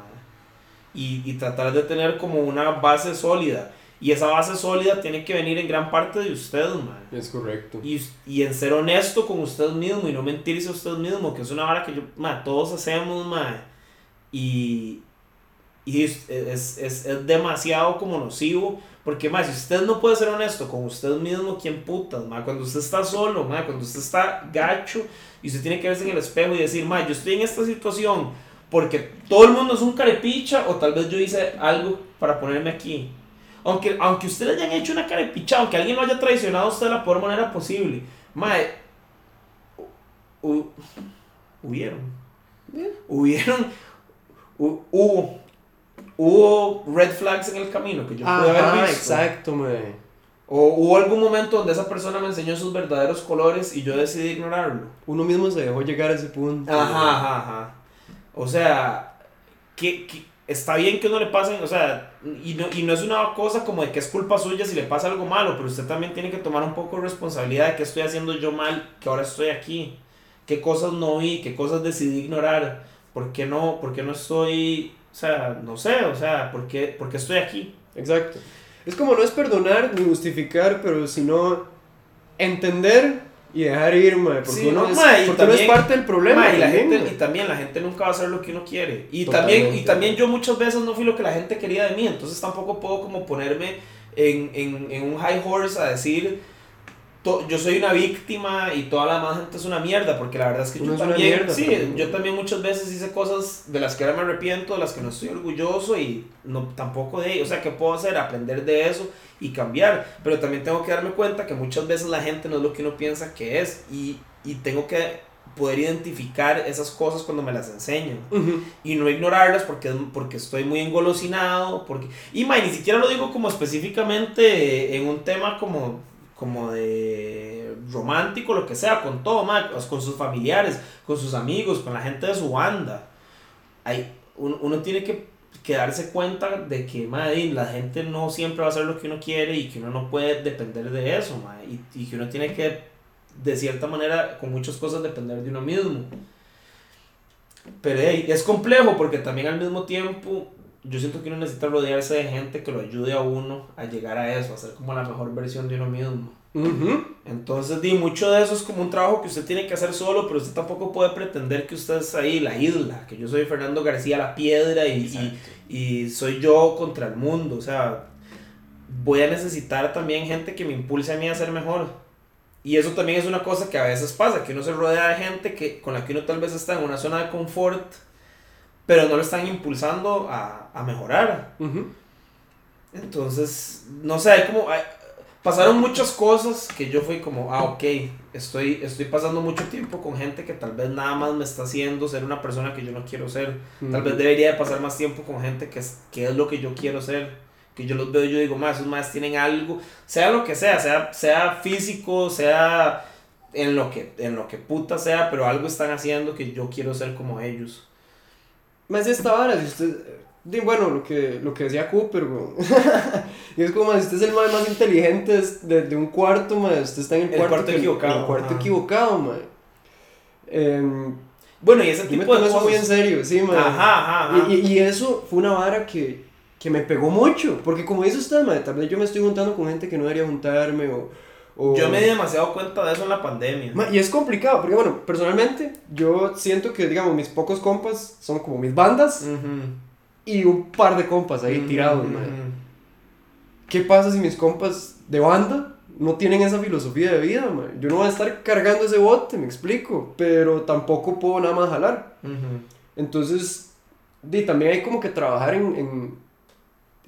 Y, y tratar de tener como una base sólida. Y esa base sólida tiene que venir en gran parte de usted. Es correcto. Y, y en ser honesto con usted mismo y no mentirse a usted mismo, que es una vara que yo, mae, todos hacemos, mae. Y, y es, es, es, es demasiado como nocivo. Porque, más, si usted no puede ser honesto con usted mismo, ¿quién putas, ma? Cuando usted está solo, ma, cuando usted está gacho y usted tiene que verse en el espejo y decir, ma, yo estoy en esta situación porque todo el mundo es un carepicha o tal vez yo hice algo para ponerme aquí. Aunque, aunque usted le hayan hecho una carepicha, aunque alguien lo haya traicionado a usted de la peor manera posible, ma, hubieron. Hubieron. Hubo hubo red flags en el camino que yo pude haber visto. exacto, me. O hubo algún momento donde esa persona me enseñó sus verdaderos colores y yo decidí ignorarlo. Uno mismo se dejó llegar a ese punto. Ajá, ajá, ajá. O sea, que, que está bien que uno le pasen, o sea, y no, y no es una cosa como de que es culpa suya si le pasa algo malo, pero usted también tiene que tomar un poco de responsabilidad de qué estoy haciendo yo mal, que ahora estoy aquí, qué cosas no vi, qué cosas decidí ignorar, por qué no, por qué no estoy o sea, no sé, o sea, ¿por qué, por qué estoy aquí? Exacto. Es como no es perdonar ni justificar, pero sino entender y dejar ir, mae, porque, Sí, uno, no, es, porque uno es también- parte del problema. Ma, y, la también, gente, y también la gente nunca va a hacer lo que uno quiere. Y Totalmente. también, y también yo muchas veces no fui lo que la gente quería de mí, entonces tampoco puedo como ponerme en, en, en un high horse a decir to- yo soy una víctima y toda la demás gente es una mierda, porque la verdad es que yo también, mierda, sí, yo también muchas veces hice cosas de las que ahora me arrepiento, de las que no estoy orgulloso y no tampoco de, o sea, ¿qué puedo hacer? Aprender de eso y cambiar, pero también tengo que darme cuenta que muchas veces la gente no es lo que uno piensa que es y, y tengo que poder identificar esas cosas cuando me las enseñan y no ignorarlas porque, porque estoy muy engolosinado. Porque... Y ma, ni siquiera lo digo como específicamente en un tema como, como de romántico, lo que sea, con todo, pues, con sus familiares, con sus amigos, con la gente de su banda. Hay, uno, uno tiene que, que darse cuenta de que ma, di, la gente no siempre va a hacer lo que uno quiere y que uno no puede depender de eso, ma, y, y que uno tiene que, de cierta manera, con muchas cosas depender de uno mismo. Pero hey, es complejo porque también al mismo tiempo yo siento que uno necesita rodearse de gente que lo ayude a uno a llegar a eso, a ser como la mejor versión de uno mismo. Ujú. Entonces, di, mucho de eso es como un trabajo que usted tiene que hacer solo, pero usted tampoco puede pretender que usted es ahí la isla, que yo soy Fernando García la piedra y, y, y soy yo contra el mundo. O sea, voy a necesitar también gente que me impulse a mí a ser mejor. Y eso también es una cosa que a veces pasa, que uno se rodea de gente que, con la que uno tal vez está en una zona de confort, pero no lo están impulsando a, a mejorar. Entonces, no sé, como... hay- pasaron muchas cosas que yo fui como, ah, ok, estoy, estoy pasando mucho tiempo con gente que tal vez nada más me está haciendo ser una persona que yo no quiero ser. Tal vez debería de pasar más tiempo con gente que es, que es lo que yo quiero ser. Que yo los veo y yo digo, más, esos más tienen algo, sea lo que sea, sea, sea físico, sea en lo, que, en lo que puta sea, pero algo están haciendo que yo quiero ser como ellos. Más de esta vara, si usted. di, bueno, lo que, lo que decía Cooper, weón. y es como, si usted es el mae más inteligente de, de un cuarto, mae, usted está en el, El cuarto, cuarto que- equivocado, en el cuarto ajá. equivocado, mae. Em, Bueno, y ese me tipo de tomo eso cosas. muy en serio, sí, mae. Ajá, ajá, ajá. Y, y, y eso fue una vara que, que me pegó mucho, porque como dice usted, mae, tal vez yo me estoy juntando con gente que no debería juntarme o... o- Yo me di demasiado cuenta de eso en la pandemia. Ma, Y es complicado, porque bueno, personalmente yo siento que, digamos, mis pocos compas son como mis bandas Ujú. y un par de compas ahí Ujú, tirados, ujú. mae. ¿Qué pasa si mis compas de banda no tienen esa filosofía de vida, mae? Yo no voy a estar cargando ese bote, me explico, pero tampoco puedo nada más jalar. Ujú. Entonces, di, también hay como que trabajar en, en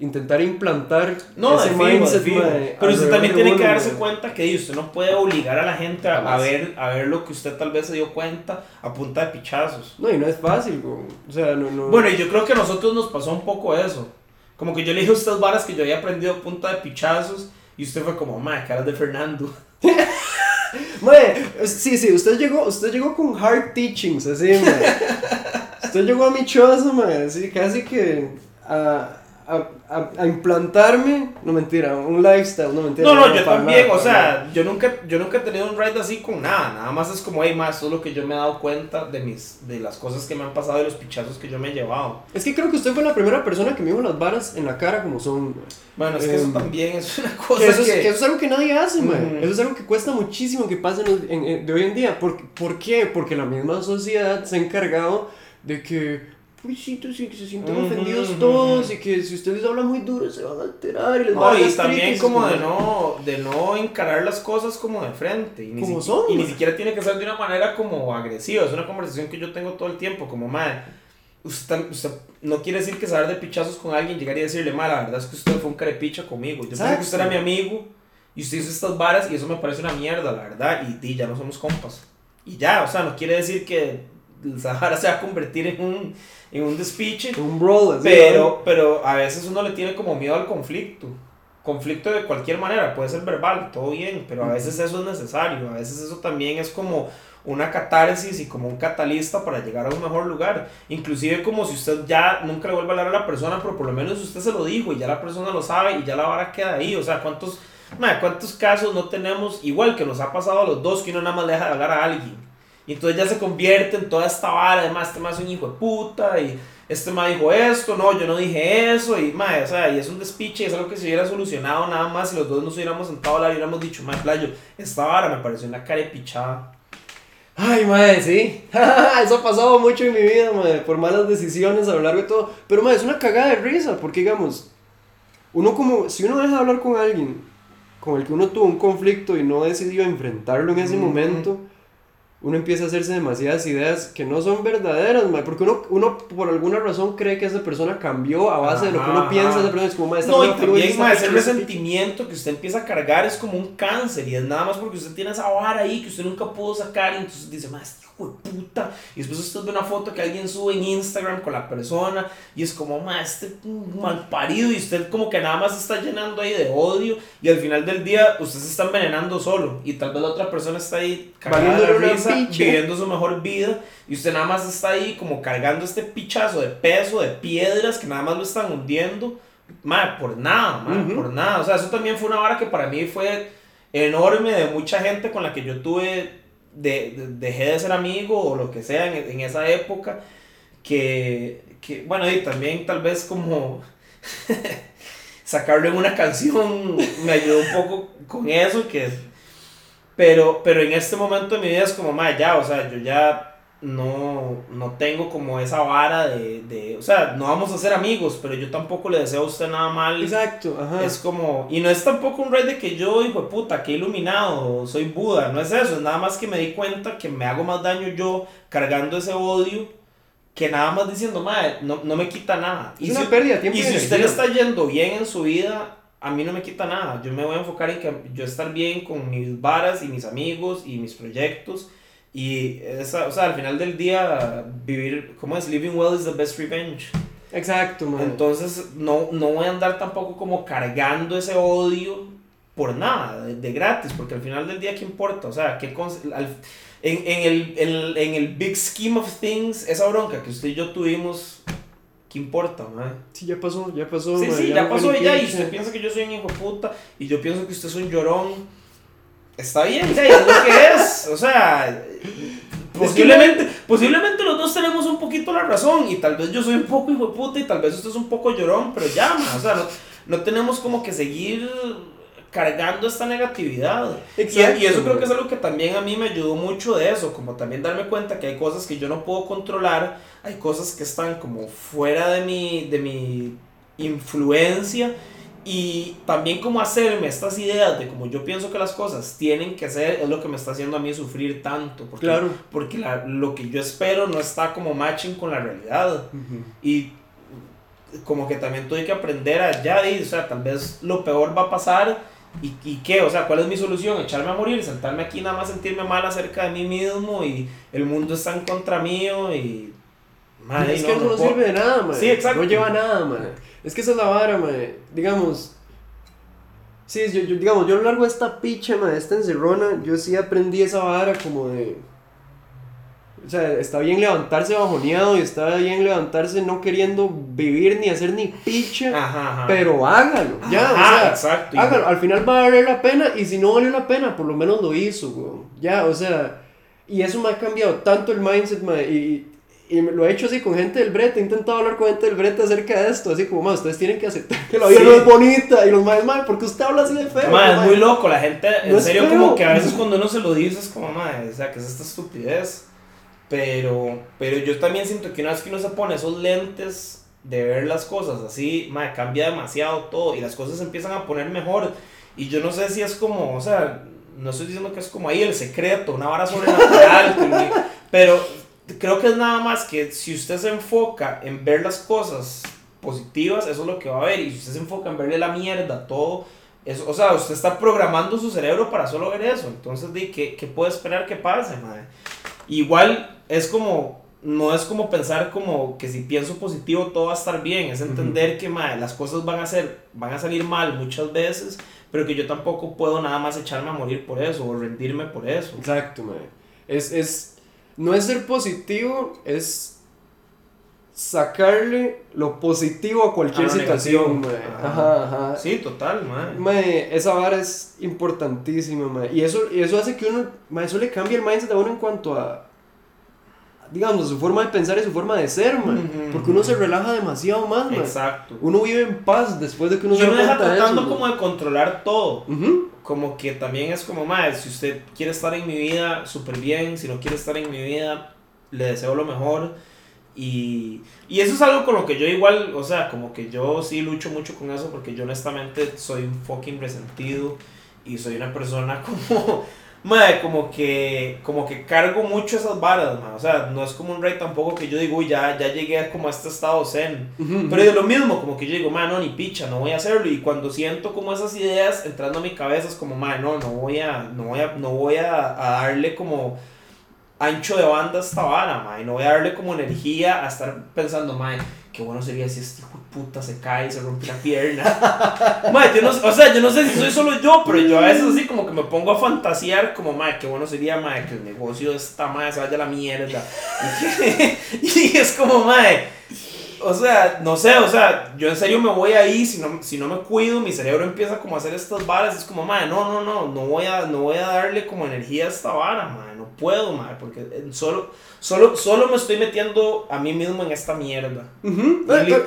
intentar implantar No, ese de fijo, de mindset, fijo. mae, Pero usted también de tiene que darse cuenta que usted no puede obligar a la gente a, a ver, a ver lo que usted tal vez se dio cuenta a punta de pichazos. No, y no es fácil. O sea, no, no... Bueno, y yo creo que a nosotros nos pasó un poco eso. Como que yo le dije a usted varas que yo había aprendido a punta de pichazos y usted fue como, ma, caras de Fernando. Mae, sí, sí, usted llegó, usted llegó con hard teachings, así, mae. usted llegó a mi choza, mae, así, casi que a, a, a, a implantarme, no mentira, un lifestyle, no mentira. No, no, yo también, nada, o nada. sea, yo nunca, yo nunca he tenido un ride así con nada, nada más es como, hey, más, eso es lo que yo me he dado cuenta de mis, de las cosas que me han pasado y los pichazos que yo me he llevado. Es que creo que usted fue la primera persona que me dijo las varas en la cara como son. Bueno, es que eso Em, también es una cosa Que eso, que... es, que eso es algo que nadie hace, man. Ujú. Eso es algo que cuesta muchísimo que pase en en- en- de hoy en día. ¿Por, ¿Por qué? Porque la misma sociedad se ha encargado de que, pobrecitos, y que se sienten Ujú, ofendidos ujú, todos ujú. y que si usted les habla muy duro se van a alterar y les a No, dar y gastritis, también como de no, de no encarar las cosas como de frente. Y ni, Como siqui- son, y ni siquiera tiene que ser de una manera como agresiva. Es una conversación que yo tengo todo el tiempo. Como, madre, usted, usted no quiere decir que saber de pichazos con alguien, llegar y decirle, madre, la verdad es que usted fue un carepicha conmigo. Yo pensé que usted era mi amigo y usted hizo estas varas y eso me parece una mierda, la verdad. Y, y ya no somos compas. Y ya, o sea, no quiere decir que esa vara se va a convertir en un, en un despiche. Un Pero, pero a veces uno le tiene como miedo al conflicto. Conflicto de cualquier manera, puede ser verbal, todo bien, pero a veces eso es necesario, a veces eso también es como una catarsis y como un catalista para llegar a un mejor lugar. Inclusive como si usted ya nunca le vuelve a hablar a la persona, pero por lo menos usted se lo dijo y ya la persona lo sabe y ya la vara queda ahí. O sea, ¿cuántos, ma, ¿cuántos casos no tenemos igual que nos ha pasado a los dos que uno nada más deja de hablar a alguien? Y entonces ya se convierte en toda esta vara, además este más es un hijo de puta y este más dijo esto, no, yo no dije eso y ma, o sea, y es un despiche, es algo que se hubiera solucionado nada más si los dos nos hubiéramos sentado a hablar y hubiéramos dicho, ma, playo, esta vara me pareció una carepichada. Ay, madre, sí. Eso ha pasado mucho en mi vida, madre, por malas decisiones a lo largo de todo. Pero, madre, es una cagada de risa, porque, digamos, uno como, si uno deja de hablar con alguien con el que uno tuvo un conflicto y no decidió enfrentarlo en ese momento, uno empieza a hacerse demasiadas ideas que no son verdaderas, porque uno, uno por alguna razón cree que esa persona cambió a base de lo que uno piensa ajá. esa persona. Es como, esta No, y también, ma, esta ese resentimiento que usted empieza a cargar es como un cáncer y es nada más porque usted tiene esa vara ahí que usted nunca pudo sacar y entonces dice, ma, este hijo de puta. Y después usted ve una foto que alguien sube en Instagram con la persona y es como, ma, este mal parido y usted como que nada más se está llenando ahí de odio y al final del día usted se está envenenando solo y tal vez la otra persona está ahí cagada de risa, viviendo su mejor vida y usted nada más está ahí como cargando este pichazo de peso, de piedras que nada más lo están hundiendo. Madre, por nada, Ujú. por nada. O sea, eso también fue una vara que para mí fue enorme de mucha gente con la que yo tuve, de, de- dejé de ser amigo o lo que sea en, esa época. Que, que, bueno, y también tal vez como sacarlo en una canción me ayudó un poco con eso. Que, pero, pero en este momento de mi vida es como, madre, ya, o sea, yo ya no, no tengo como esa vara de, de, o sea, no vamos a ser amigos, pero yo tampoco le deseo a usted nada mal. Exacto, ajá. Es como, y no es tampoco un rey de que yo, hijo de puta, que iluminado, soy Buda, no es eso, es nada más que me di cuenta que me hago más daño yo cargando ese odio que nada más diciendo, madre, no, no me quita nada. Es Y una si, pérdida de tiempo y si de usted le energía. está yendo bien en su vida, a mí no me quita nada. Yo me voy a enfocar en que yo estar bien con mis varas y mis amigos y mis proyectos. Y esa, o sea, al final del día, vivir, ¿cómo es? Living well is the best revenge. Exacto, madre. Entonces, no, no voy a andar tampoco como cargando ese odio por nada, de, de gratis, porque al final del día, ¿qué importa? O sea, ¿qué al- en, en, el, el- en el big scheme of things, esa bronca que usted y yo tuvimos, ¿qué importa, man? Sí, ya pasó, ya pasó. Sí, madre, sí, ya fue pasó ya, y usted piensa que yo soy un hijo puta, y yo pienso que usted es un llorón. Está bien, ya, y es lo que es. O sea, posiblemente, posiblemente los dos tenemos un poquito la razón, y tal vez yo soy un poco hijo de puta, y tal vez usted es un poco llorón, pero ya, man, o sea, no, no tenemos como que seguir cargando esta negatividad. Y, Exacto, y eso creo que es algo que también a mí me ayudó mucho de eso, como también darme cuenta que hay cosas que yo no puedo controlar, hay cosas que están como fuera de mi, de mi influencia y también como hacerme estas ideas de como yo pienso que las cosas tienen que ser es lo que me está haciendo a mí sufrir tanto, porque, Claro. porque la- lo que yo espero no está como matching con la realidad. Ujú. Y como que también tuve que aprender a ya, y, o sea, tal vez lo peor va a pasar. ¿Y, ¿Y qué? O sea, ¿cuál es mi solución? ¿Echarme a morir? ¿Sentarme aquí nada más sentirme mal acerca de mí mismo? Y el mundo está en contra mío y... Madre, es no, que eso no, puedo- sirve de nada, man. Sí, exacto. No lleva nada, man. Es que esa es la vara, man. Digamos. Sí, yo, yo- digamos, yo a lo largo de esta picha, man, de esta encerrona, yo sí aprendí esa vara como de. o sea, está bien levantarse bajoneado y está bien levantarse no queriendo vivir ni hacer ni picha, Ajá, ajá. pero hágalo, ya, Ajá, o sea, exacto. hágalo, al final va a valer la pena y si no vale la pena, por lo menos lo hizo, weón. Ya, o sea, y eso me ha cambiado tanto el mindset, ma, y, y lo he hecho así con gente del brete, he intentado hablar con gente del brete acerca de esto, así como, más ustedes tienen que aceptar que la vida Sí. no es bonita y los más mal, porque usted habla así de feo. Ma, es ma? muy loco, la gente, en No serio, como que a veces cuando uno se lo dice es como, madre, o sea, que es esta estupidez. Pero, pero yo también siento que una vez que uno se pone esos lentes de ver las cosas así, madre, cambia demasiado todo y las cosas se empiezan a poner mejor. Y yo no sé si es como, o sea, no estoy diciendo que es como ahí el secreto, una vara sobrenatural, pero creo que es nada más que si usted se enfoca en ver las cosas positivas, eso es lo que va a ver. Y si usted se enfoca en verle la mierda, todo, eso, o sea, usted está programando su cerebro para solo ver eso. Entonces, di, ¿qué, qué puede esperar que pase, madre? Igual es como, no es como pensar como que si pienso positivo todo va a estar bien, es entender que madre, las cosas van a, ser, van a salir mal muchas veces, pero que yo tampoco puedo nada más echarme a morir por eso o rendirme por eso. Exacto, mae. Es, es, no es ser positivo, es sacarle lo positivo a cualquier situación, negativo. mae. Ajá. Ajá, ajá. Sí, total. Mae, esa vara es importantísima, mae. Y eso, y eso hace que uno, mae, eso le cambie el mindset a uno en cuanto a, digamos, su forma de pensar y su forma de ser. Ujú, Porque uno se relaja demasiado más, mae. Exacto. Uno vive en paz después de que uno Y se da uno deja tratando eso, como de controlar todo. Como que también es como, madre, si usted quiere estar en mi vida, súper bien. Si no quiere estar en mi vida, le deseo lo mejor. Y, y eso es algo con lo que yo igual, o sea, como que yo sí lucho mucho con eso porque yo honestamente soy un fucking resentido y soy una persona como, madre, como que, como que cargo mucho esas varas, madre. O sea, no es como un rey tampoco que yo digo, uy, ya, ya llegué a como a este estado zen. Pero es lo mismo, como que yo digo, man, no, ni picha, no voy a hacerlo. Y cuando siento como esas ideas entrando a mi cabeza, es como, man, no, no voy a, no voy a, no voy a, a darle como ancho de banda a esta vara, man. No voy a darle como energía a estar pensando, man, qué bueno sería si este hijo de puta se cae y se rompe la pierna. no, o sea, yo no sé si soy solo yo, pero yo a veces así como que me pongo a fantasear como, man, qué bueno sería, man, que el negocio de esta madre se vaya a la mierda. Y, es como, man, o sea, no sé, o sea, yo en serio me voy ahí, si no, si no me cuido, mi cerebro empieza como a hacer estas varas, es como, madre, no, no, no, no voy a, no voy a darle como energía a esta vara, madre, no puedo, madre, porque eh, solo, solo, solo me estoy metiendo a mí mismo en esta mierda. Ujú. Y li- Eh,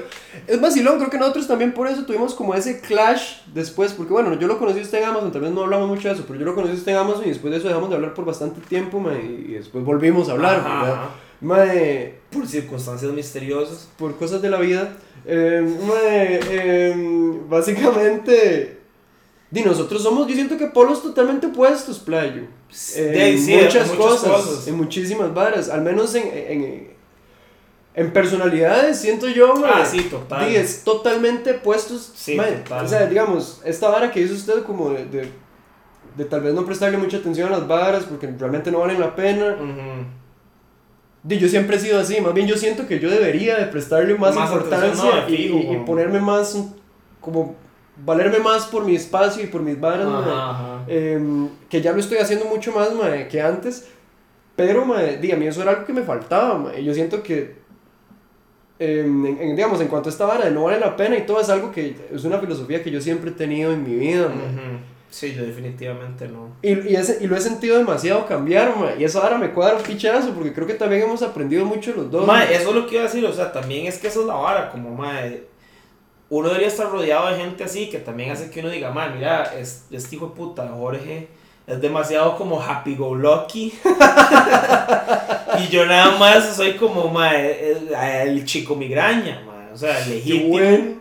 Es vacilón, creo que nosotros también por eso tuvimos como ese clash después, porque bueno, yo lo conocí a usted en Amazon, tal vez no hablamos mucho de eso, pero yo lo conocí a usted en Amazon y después de eso dejamos de hablar por bastante tiempo, y después volvimos a hablar, Ajá, ¿verdad? Mae, Por circunstancias misteriosas. por cosas de la vida. Eh, mae, eh, básicamente, di, nosotros somos, yo siento que polos totalmente opuestos, playo. En De ahí sí, en muchas, muchas cosas, cosas. en muchísimas varas, al menos en, en, en personalidades, siento yo, mae. Ah, sí, total. Di, es totalmente puestos. Sí, mae, total. O sea, digamos, esta vara que hizo usted como de, de, de tal vez no prestarle mucha atención a las varas porque realmente no valen la pena. Ujú. Di, yo siempre he sido así, más bien yo siento que yo debería de prestarle más, Más importancia no, y, ponerme más, como, valerme más por mi espacio y por mis varas. Em, que ya lo estoy haciendo mucho más que antes. Pero, di, a mí eso era algo que me faltaba. y yo siento que, em, en, en, digamos, en cuanto a esta vara de no vale la pena y todo, es algo que es una filosofía que yo siempre he tenido en mi vida. Sí, yo definitivamente no. Y, y, ese- y lo he sentido demasiado cambiar, mae, y eso ahora me cuadra un pichazo, porque creo que también hemos aprendido mucho los dos. Mae. eso es lo que iba a decir, o sea, también es que eso es la vara, como, mae, uno debería estar rodeado de gente así, que también hace que uno diga, mae, mira, es- este hijo de puta, Jorge, es demasiado como happy go lucky, y yo nada más soy como, mae, el, el chico migraña, mae, o sea, legítimo, bueno.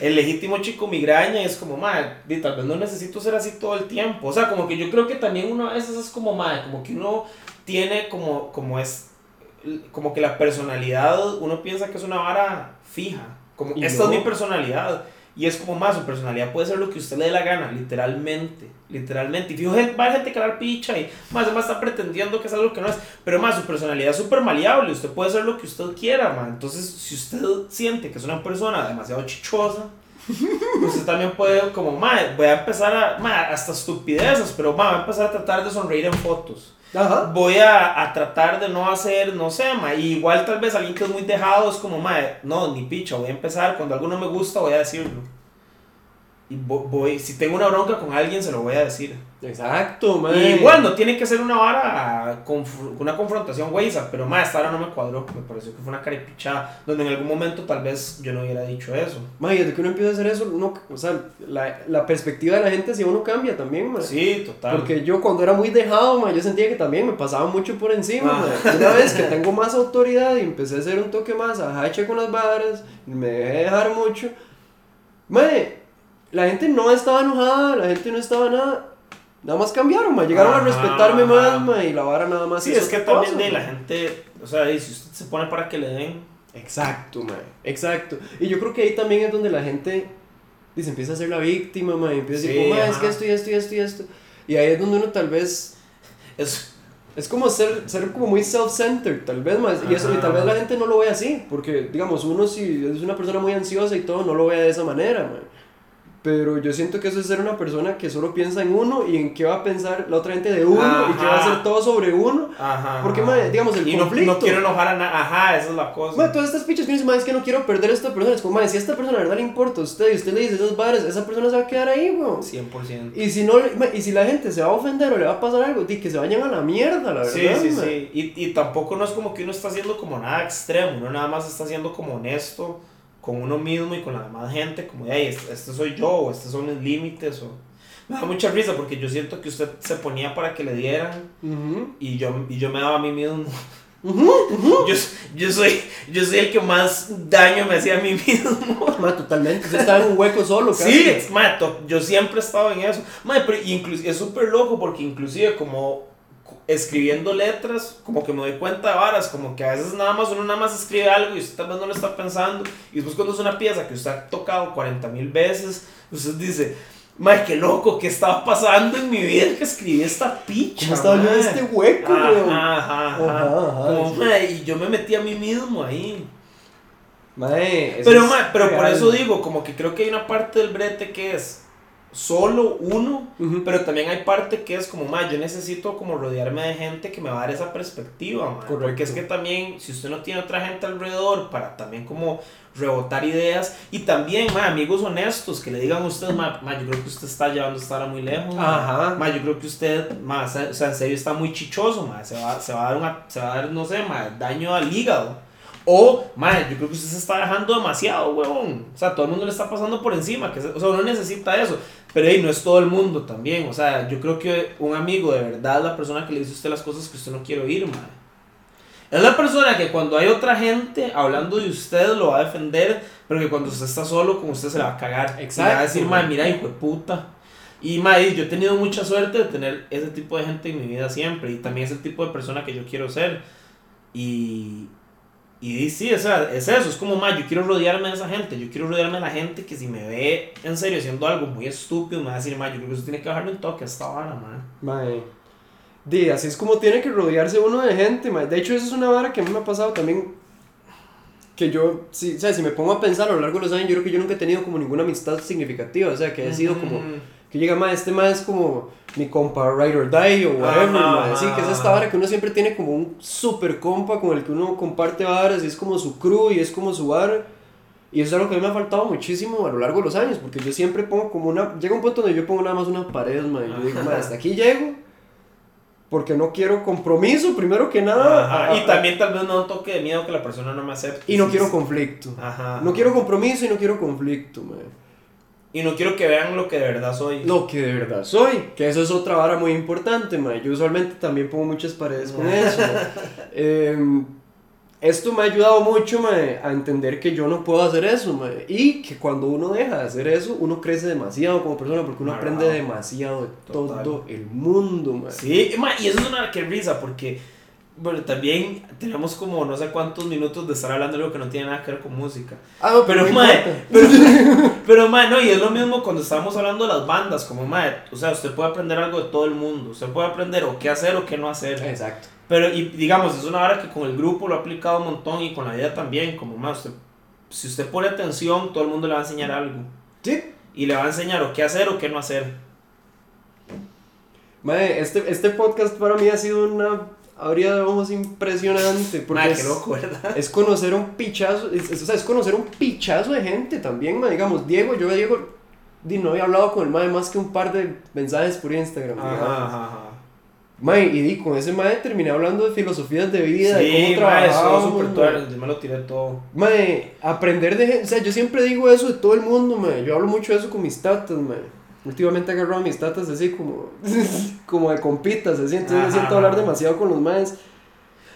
El legítimo chico migraña, es como, di, tal vez no necesito ser así todo el tiempo, o sea, como que yo creo que también uno a veces es como, mae, como que uno tiene como, como es como que la personalidad, uno piensa que es una vara fija. Como, esta no. es mi personalidad. Y es como más, su personalidad puede ser lo que usted le dé la gana, literalmente. Literalmente. Y fijo, va gente que picha y más, además está pretendiendo que es algo que no es. Pero más, su personalidad es súper maleable. Usted puede ser lo que usted quiera, man. Entonces, si usted siente que es una persona demasiado chichosa, usted también puede, como, madre, voy a empezar a, madre, hasta estupideces, pero madre, voy a empezar a tratar de sonreír en fotos. Ajá. Voy a, a tratar de no hacer, no sé, ma, igual tal vez alguien que es muy dejado es como, ma, no, ni picha, voy a empezar, cuando algo no me gusta voy a decirlo. Y vo- voy, si tengo una bronca con alguien se lo voy a decir. Exacto, Y mae. igual no tiene que ser una vara, conf- una confrontación güeyza, pero ma, esta hora no me cuadró, me pareció que fue una caripichada, donde en algún momento tal vez yo no hubiera dicho eso. Mae, desde que uno empieza a hacer eso, uno, o sea, la, la perspectiva de la gente hacia uno cambia también, mae. Sí, total. Porque yo cuando era muy dejado, mae, yo sentía que también me pasaba mucho por encima, Ah. mae. Una vez que tengo más autoridad y empecé a hacer un toque más, a hache con las varas, me dejé dejar mucho. Mae, la gente no estaba enojada, la gente no estaba nada. Nada más cambiaron, mae. Llegaron a respetarme ajá. más, mae, y la vara nada más Sí, es que también de la gente, o sea, si usted se pone para que le den, Exacto, mae. Exacto. Y yo creo que ahí también es donde la gente dice, empieza a ser la víctima, mae. Empieza a decir, es que esto y esto y esto y esto. Y ahí es donde uno tal vez es Es como ser, ser como muy self-centered, tal vez más. Y, eso, y Ajá. tal vez la gente no lo ve así. Porque, digamos, uno si es una persona muy ansiosa y todo, no lo ve de esa manera, man. Pero yo siento que eso es ser una persona que solo piensa en uno y en qué va a pensar la otra gente de uno y que va a Ajá. hacer todo sobre uno. Ajá. Porque, ajá. digamos, el y no, conflicto. no quiero enojar a nadie. Ajá, esa es la cosa. Man, todas estas pichas que uno dice, "Man, es que no quiero perder a esta persona. Es como, man, si a esta persona de verdad le importa a usted y usted le dice esas varas, esa persona se va a quedar ahí, weón. 100%. Y si, no, y si la gente se va a ofender o le va a pasar algo, di, que se vayan a la mierda, la verdad. Sí, sí, sí. Y, y tampoco no es como que uno está haciendo como nada extremo. Uno nada más está siendo como honesto con uno mismo y con la demás gente. Como, hey, este, este soy yo, o estos son mis límites. O... Me da mucha risa porque yo siento que usted se ponía para que le dieran Ujú. y yo, y yo me daba a mí mismo. Ujú, ujú. Yo, yo, soy, yo soy el que más daño me hacía a mí mismo. Ma, totalmente. Usted estaba en un hueco solo, casi. Sí, ma, yo siempre he estado en eso. Ma, pero inclu- es súper loco porque inclusive como escribiendo letras, como que me doy cuenta de varas, como que a veces nada más uno nada más escribe algo y usted tal vez no lo está pensando. Y después cuando es una pieza que usted ha tocado 40 mil veces, usted dice, ma, qué loco, ¿qué estaba pasando en mi vida que escribí esta picha? ¿Cómo estaba yo en ma?" este hueco, weón? Ajá, ajá, ajá. Como, y yo me metí a mí mismo ahí. Eso Pero, es ma, pero por eso digo, como que creo que hay una parte del brete que es solo uno, pero también hay parte que es como, ma, yo necesito como rodearme de gente que me va a dar esa perspectiva, ma, porque es que también, si usted no tiene otra gente alrededor para también como rebotar ideas, y también, ma, amigos honestos, que le digan a usted, ma, ma, yo creo que usted está llevando esta hora muy lejos. Ajá. Ma, yo creo que usted, ma, o sea, en serio está muy chichoso, ma, se va, se va a dar una, se va a dar, no sé, ma, daño al hígado. O, ma, yo creo que usted se está dejando demasiado, huevón. O sea, todo el mundo le está pasando por encima, que se- o sea, uno necesita eso. Pero ahí no es todo el mundo también, o sea, yo creo que un amigo de verdad es la persona que le dice a usted las cosas que usted no quiere oír, ma. Es la persona que cuando hay otra gente hablando de usted lo va a defender, pero que cuando usted está solo con usted se la va a cagar. Y le va a decir, Exacto. ma, mira, hijo de puta. Y ma, y yo he tenido mucha suerte de tener ese tipo de gente en mi vida siempre. Y también es el tipo de persona que yo quiero ser. Y, y sí, o sea, es eso. Es como, ma, yo quiero rodearme de esa gente. Yo quiero rodearme de la gente que si me ve en serio haciendo algo muy estúpido, me va a decir, ma, yo creo que usted tiene que bajarle un toque a esta vara, ma. Mae. Di, así es como tiene que rodearse uno de gente, mae. De hecho, eso es una vara que a mí me ha pasado también. Que yo, sí, o sea, si me pongo a pensar a lo largo de los años, yo creo que yo nunca he tenido como ninguna amistad significativa. O sea, que he sido como. Que llega, mae, este mae es como mi compa Ride or Die o whatever, Ajá, mae. Sí, que es esta ajá. vara que uno siempre tiene como un super compa con el que uno comparte varas y es como su crew y es como su vara. Y eso es algo que a mí me ha faltado muchísimo a lo largo de los años, porque yo siempre pongo como una... Llega un punto donde yo pongo nada más unas paredes, mae. y Yo digo, mae, hasta aquí llego, porque no quiero compromiso, primero que nada. Ajá, a- Y también tal vez no toque de miedo que la persona no me acepte. Y no quiero conflicto. Ajá. No quiero compromiso y no quiero conflicto, mae. Y no quiero que vean lo que de verdad soy. Lo que de verdad soy, que eso es otra vara muy importante, mae. Yo usualmente también pongo muchas paredes con eso. mae. Em, esto me ha ayudado mucho mae, a entender que yo no puedo hacer eso, mae. Y que cuando uno deja de hacer eso, uno crece demasiado como persona porque uno Marrado. aprende demasiado de Total. todo el mundo, mae. Sí, ma, y eso es una que risa porque, bueno, también tenemos como no sé cuántos minutos de estar hablando de algo que no tiene nada que ver con música. Ah, no, Pero, no mae, pero, pero, no, y es lo mismo cuando estábamos hablando de las bandas, como, ma, o sea, usted puede aprender algo de todo el mundo, usted puede aprender o qué hacer o qué no hacer. Exacto. Pero, y digamos, es una hora que con el grupo lo ha aplicado un montón y con la vida también, como, ma, usted, si usted pone atención, todo el mundo le va a enseñar algo. Sí. Y le va a enseñar o qué hacer o qué no hacer. Mae, este, este podcast para mí ha sido una abría de ojos impresionante. Porque es, loco, ¿verdad? es conocer un pichazo, es, es- o sea, es conocer un pichazo de gente también, mae. Digamos, Diego, yo a Diego di, no había hablado con el mae más que un par de mensajes por Instagram. Ajá, ajá, ajá. Mae, y di, con ese mae terminé hablando de filosofías de vida, de Sí, cómo súper mae. tuerto, yo me lo tiré todo. Mae, aprender de gente, o sea, yo siempre digo eso de todo el mundo, mae. Yo hablo mucho de eso con mis tatas, mae. Últimamente agarrado a mis tatas así como, como de compitas, así, entonces me Ajá. siento a hablar demasiado con los maes.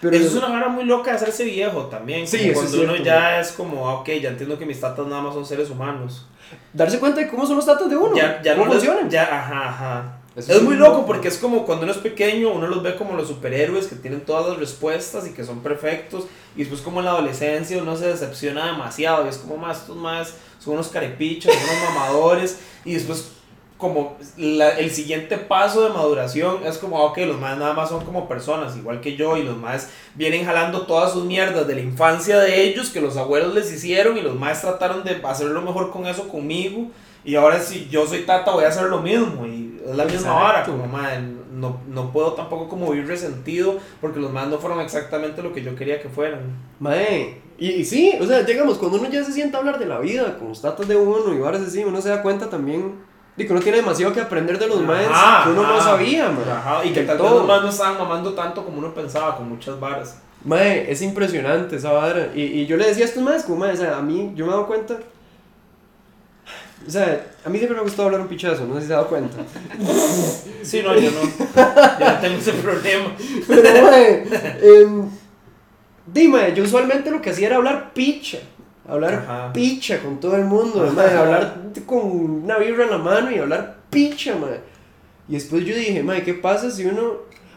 Pero Eso es una manera muy loca de hacerse viejo también. Sí, eso es cuando uno cierto, ya es como, ah, ok, ya entiendo que mis tatas nada más son seres humanos. darse cuenta de cómo son los tatas de uno, ya, ya cómo no funcionan. Ya, ajá, ajá. Eso Es es muy loco loco. porque es como cuando uno es pequeño, uno los ve como los superhéroes que tienen todas las respuestas y que son perfectos. Y después como en la adolescencia uno se decepciona demasiado y es como más, estos más son unos carepichos, son unos mamadores. Y después como la- el siguiente paso de maduración es como, ok, los más nada más son como personas, igual que yo, y los más vienen jalando todas sus mierdas de la infancia de ellos que los abuelos les hicieron y los más trataron de hacer lo mejor con eso conmigo. Y ahora si yo soy tata voy a hacer lo mismo y es la misma vara, como madre, no, no puedo tampoco como vivir resentido porque los más no fueron exactamente lo que yo quería que fueran. Mae, y, y sí, o sea, digamos, cuando uno ya se sienta a hablar de la vida, con los tatas de uno y varas así, uno se da cuenta también que uno tiene demasiado que aprender de los maes que uno no sabía, mae. Ajá, y que tal vez los más no estaban mamando tanto como uno pensaba, con muchas varas. Mae, es impresionante esa vara. Y, y yo le decía a estos maes, como, mae, o sea, a mí, yo me he dado cuenta. O sea, a mí siempre me ha gustado hablar un pichazo, no sé si se ha dado cuenta. Sí, no, yo no. Yo no tengo ese problema. Pero, mae, em, dime, yo usualmente lo que hacía era hablar picha. Hablar Ajá. picha con todo el mundo, mae, hablar con una vibra en la mano y hablar picha, mae. Y después yo dije, mae, ¿qué pasa si uno...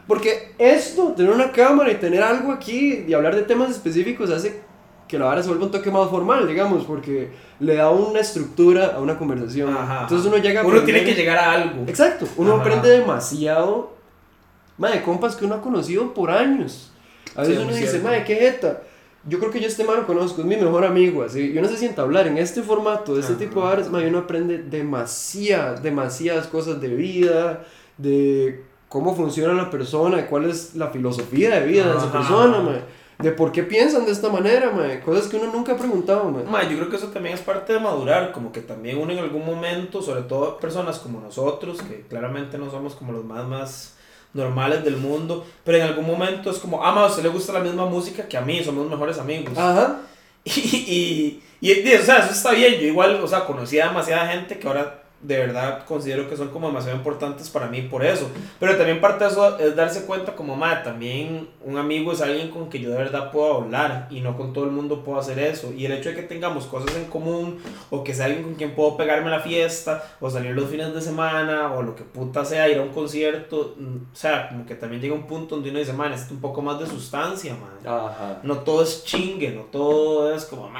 Porque esto, tener una cámara y tener algo aquí y hablar de temas específicos hace que la vara se vuelva un toque más formal, digamos, porque le da una estructura a una conversación. Ajá. Entonces uno llega a Uno tiene que llegar a algo. Exacto, uno Ajá. aprende demasiado, madre, compas que uno ha conocido por años. A veces Sí, uno dice, madre, qué jeta. Yo creo que yo este man lo conozco, es mi mejor amigo, así. Y uno se sienta a hablar en este formato, de este Ajá. tipo de áreas, madre, uno aprende demasiadas, demasiadas cosas de vida, de cómo funciona la persona, de cuál es la filosofía de vida de esa Ajá. persona, madre. De por qué piensan de esta manera, madre. Cosas que uno nunca ha preguntado, madre. Ma, yo creo que eso también es parte de madurar, como que también uno en algún momento, sobre todo personas como nosotros, que claramente no somos como los más más normales del mundo, pero en algún momento es como, ah, ma, a usted le gusta la misma música que a mí, somos mejores amigos. Ajá. Y, y, y, o sea, eso está bien, yo igual, o sea, conocí a demasiada gente que ahora de verdad considero que son como demasiado importantes para mí por eso. Pero también parte de eso es darse cuenta como, madre, también un amigo es alguien con que yo de verdad puedo hablar y no con todo el mundo puedo hacer eso. Y el hecho de que tengamos cosas en común o que sea alguien con quien puedo pegarme a la fiesta o salir los fines de semana o lo que puta sea, ir a un concierto, mm, o sea, como que también llega un punto donde uno dice, man, necesito un poco más de sustancia, man. Ajá. No todo es chingue, no todo es como, "Ma,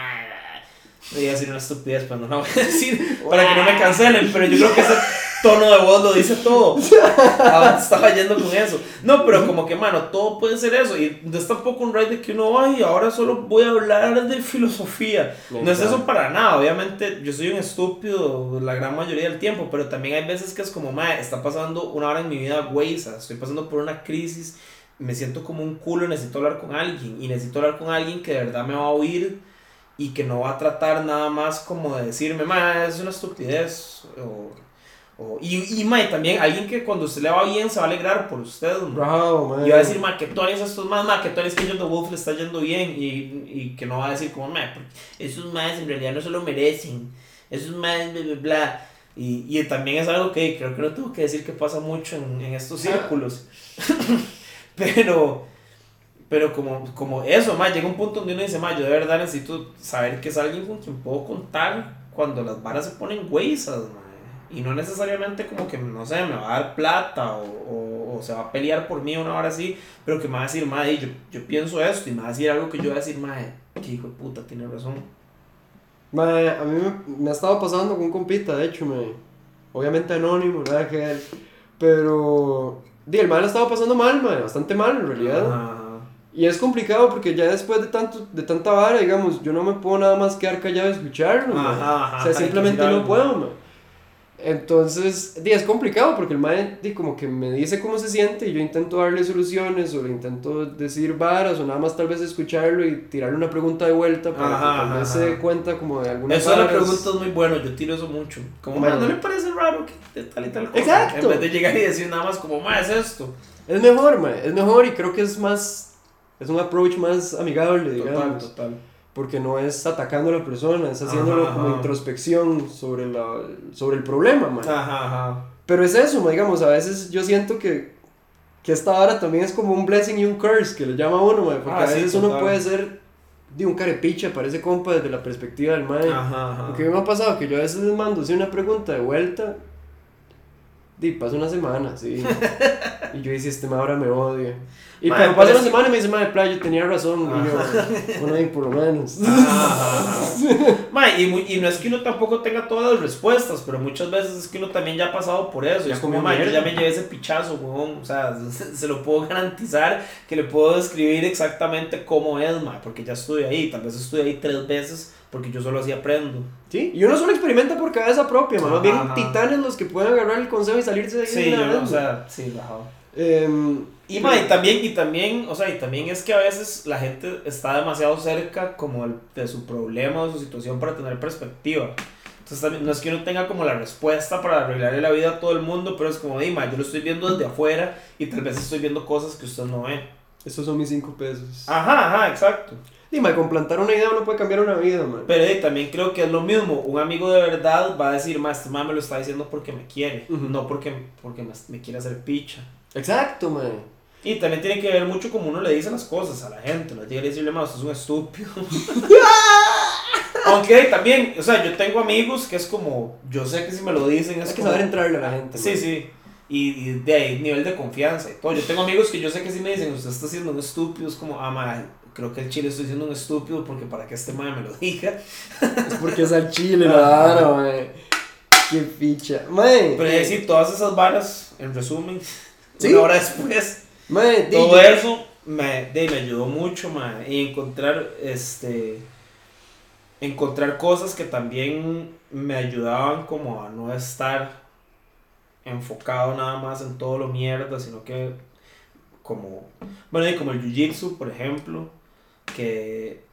voy a decir una estupidez, pero no la voy a decir para que no me cancelen, pero yo creo que ese tono de voz lo dice todo. ¿A dónde estaba yendo con eso? No, pero como que, mano, todo puede ser eso. Y no es tampoco un ride de que uno, ay, ahora solo voy a hablar de filosofía. No es eso para nada. Obviamente, yo soy un estúpido la gran mayoría del tiempo, pero también hay veces que es como, ma, está pasando una hora en mi vida, güey, o sea, estoy pasando por una crisis, me siento como un culo, necesito hablar con alguien. Y necesito hablar con alguien que de verdad me va a oír y que no va a tratar nada más como de decirme, ma, es una estupidez. O, o- y, y ma, también alguien que cuando usted le va bien se va a alegrar por usted. Bravo. Y va a decir, ma, que Tonis estos más, ma, que Tonis que John the Wolf le está yendo bien. Y, y que no va a decir, como, ma, esos más en realidad no se lo merecen. Esos más, bla, bla, bla. Y, y también es algo que creo que no tengo que decir que pasa mucho en, en estos círculos. pero, pero como, como eso, ma, llega un punto donde uno dice, ma, yo de verdad necesito saber que es alguien con quien puedo contar cuando las varas se ponen güeyzas. Y no necesariamente como que, no sé, me va a dar plata o, o, o se va a pelear por mí una hora así, pero que me va a decir, madre, yo, yo pienso esto y me va a decir algo que yo voy a decir, madre, que hijo de puta, tiene razón. Mae, a mí me, me ha estado pasando con un compita, de hecho, mae. Obviamente anónimo, nada que ver. Pero. Di, el mal ha estado pasando mal, mae, bastante mal en realidad. Ajá. Y es complicado porque ya después de tanto de tanta vara, digamos, yo no me puedo nada más quedar callado y escucharlo. Ajá, ajá, o sea, simplemente no puedo. mae. Entonces, es complicado porque el mae di, como que me dice cómo se siente y yo intento darle soluciones o le intento decir varas o nada más tal vez escucharlo y tirarle una pregunta de vuelta para Ajá, que tal vez se dé cuenta como de algunas Eso de la varas. pregunta es muy bueno, yo tiro eso mucho. Como, Bueno. "Ma, ¿no le parece raro que tal y tal cosa? Exacto. En vez de llegar y decir nada más como, ma, es esto. Es mejor, mae, es mejor y creo que es más, es un approach más amigable, Total, digamos. total. porque no es atacando a la persona, es haciéndolo Ajá, como ajá. introspección sobre, la, sobre el problema, man. Ajá, ajá. Pero es eso, man, digamos, a veces yo siento que, que esta vara también es como un blessing y un curse, que le llama a uno, man, porque Ah, a sí, veces uno puede ser de un carepicha, parece compa desde la perspectiva del man. Ajá, ajá. Porque me ha pasado que yo a veces les mando así una pregunta de vuelta, y pasa una semana, sí. y yo dice, este man ahora me odia. Y Madre, pero pasa pero una sí. semana y me dice, madre, playa, yo tenía razón. Y yo, bueno, y por lo menos. Ajá, ajá. Ma, y, y no es que uno tampoco tenga todas las respuestas, pero muchas veces es que uno también ya ha pasado por eso. Ya es como, comió ma, yo ya me llevé ese pichazo, weón. O sea, se, se lo puedo garantizar que le puedo describir exactamente cómo es, ma, porque ya estuve ahí. Tal vez estuve ahí tres veces porque yo solo así aprendo. Sí, y uno solo experimenta por cabeza propia. Más bien titanes los que pueden agarrar el consejo y salirse de ahí. Sí, yo no, o sea, sí, bajado. Em, Y, ma, y también, y también, o sea, y también es que a veces la gente está demasiado cerca como el- de su problema o de su situación para tener perspectiva. Entonces también, no es que uno tenga como la respuesta para arreglarle la vida a todo el mundo, pero es como, "Di, ma, yo lo estoy viendo desde afuera y tal vez estoy viendo cosas que usted no ve. Esos son mis cinco pesos. Ajá, ajá, exacto. Dime, con plantar una idea uno puede cambiar una vida, man. Pero di, también creo que es lo mismo. Un amigo de verdad va a decir, ma, este me lo está diciendo porque me quiere, no porque, porque me, me quiere hacer picha. Exacto, man. Y también tiene que ver mucho como uno le dice las cosas a la gente. No llega a decirle, más, es un estúpido. Aunque también, o sea, yo tengo amigos que es como, yo sé que si me lo dicen es Hay que como- saber entrarle a la gente. Sí, man. sí. Y, y de ahí, nivel de confianza y todo. Yo tengo amigos que yo sé que si me dicen, usted está siendo un estúpido, es como, ah, ma, creo que el chile estoy siendo un estúpido porque para que este madre me lo diga. Es porque es al chile, la vara, man. Qué ficha. Man. Pero es decir, todas esas varas, en resumen, Sí. una hora después, di, todo eso me, de, me ayudó mucho, ma, y encontrar, este, encontrar cosas que también me ayudaban como a no estar enfocado nada más en todo lo mierda, sino que como, bueno, y como el jiu-jitsu, por ejemplo, que,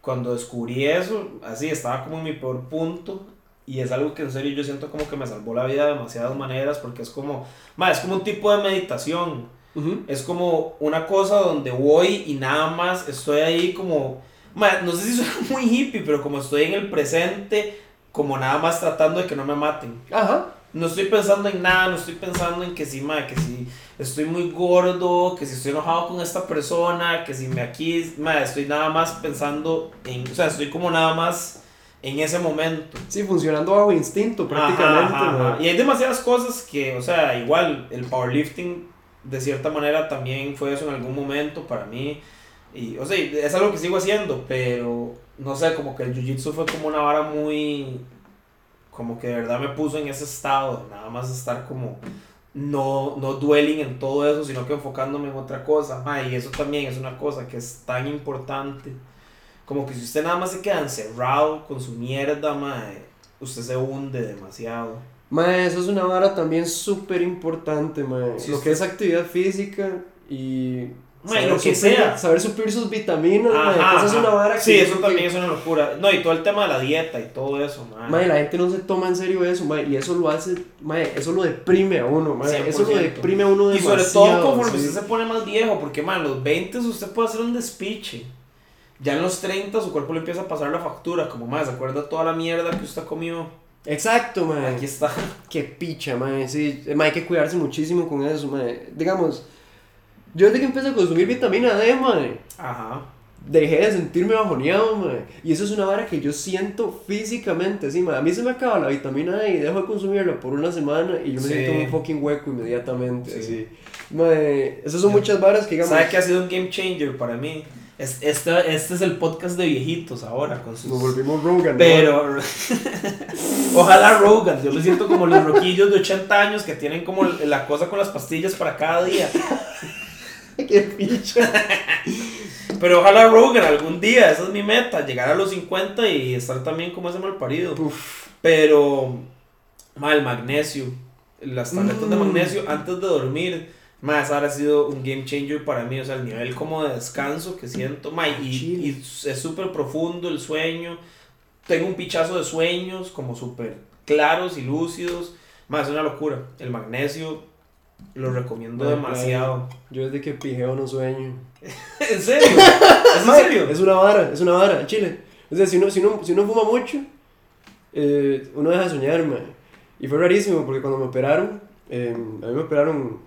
cuando descubrí eso, así, estaba como en mi peor punto, y es algo que en serio yo siento como que me salvó la vida de demasiadas maneras, porque es como, ma, es como un tipo de meditación, es como una cosa donde voy y nada más estoy ahí como, ma, no sé si suena muy hippie, pero como estoy en el presente, como nada más tratando de que no me maten. Ajá. No estoy pensando en nada, no estoy pensando en que si, ma, que si estoy muy gordo, que si estoy enojado con esta persona, que si me aquí, ma, estoy nada más pensando en, o sea, estoy como nada más en ese momento. Sí, funcionando bajo instinto prácticamente, Ajá, ajá, man. ajá. Y hay demasiadas cosas que, o sea, igual el powerlifting de cierta manera también fue eso en algún momento para mí. Y, o sea, es algo que sigo haciendo, pero no sé, como que el jiu-jitsu fue como una vara muy. Como que de verdad me puso en ese estado, nada más estar como. No, no dwelling en todo eso, sino que enfocándome en otra cosa. Ma, y eso también es una cosa que es tan importante. Como que si usted nada más se queda encerrado con su mierda, mae, usted se hunde demasiado. Mae, eso es una vara también súper importante. Sí, lo que es actividad física y... Mae, saber lo que suplir- sea. Saber suplir sus vitaminas, mae, Ajá, Eso es una vara que... Sí, eso también que- es una locura. No, y todo el tema de la dieta y todo eso, mae. Mae, la gente no se toma en serio eso, mae, y eso lo hace, mae, eso lo deprime a uno, mae, eso lo 100%. deprime a uno Y demasiado. sobre todo conforme sí. usted se pone más viejo, porque man, a los 20 usted puede hacer un despiche. Ya en los 30 su cuerpo le empieza a pasar la factura, como más, ¿se acuerda toda la mierda que usted comió? Exacto, mae. Aquí está. Qué picha, mae, sí, mae, hay que cuidarse muchísimo con eso, mae. Digamos, yo desde que empecé a consumir vitamina D, mae, Ajá. dejé de sentirme bajoneado, mae. Y eso es una vara que yo siento físicamente, sí, mae. A mí se me acaba la vitamina D y dejo de consumirla por una semana y yo me Sí. siento un fucking hueco inmediatamente, Sí. así. Mae, esas son muchas varas que digamos... ¿Sabe que ha sido un game changer para mí? Es- Este, este es el podcast de viejitos ahora, con sus... Nos volvimos Rogan, ¿no? Pero ojalá Rogan, yo me siento como los roquillos de 80 años que tienen como la cosa con las pastillas para cada día. Qué picha. Pero ojalá Rogan algún día, esa es mi meta, llegar a los 50 y estar también como ese mal parido. Uf. Pero, ma, el magnesio, las tabletas de Mm. magnesio antes de dormir, ma, esa ha sido un game changer para mí, o sea, el nivel como de descanso que siento, ma, y, Chile. y es súper profundo el sueño, tengo un pichazo de sueños como súper claros y lúcidos, ma, es una locura, el magnesio lo recomiendo Ma, demasiado. Yo desde que pijeo no sueño. ¿En serio? ¿Es en serio? Es una vara, es una vara, chile. O sea, si uno, si uno, si uno fuma mucho, eh, uno deja de soñar, mae. Y fue rarísimo porque cuando me operaron, eh, a mí me operaron,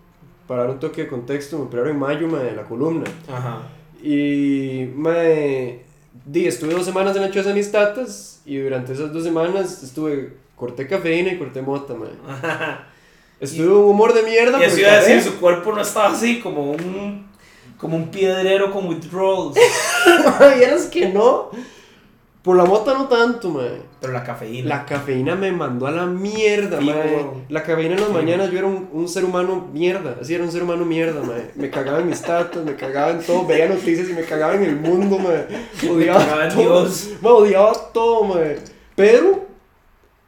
para dar un toque de contexto, me operaron en mayo, mae, de la columna. Ajá. Y, mae, di, estuve dos semanas en la choza de mis tatas y durante esas dos semanas estuve, corté cafeína y corté mota, mae. Estuve en un humor de mierda. Y por iba a decir, su cuerpo no estaba así como un, como un piedrero con withdrawals. Vieras que no. Por la mota no tanto, mae. Pero la cafeína. La cafeína me mandó a la mierda, mae. weón. La cafeína en las Fijo. mañanas yo era un, un ser humano mierda. Así era un ser humano mierda, mae. Me cagaba en mis tatas, me cagaba en todo. Veía noticias y me cagaba en el mundo, mae. Odiaba cagaba en todo. Dios. Me odiaba todo, mae. Pero,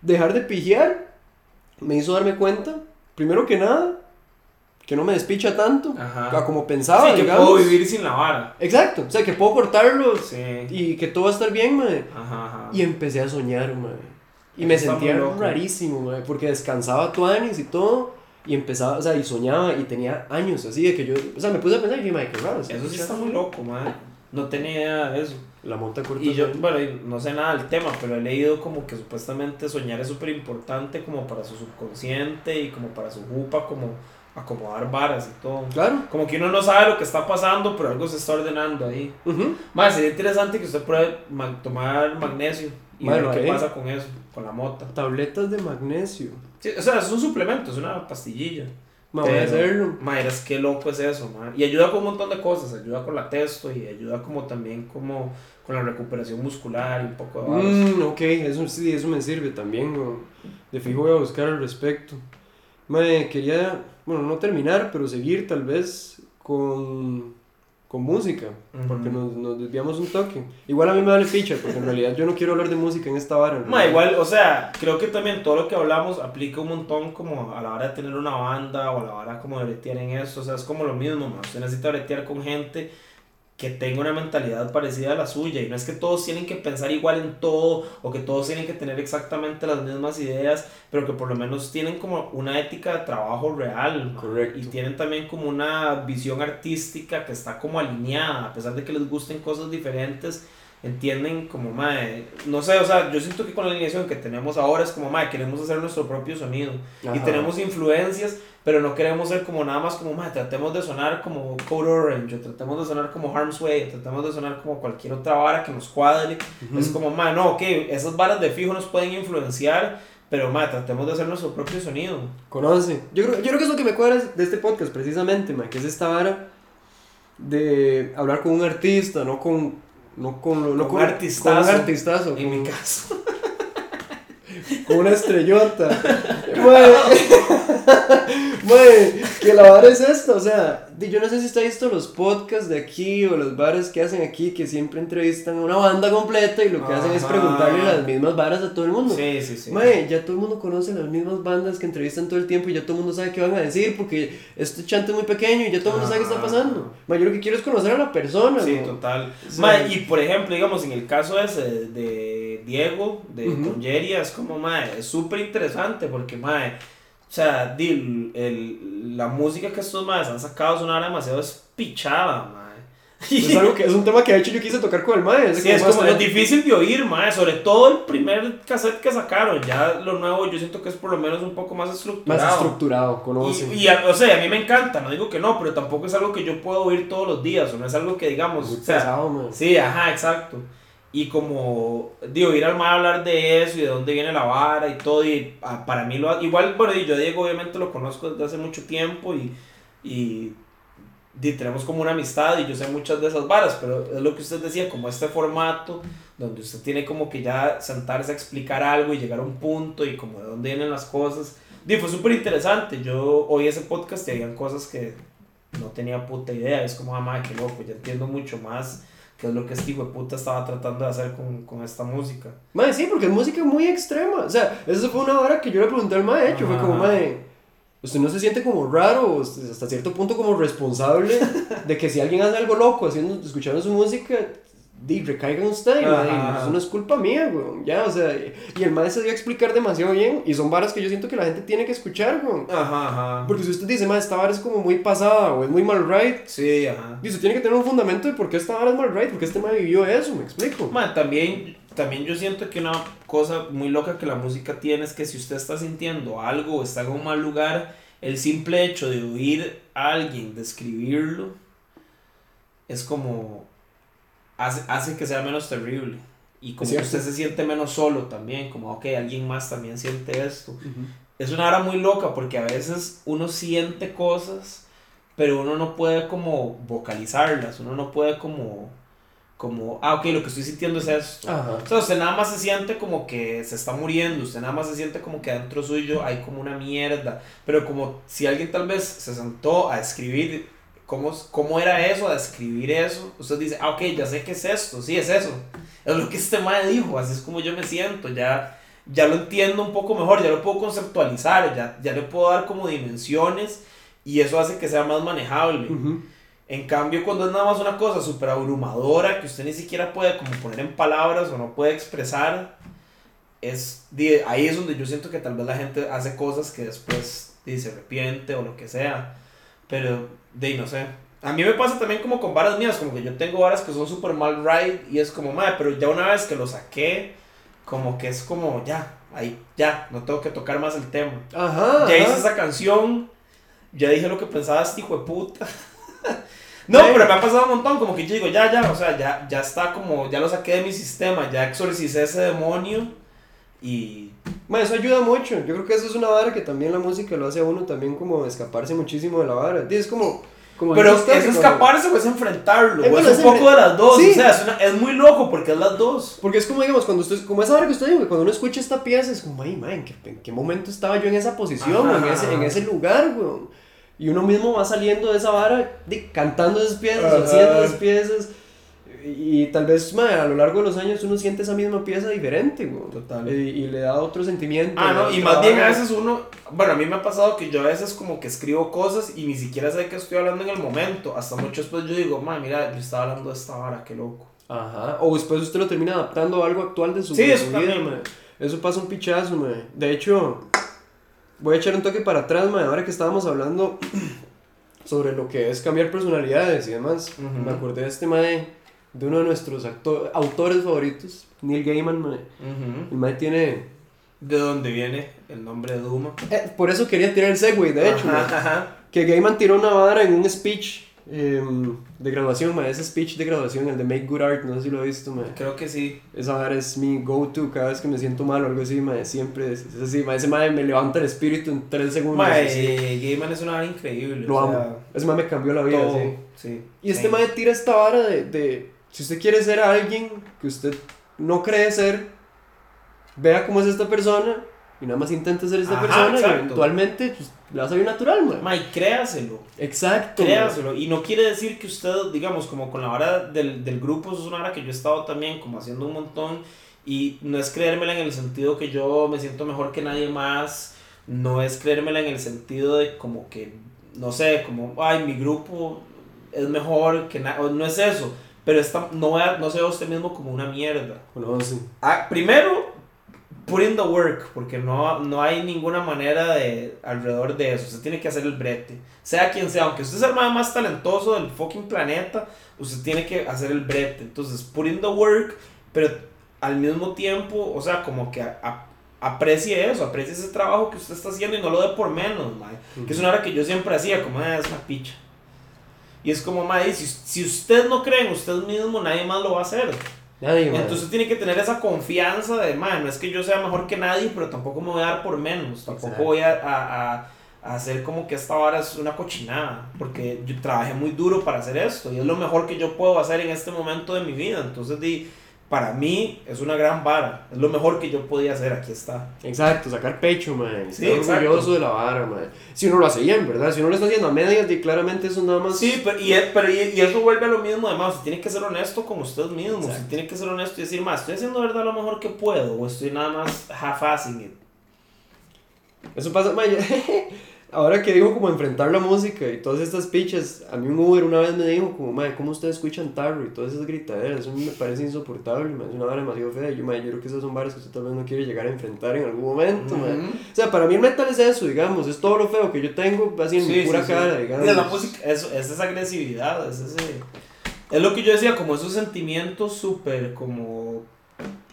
dejar de pijear me hizo darme cuenta, primero que nada, que no me despicha tanto. Ajá. Como pensaba, sí, que digamos. puedo vivir sin la vara. Exacto. O sea, que puedo cortarlo Sí. y que todo va a estar bien, mae. Ajá, ajá. Y empecé a soñar, mae. Y me sentía rarísimo, mae, porque descansaba tuanis y todo. Y empezaba, o sea, y soñaba y tenía años así de que yo, o sea, me puse a pensar y dije, mae, qué raro. Eso sí está muy loco, man. No tenía idea de eso. La monta corta. Y yo, bueno, no sé nada del tema, pero he leído como que supuestamente soñar es súper importante como para su subconsciente y como para su jupa, como acomodar varas y todo. Claro. Como que uno no sabe lo que está pasando, pero algo se está ordenando ahí. Ujú. Más sería interesante que usted pruebe ma- tomar magnesio y Bueno, ver qué pasa con eso, con la mota. Tabletas de magnesio. Sí, o sea, es un suplemento, es una pastillilla. Me voy a hacerlo. Madres, qué loco es eso, man. Y ayuda con un montón de cosas, ayuda con la testo y ayuda como también como con la recuperación muscular y un poco de. Mm, ok, eso sí, eso me sirve también. ¿no? De fijo voy a buscar al respecto. Me quería, bueno, no terminar, pero seguir tal vez con, con música. Porque nos, nos desviamos un toque. Igual a mí me vale picha, porque en realidad yo no quiero hablar de música en esta vara. Ma, igual, o sea, creo que también todo lo que hablamos aplica un montón como a la hora de tener una banda o a la hora como de bretear en eso, o sea, es como lo mismo, ma. usted necesita bretear con gente que tenga una mentalidad parecida a la suya y no es que todos tienen que pensar igual en todo o que todos tienen que tener exactamente las mismas ideas, pero que por lo menos tienen como una ética de trabajo real. Correcto. y tienen también como una visión artística que está como alineada, a pesar de que les gusten cosas diferentes, entienden como, mae, no sé, o sea, yo siento que con la alineación que tenemos ahora es como, mae, queremos hacer nuestro propio sonido y tenemos influencias, pero no queremos ser como nada más como, mae, tratemos de sonar como Code Orange, o tratemos de sonar como Harm's Way, o tratemos de sonar como cualquier otra vara que nos cuadre. Ujú. Es como, mae, no, ok, esas varas de fijo nos pueden influenciar, pero, mae, tratemos de hacer nuestro propio sonido. Conoce. Yo creo, yo creo que es lo que me cuadra de este podcast, precisamente, man, que es esta vara de hablar con un artista, no con. No con, no Con con, un artistazo. con un artistazo, En con, mi caso. Con una estrellota. Mae, que la vara es esta, o sea, yo no sé si ha visto los podcasts de aquí o los bares que hacen aquí que siempre entrevistan a una banda completa y lo que hacen es Ajá. preguntarle las mismas varas a todo el mundo. Sí, sí, sí. Mae, ya todo el mundo conoce las mismas bandas que entrevistan todo el tiempo y ya todo el mundo sabe qué van a decir porque este chante es muy pequeño y ya todo el mundo sabe qué está pasando. Mae, yo lo que quiero es conocer a la persona. Sí, ¿no? total. Sí. Ma, y por ejemplo, digamos, en el caso ese de Diego, de con Jerry, es como, mae, es súper interesante porque, mae, o sea, di, el, la música que estos maes han sacado es una hora demasiado espichada, mae. Es, algo que, es un tema que de hecho yo quise tocar con el Mae. Sí, es como es difícil de oír, mae, sobre todo el primer cassette que sacaron, ya lo nuevo yo siento que es por lo menos un poco más estructurado. Más estructurado, conoce. Y, y a- o sea, a mí me encanta, no digo que no, pero tampoco es algo que yo puedo oír todos los días, o no es algo que digamos, Muy o sea, pesado. Sí, ajá, exacto. Y como, digo, ir al mar a hablar de eso y de dónde viene la vara y todo, y ah, para mí lo igual, bueno, y yo a Diego obviamente lo conozco desde hace mucho tiempo y, y, di, tenemos como una amistad y yo sé muchas de esas varas, pero es lo que usted decía, como este formato donde usted tiene como que ya sentarse a explicar algo y llegar a un punto y como de dónde vienen las cosas. Di, fue súper interesante, yo oí ese podcast y habían cosas que no tenía puta idea. Es como, ah, madre, qué loco, ya entiendo mucho más qué es lo que este hijo de puta estaba tratando de hacer con, con esta música. Madre, sí, porque es música muy extrema. O sea, eso fue una hora que yo le pregunté al maestro. Fue como, madre, ¿usted no se siente como raro hasta cierto punto como responsable de que si alguien hace algo loco haciendo, escuchando su música, di, recaiga en usted? Y, madre, Ajá. eso no es culpa mía, weón. Ya, o sea, y el maestro se dio a explicar demasiado bien. Y son varas que yo siento que la gente tiene que escuchar, weón. Ajá, ajá. Porque si usted dice, madre, esta vara es como muy pasada o es muy mal right. Sí, ajá. Dice, tiene que tener un fundamento de por qué esta vara es mal right, porque este madre vivió eso, me explico. También, también yo siento que una cosa muy loca que la música tiene es que si usted está sintiendo algo o está en un mal lugar, el simple hecho de oír a alguien describirlo es como hace, hace que sea menos terrible. Y como que usted se siente menos solo también, como, ok, alguien más también siente esto. Ujú. Es una hora muy loca porque a veces uno siente cosas, pero uno no puede como vocalizarlas, uno no puede como, como, ah, ok, lo que estoy sintiendo es esto. Ajá. O sea, usted nada más se siente como que se está muriendo, usted nada más se siente como que dentro suyo hay como una mierda, pero como si alguien tal vez se sentó a escribir cómo, cómo era eso, a escribir eso, usted dice, ah, ok, ya sé qué es esto, sí, es eso, es lo que este madre dijo, así es como yo me siento, ya, ya lo entiendo un poco mejor, ya lo puedo conceptualizar, ya, ya le puedo dar como dimensiones y eso hace que sea más manejable. Ujú. En cambio, cuando es nada más una cosa súper abrumadora que usted ni siquiera puede como poner en palabras o no puede expresar, es, ahí es donde yo siento que tal vez la gente hace cosas que después se arrepiente o lo que sea. Pero, de no sé. A mí me pasa también como con varas mías, como que yo tengo varas que son súper mal right y es como, madre, pero ya una vez que lo saqué, como que es como, ya, ahí, ya, no tengo que tocar más el tema. Ajá. Ya hice ajá. esa canción, ya dije lo que pensaba este hijo de puta. no, Sí. pero me ha pasado un montón, como que yo digo, ya, ya, o sea, ya, ya está como, ya lo saqué de mi sistema, ya exorcicé ese demonio y... Bueno, eso ayuda mucho. Yo creo que eso es una vara que también la música lo hace a uno también como escaparse muchísimo de la vara. Es como... como Pero es cuando- escaparse o es enfrentarlo, Eh, o es un es poco de las dos, sí. o sea, es, una- es muy loco porque es las dos. Porque es como, digamos, cuando usted, como esa hora que usted dijo, que cuando uno escucha esta pieza, es como, ay, man, ¿en qué, en qué momento estaba yo en esa posición, o en ese, en ese lugar, weón? Y uno mismo va saliendo de esa vara, de- cantando esas piezas, haciendo esas piezas, y, tal vez, a lo largo de los años uno siente esa misma pieza diferente, weón. Total. Y, y le da otro sentimiento. Ah, no, y más bien a veces uno, bueno, a mí me ha pasado que yo a veces como que escribo cosas y ni siquiera sé que estoy hablando en el momento, hasta mucho después yo digo, ma, mira, yo estaba hablando de esta vara, qué loco. Ajá, o después usted lo termina adaptando a algo actual de su, Sí, de eso su vida, también. mae. Eso pasa un pichazo, mae. De hecho, voy a echar un toque para atrás, mae, ahora que estábamos hablando sobre lo que es cambiar personalidades y demás. Ujú. Me acordé de este mae, de uno de nuestros autores favoritos, Neil Gaiman, mae. El mae tiene... ¿De dónde viene el nombre de Duma? eh, por eso quería tirar el segue, de hecho. Ajá, ajá. Que Gaiman tiró una vara en un speech em, de graduación, mae. Ese speech de graduación, el de Make Good Art, no sé si lo he visto, mae. Creo que sí. Esa vara es mi go-to cada vez que me siento mal o algo así, mae, siempre es, es así, mae, ese mae me levanta el espíritu en tres segundos. Eh, Gaiman es una vara increíble. Lo o amo. sea, Ese mae me cambió la vida, todo, sí. sí. Y este mae tira esta vara de, de, si usted quiere ser alguien que usted no cree ser, vea cómo es esta persona y nada más intente ser esta Ajá, persona y exacto. eventualmente pues, le va a salir natural, mae. Mae, créaselo. Exacto. Créaselo. Y no quiere decir que usted, digamos, como con la hora del, del grupo, eso es una hora que yo he estado también como haciendo un montón. Y no es creérmela en el sentido que yo me siento mejor que nadie más. No es creérmela en el sentido de como que, no sé, como, ay, mi grupo es mejor que nada. No es eso. Pero esta, no, no se ve a usted mismo como una mierda. Bueno, sí. Ah, primero, put in the work, porque no, no hay ninguna manera de alrededor de eso. Usted tiene que hacer el brete. Sea quien sea, aunque usted sea el más más talentoso del fucking planeta, usted tiene que hacer el brete. Entonces, put in the work, pero al mismo tiempo, o sea, como que a- a- aprecie eso, aprecie ese trabajo que usted está haciendo y no lo dé por menos, mae. Que es una hora que yo siempre hacía, como, "Ah, es una picha. Y es como, mae, si, si usted no cree en usted mismo, nadie más lo va a hacer. Nadie. Entonces tiene que tener esa confianza de, man, no es que yo sea mejor que nadie, pero tampoco me voy a dar por menos. Tampoco Exacto. voy a, a- a- a hacer como que esta vara es una cochinada. Porque yo trabajé muy duro para hacer esto y es lo mejor que yo puedo hacer en este momento de mi vida. Entonces, di, para mí es una gran vara. Es lo mejor que yo podía hacer, aquí está. Exacto, sacar pecho, man. Sí, Estar orgulloso de la vara, man. Si uno lo hace bien, ¿verdad? Si uno lo está haciendo a medias, y claramente eso nada más. Sí, pero, y, pero y, y eso vuelve a lo mismo, además, tiene que ser honesto con usted mismo, Exacto. tiene que ser honesto y decir, más, estoy haciendo verdad lo mejor que puedo, o estoy nada más half-assing it. Eso pasa, man. Ahora que digo como enfrentar la música y todas estas pichas, a mí un Uber una vez me dijo como, man, ¿cómo ustedes escuchan tarro y todas esas gritaderas? Eso me parece insoportable, man. Es una vara demasiado fea. Y yo, man, yo creo que esas son varas que usted tal vez no quiere llegar a enfrentar en algún momento, man. Ujú. O sea, para mí el metal es eso, digamos, es todo lo feo que yo tengo así en mi Sí, pura sí, sí. cara, digamos. Y la música, eso, es esa agresividad, es ese... Es lo que yo decía, como esos sentimientos súper como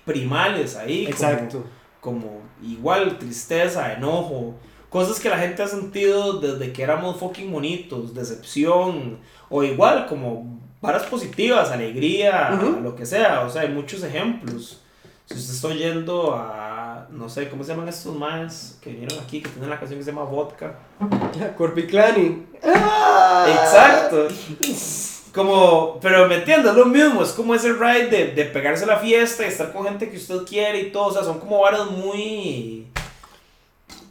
primales ahí. como- Exacto. como igual tristeza, enojo, cosas que la gente ha sentido desde que éramos fucking monitos, decepción, o igual como varas positivas, alegría, lo que sea, o sea, hay muchos ejemplos. Si usted está oyendo a, no sé, ¿cómo se llaman estos más que vinieron aquí, que tienen la canción que se llama Vodka? Corpiclani. Exacto. Como, pero me entiendes, es lo mismo, es como ese ride de, de pegarse a la fiesta y estar con gente que usted quiere y todo, o sea, son como varas muy...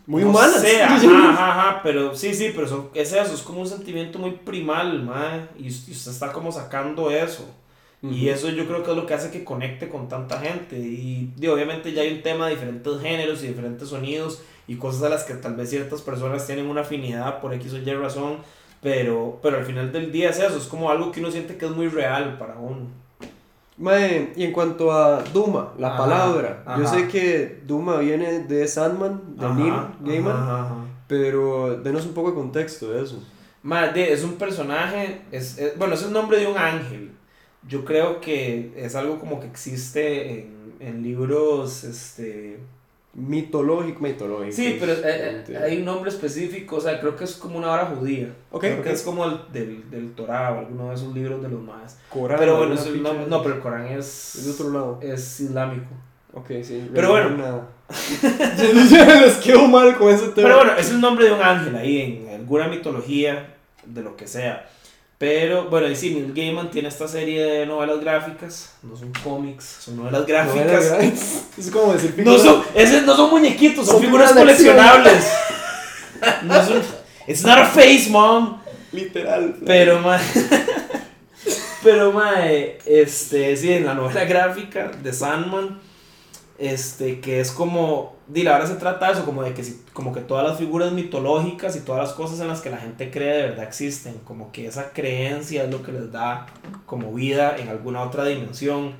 Muy no humanas. sé, ajá, ajá, ajá, pero sí, sí, pero son, es eso, es como un sentimiento muy primal, mae, y, y usted está como sacando eso. Y Ujú. eso yo creo que es lo que hace que conecte con tanta gente. Y, y obviamente ya hay un tema de diferentes géneros y diferentes sonidos y cosas a las que tal vez ciertas personas tienen una afinidad por X o Y razón, pero, pero al final del día es eso, es como algo que uno siente que es muy real para uno. Mae, y en cuanto a Duma, la Ajá, palabra, yo sé que Duma viene de Sandman, de Ajá, Neil Gaiman, ajá, ajá. pero denos un poco de contexto de eso. Ma, de- es un personaje, es, es- bueno, es el nombre de un ángel. Yo creo que es algo como que existe en, en libros, este... Mitológico, mitológico. Sí, pero eh, eh, Entiendo. hay un nombre específico, o sea, creo que es como una hora judía. Ok, creo que es como el del, del Torah o alguno de esos libros de los más. Corán, Pero bueno, es de- no, pero el Corán es, Es de otro lado. es islámico. Ok, sí. Pero bueno. nada. Yo les quedo mal con ese tema. Pero bueno, es el nombre de un ángel ahí en alguna mitología, de lo que sea. Pero bueno, y sí, Neil Gaiman tiene esta serie de novelas gráficas, no son cómics, son novelas gráficas. Novela Es como decir No figura- son, ese no son muñequitos, son, Son figuras figuras coleccionables. No son, it's not a face, mom. literal. Pero, ma, pero, ma, este, sí, en la novela gráfica de Sandman, este, que es como, di, la verdad se trata de eso, como de que, si- como que todas las figuras mitológicas y todas las cosas en las que la gente cree de verdad existen, como que esa creencia es lo que les da como vida en alguna otra dimensión.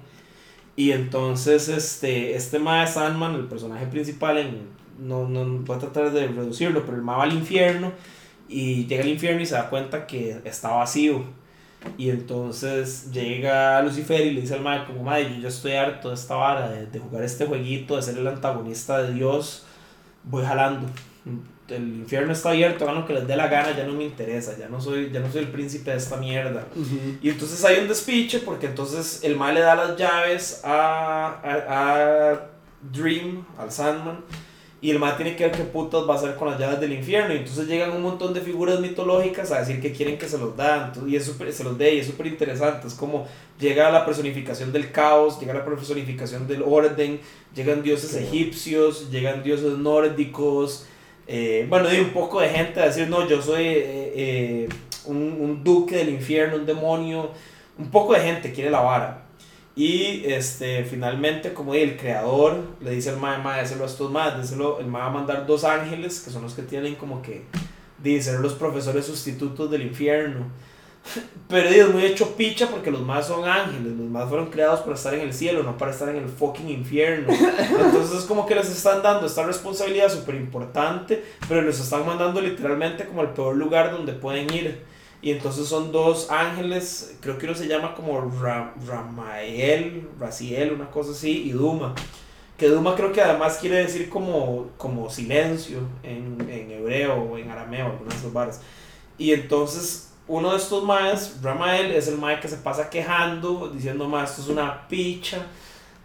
Y entonces, este, este ma de Sandman, el personaje principal, en, no, no voy a tratar de reducirlo, pero el ma va al infierno y llega al infierno y se da cuenta que está vacío. Y entonces llega Lucifer y le dice al mae como, mae, yo ya estoy harto de esta vara, de, de jugar este jueguito, de ser el antagonista de Dios, voy jalando. El infierno está abierto, hagan lo que les dé la gana, ya no me interesa, ya no soy, ya no soy el príncipe de esta mierda. Ujú. Y entonces hay un despiche porque entonces el mal le da las llaves a, a, a Dream, al Sandman, y el mal tiene que ver qué putas va a hacer con las llaves del infierno. Y entonces llegan un montón de figuras mitológicas a decir que quieren que se los dan, entonces- y es súper- se los dé, y es súper interesante. Es como llega la personificación del caos, llega la personificación del orden, llegan dioses egipcios, llegan dioses nórdicos. eh, bueno, y un poco de gente a decir, no, yo soy eh, eh, un, un duque del infierno, un demonio. Un poco de gente quiere la vara. Y este, finalmente, como el creador le dice al mae, mae, déselo a estos más, déselo, el va a mandar dos ángeles, que son los que tienen como que, ser los profesores sustitutos del infierno. Pero es muy hecho picha porque los más son ángeles, los más fueron creados para estar en el cielo, no para estar en el fucking infierno. Entonces es como que les están dando esta responsabilidad súper importante, pero les están mandando literalmente como al peor lugar donde pueden ir. Y entonces son dos ángeles, creo que uno se llama como Ra- Ramael, Raziel, una cosa así, y Duma. Que Duma creo que además quiere decir como, como silencio en, en hebreo o en arameo, algunas de esas varas. Y entonces uno de estos maes, Ramael, es el mae que se pasa quejando, diciendo, mae, esto es una picha,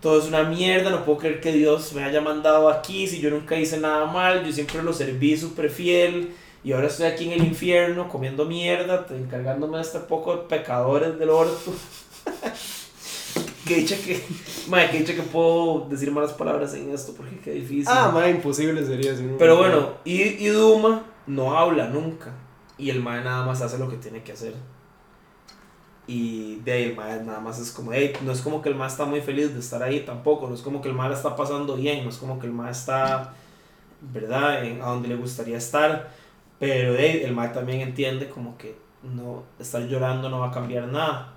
todo es una mierda, no puedo creer que Dios me haya mandado aquí, si yo nunca hice nada mal, yo siempre lo serví súper fiel, y ahora estoy aquí en el infierno comiendo mierda, encargándome de este poco de pecadores del orto. que dicha que, madre, que dicha que puedo decir malas palabras en esto porque qué difícil. Ah, madre, imposible sería. Si Pero bueno, y, y Duma no habla nunca. Y el mae nada más hace lo que tiene que hacer. Y de ahí el mae nada más es como, hey, no es como que el mae está muy feliz de estar ahí tampoco, no es como que el la está pasando bien, no es como que el mae está, ¿verdad?, en, a donde le gustaría estar. Pero ahí, el mae también entiende como que no, estar llorando no va a cambiar nada.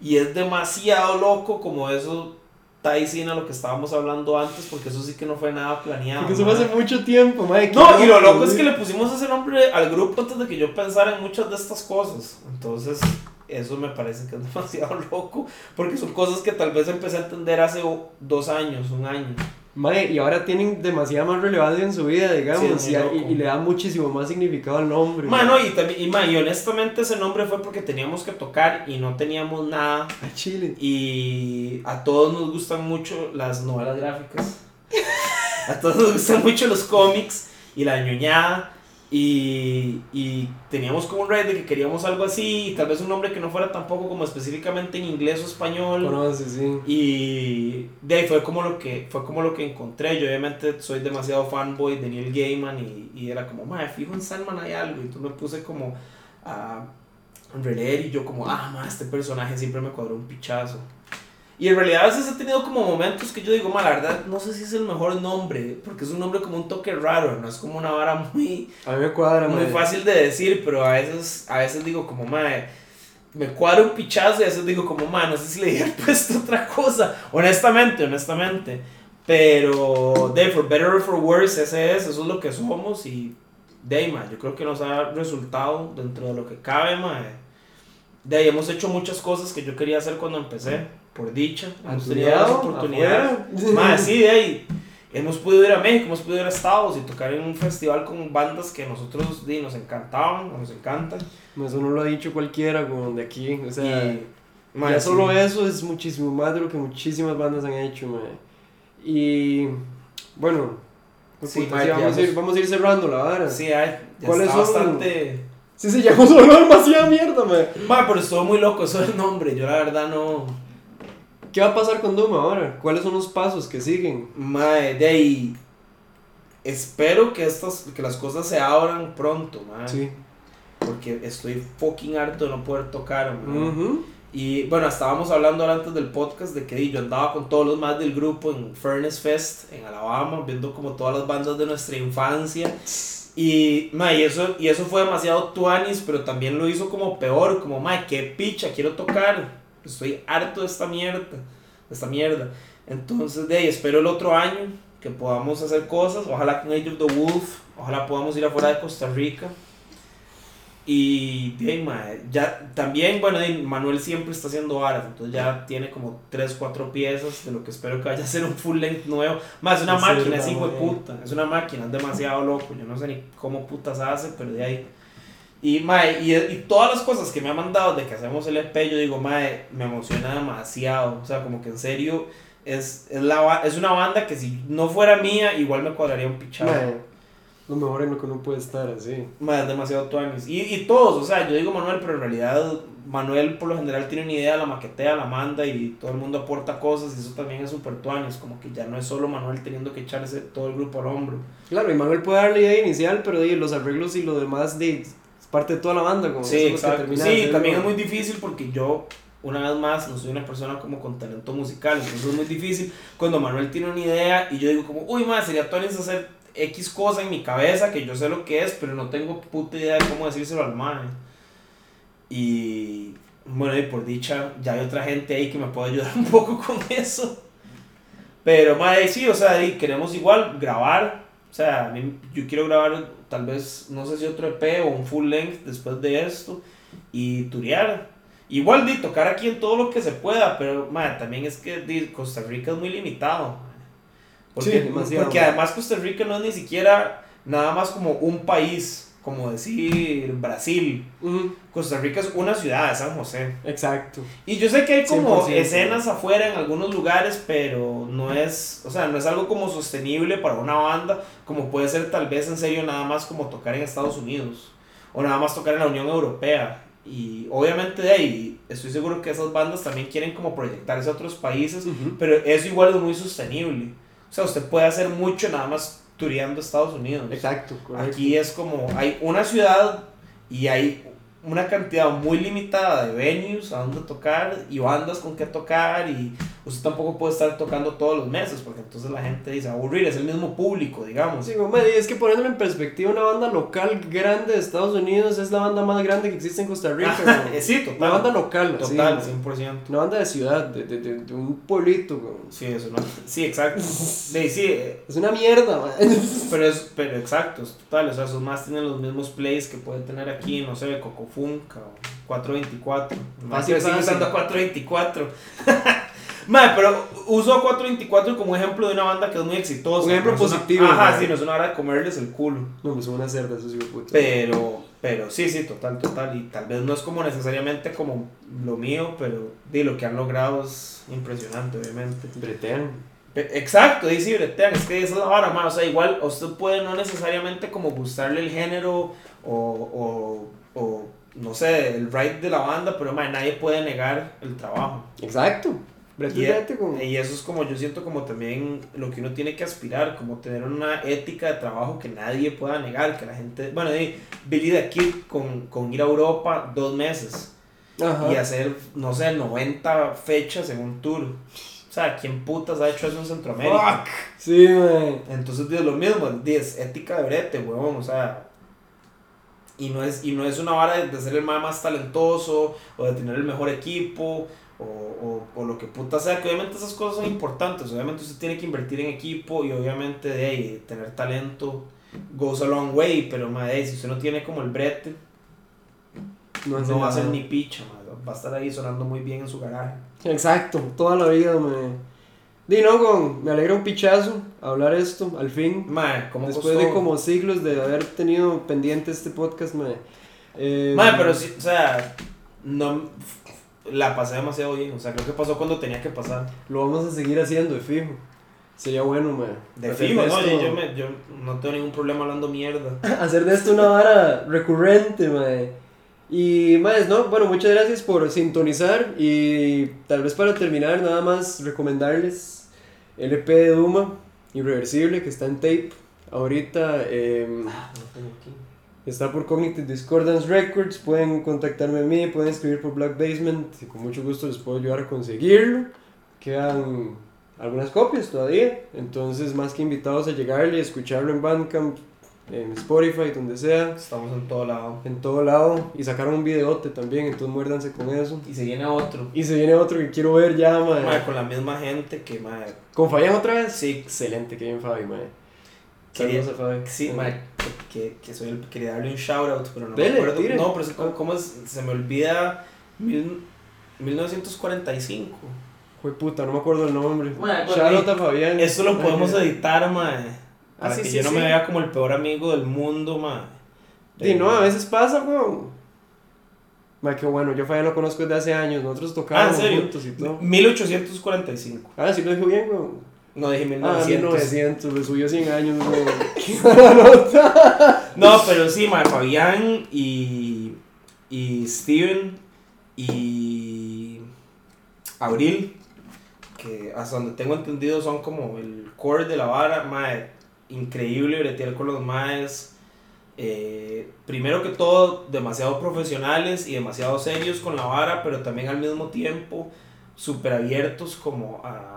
Y es demasiado loco como eso Tyson a lo que estábamos hablando antes, porque eso sí que no fue nada planeado. Porque eso fue hace mucho tiempo, madre. No, y lo loco es que le pusimos ese nombre al grupo antes de que yo pensara en muchas de estas cosas. Entonces, eso me parece que es demasiado loco, porque son cosas que tal vez empecé a entender hace dos años, un año. Mae, y ahora tienen demasiada más relevancia en su vida, digamos, Sí, y, le da muchísimo más significado al nombre. Mano, y, también, y, ma, y honestamente ese nombre fue porque teníamos que tocar y no teníamos nada. A Chile. Y a todos nos gustan mucho las novelas gráficas. A todos nos gustan mucho los cómics y la ñoñada. Y, y teníamos como un red de que queríamos algo así. Y tal vez un nombre que no fuera tampoco como específicamente en inglés o español. Conoce, sí. Y de ahí fue como lo que fue como lo que encontré. Yo obviamente soy demasiado fanboy de Neil Gaiman y, y era como, madre, fijo en Sandman hay algo. Y entonces me puse como a releer y yo como, ah, ma, este personaje siempre me cuadró un pichazo. Y en realidad a veces he tenido como momentos que yo digo, ma, la verdad, no sé si es el mejor nombre, porque es un nombre como un toque raro, no es como una vara muy, A mí me cuadra, muy fácil de decir, pero a veces, a veces digo como, madre, me cuadra un pichazo y a veces digo como, madre, no sé si le hubiera puesto otra cosa. Honestamente, honestamente. Pero, de, for better or for worse, ese es, eso es lo que somos y, de, ma, yo creo que nos ha resultado dentro de lo que cabe, madre. De ahí hemos hecho muchas cosas que yo quería hacer cuando empecé, por dicha. Hemos tenido oportunidades. afuera. Más, sí, de ahí. Hemos podido ir a México, hemos podido ir a Estados y tocar en un festival con bandas que a nosotros di, nos encantaban, nos encantan. Eso no lo ha dicho cualquiera, como de aquí. O sea, y, ya sí. solo eso es muchísimo más de lo que muchísimas bandas han hecho. Y bueno, pues, Sí, puta, sí, vamos, a ir, vamos a ir cerrando la vara. Sí, ay, ya ¿Cuáles está son? bastante. Sí, sí, ya hemos hablado demasiada mierda, mae. Ma, pero estuvo muy loco eso del nombre. Yo la verdad no. ¿Qué va a pasar con Doom ahora? ¿Cuáles son los pasos que siguen? Mae, de ahí. Espero que estas, que las cosas se abran pronto, mae. Sí. Porque estoy fucking harto de no poder tocar, mae. Ujú. Y bueno, estábamos hablando antes del podcast de que yo andaba con todos los más del grupo en Furnace Fest en Alabama, viendo como todas las bandas de nuestra infancia. Y, ma, y, eso, y eso fue demasiado tuanis, pero también lo hizo como peor, como, ma, qué picha, quiero tocar. Estoy harto de esta mierda, de esta mierda. Entonces, de ahí, espero el otro año que podamos hacer cosas. Ojalá con Age of the Wolf, ojalá podamos ir afuera de Costa Rica. Y ma, ya también, bueno, Manuel siempre está haciendo varas, entonces ya tiene como 3, 4 piezas de lo que espero que vaya a ser un full length nuevo. Más es una máquina, es hijo de puta, es una máquina, es demasiado loco, yo no sé ni cómo putas hace, pero de ahí. Y, mae, y, y todas las cosas que me ha mandado de que hacemos el EP, yo digo, mae, me emociona demasiado. O sea, como que en serio, es, es, la, es una banda que si no fuera mía, igual me cuadraría un pichado. Mae, lo mejor en lo que uno puede estar así. Mae, es demasiado tuanis. Y, y todos, o sea, yo digo Manuel, pero en realidad Manuel por lo general tiene una idea, la maquetea, la manda y todo el mundo aporta cosas y eso también es súper tuanis. Como que ya no es solo Manuel teniendo que echarse todo el grupo al hombro. Claro, y Manuel puede dar la idea inicial, pero di, los arreglos y lo demás di, es parte de toda la banda. Como Sí, que Sí, también es muy difícil porque yo, una vez más, no soy una persona como con talento musical, entonces es muy difícil cuando Manuel tiene una idea y yo digo como, uy, más sería Tonis hacer X cosa en mi cabeza que yo sé lo que es, pero no tengo puta idea de cómo decírselo al man. Y bueno, y por dicha, ya hay otra gente ahí que me puede ayudar un poco con eso. Pero, madre, sí, o sea, y queremos igual grabar. O sea, a mí- yo quiero grabar tal vez, no sé si otro EP o un full length después de esto y turear. Igual de tocar aquí en todo lo que se pueda, pero madre, también es que di, Costa Rica es muy limitado. Porque, Sí, porque además Costa Rica no es ni siquiera nada más como un país, como decir Brasil. Ujú, Costa Rica es una ciudad de San José. Exacto. Y yo sé que hay como 100%. escenas afuera en algunos lugares, pero no es, o sea, no es algo como sostenible para una banda, como puede ser tal vez en serio nada más como tocar en Estados Unidos, o nada más tocar en la Unión Europea. Y obviamente de ahí, estoy seguro que esas bandas también quieren como proyectarse a otros países, Ujú. pero eso igual es muy sostenible. O sea, usted puede hacer mucho nada más tureando Estados Unidos. Exacto, correcto. Aquí es como, hay una ciudad y hay una cantidad muy limitada de venues a donde tocar y bandas con que tocar y usted tampoco puede estar tocando todos los meses porque entonces la gente dice aburrir, es el mismo público, digamos. Sí, como, es que poniéndolo en perspectiva, una banda local grande de Estados Unidos es la banda más grande que existe en Costa Rica. Güey. sí, total. Una banda local, Total, güey. 100%. Una banda de ciudad, de, de, de, de un pueblito, güey. Sí, eso no. Sí, exacto. Sí, sí, eh, Es una mierda, man. pero es pero exacto, es total, o sea, esos más tienen los mismos plays que puede tener aquí, no sé, Cocofunca o 424. Más que sigue fácil. usando 424. Madre, pero uso a 424 como ejemplo de una banda que es muy exitosa. Un ejemplo no es una- positivo, Ajá, sí, no es una hora de comerles el culo. No, me son una cerda, eso sí, puta. Pero, pero sí, sí, total, total. Y tal vez no es como necesariamente como lo mío, pero di, lo que han logrado es impresionante, obviamente. Bretean. Exacto, dice bretean, es que esa es la vara, ma, o sea, igual usted puede no necesariamente como gustarle el género o, o, o no sé, el ride de la banda, pero ma, nadie puede negar el trabajo. Exacto. Y, como. y eso es como yo siento como también lo que uno tiene que aspirar, como tener una ética de trabajo que nadie pueda negar, que la gente, bueno, Billy the Kid con, con ir a Europa dos meses Ajá. y hacer, no sé, 90 fechas en un tour. O sea, ¿quién putas ha hecho eso en Centroamérica? Fuck. Sí, man. Entonces, es lo mismo, es ética de brete, huevón, o sea. Y no es, y no es una vara de, de ser el más, más talentoso o de tener el mejor equipo o, o, o lo que puta sea, que obviamente esas cosas son importantes. Obviamente usted tiene que invertir en equipo y obviamente de ahí, tener talento goes a long way, pero madre, si usted no tiene como el brete, No, no, va a ser ni picha, madre, va a estar ahí sonando muy bien en su garaje. Exacto, toda la vida, man. Di, no, con, me alegra un pichazo hablar esto, al fin. Madre, ¿cómo Después costó? de como siglos de haber tenido pendiente este podcast, man. Eh, Madre, pero sí, o sea, no la pasé demasiado bien. O sea, creo que pasó cuando tenía que pasar. Lo vamos a seguir haciendo de fijo. Sería bueno, man. De fijo, ¿no? Yo, yo me- yo no tengo ningún problema hablando mierda. hacer de esto una vara recurrente, mae. Y más, ¿no? Bueno, muchas gracias por sintonizar y tal vez para terminar nada más recomendarles el EP de Duma, Irreversible, que está en tape. Ahorita em, está por Cognitive Discordance Records, pueden contactarme a mí, pueden escribir por Black Basement y con mucho gusto les puedo ayudar a conseguirlo. Quedan algunas copias todavía, entonces más que invitados a llegarle y escucharlo en Bandcamp, en Spotify, donde sea, Estamos en todo lado. en todo lado. Y sacaron un videote también, entonces muérdanse con eso. Y se viene otro. Y se viene otro que quiero ver ya, mae. Madre, con la misma gente que, madre. ¿Con Fabián otra vez? Sí. Excelente, que bien Fabi, mae. Quería- Saludos. Sí, madre, que, que soy el, quería darle un shout out, pero no Dele, me acuerdo. tire. No, pero es como, ¿cómo es? se me olvida. Mil, 1945. Fue puta, no me acuerdo el nombre. Mae, bueno, Shout out Fabián. Eso lo Mae, podemos que- editar, madre. Ah, Para sí, que sí, yo no sí. me vea como el peor amigo del mundo, madre. Sí, no, a veces pasa, weón. Mae, qué bueno, yo Fabián lo conozco desde hace años, nosotros tocábamos Ah, juntos y todo. 1845. Ah, sí lo dijo bien, weón. No dije Ah, 1900. 1900, le subió 100 años. No, pero sí, madre, Fabián y, y Steven y Abril, que hasta donde tengo entendido son como el core de la vara, increíble bretear con los maes. eh, primero que todo, demasiado profesionales y demasiado serios con la vara, pero también al mismo tiempo súper abiertos como a,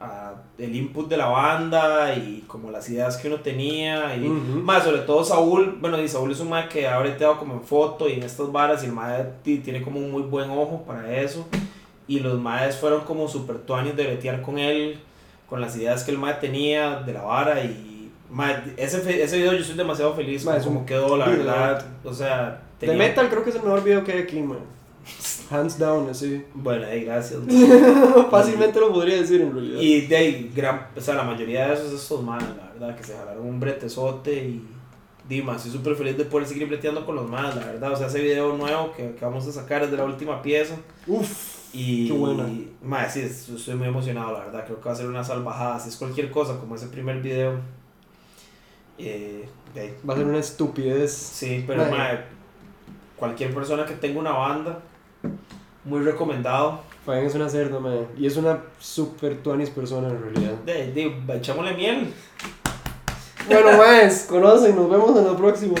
a el input de la banda y como las ideas que uno tenía y más sobre todo Saúl, bueno, y Saúl es un mae que ha breteado como en foto y en estas varas y el mae ti- tiene como un muy buen ojo para eso. Y los maes fueron como super tuanis de bretear con él, con las ideas que el mae tenía de la vara y mae, ese, ese video yo estoy demasiado feliz Mae, un quedó, la verdad, o sea, De tenía- metal creo que es el mejor video que hay aquí, man. Hands down, así. Bueno, ahí gracias. Fácilmente lo podría decir en realidad. Y de ahí, gran, o sea, la mayoría de esos estos manes, la verdad, que se jalaron un bretezote y Dima, estoy súper feliz de poder seguir breteando con los manes, la verdad. O sea, ese video nuevo que, que vamos a sacar es de la última pieza. Uf. Y, Qué buena. mae, sí, es- estoy muy emocionado, la verdad. Creo que va a ser una salvajada. Si es cualquier cosa, como ese primer video. Eh, de ahí. Va a ser una estupidez. Sí, pero mae, cualquier persona que tenga una banda, muy recomendado. Fabián es una cerda, mae. Y es una super tuanis persona en realidad. De, de, echémosle miel. Bueno, más, conocen, nos vemos en la próxima.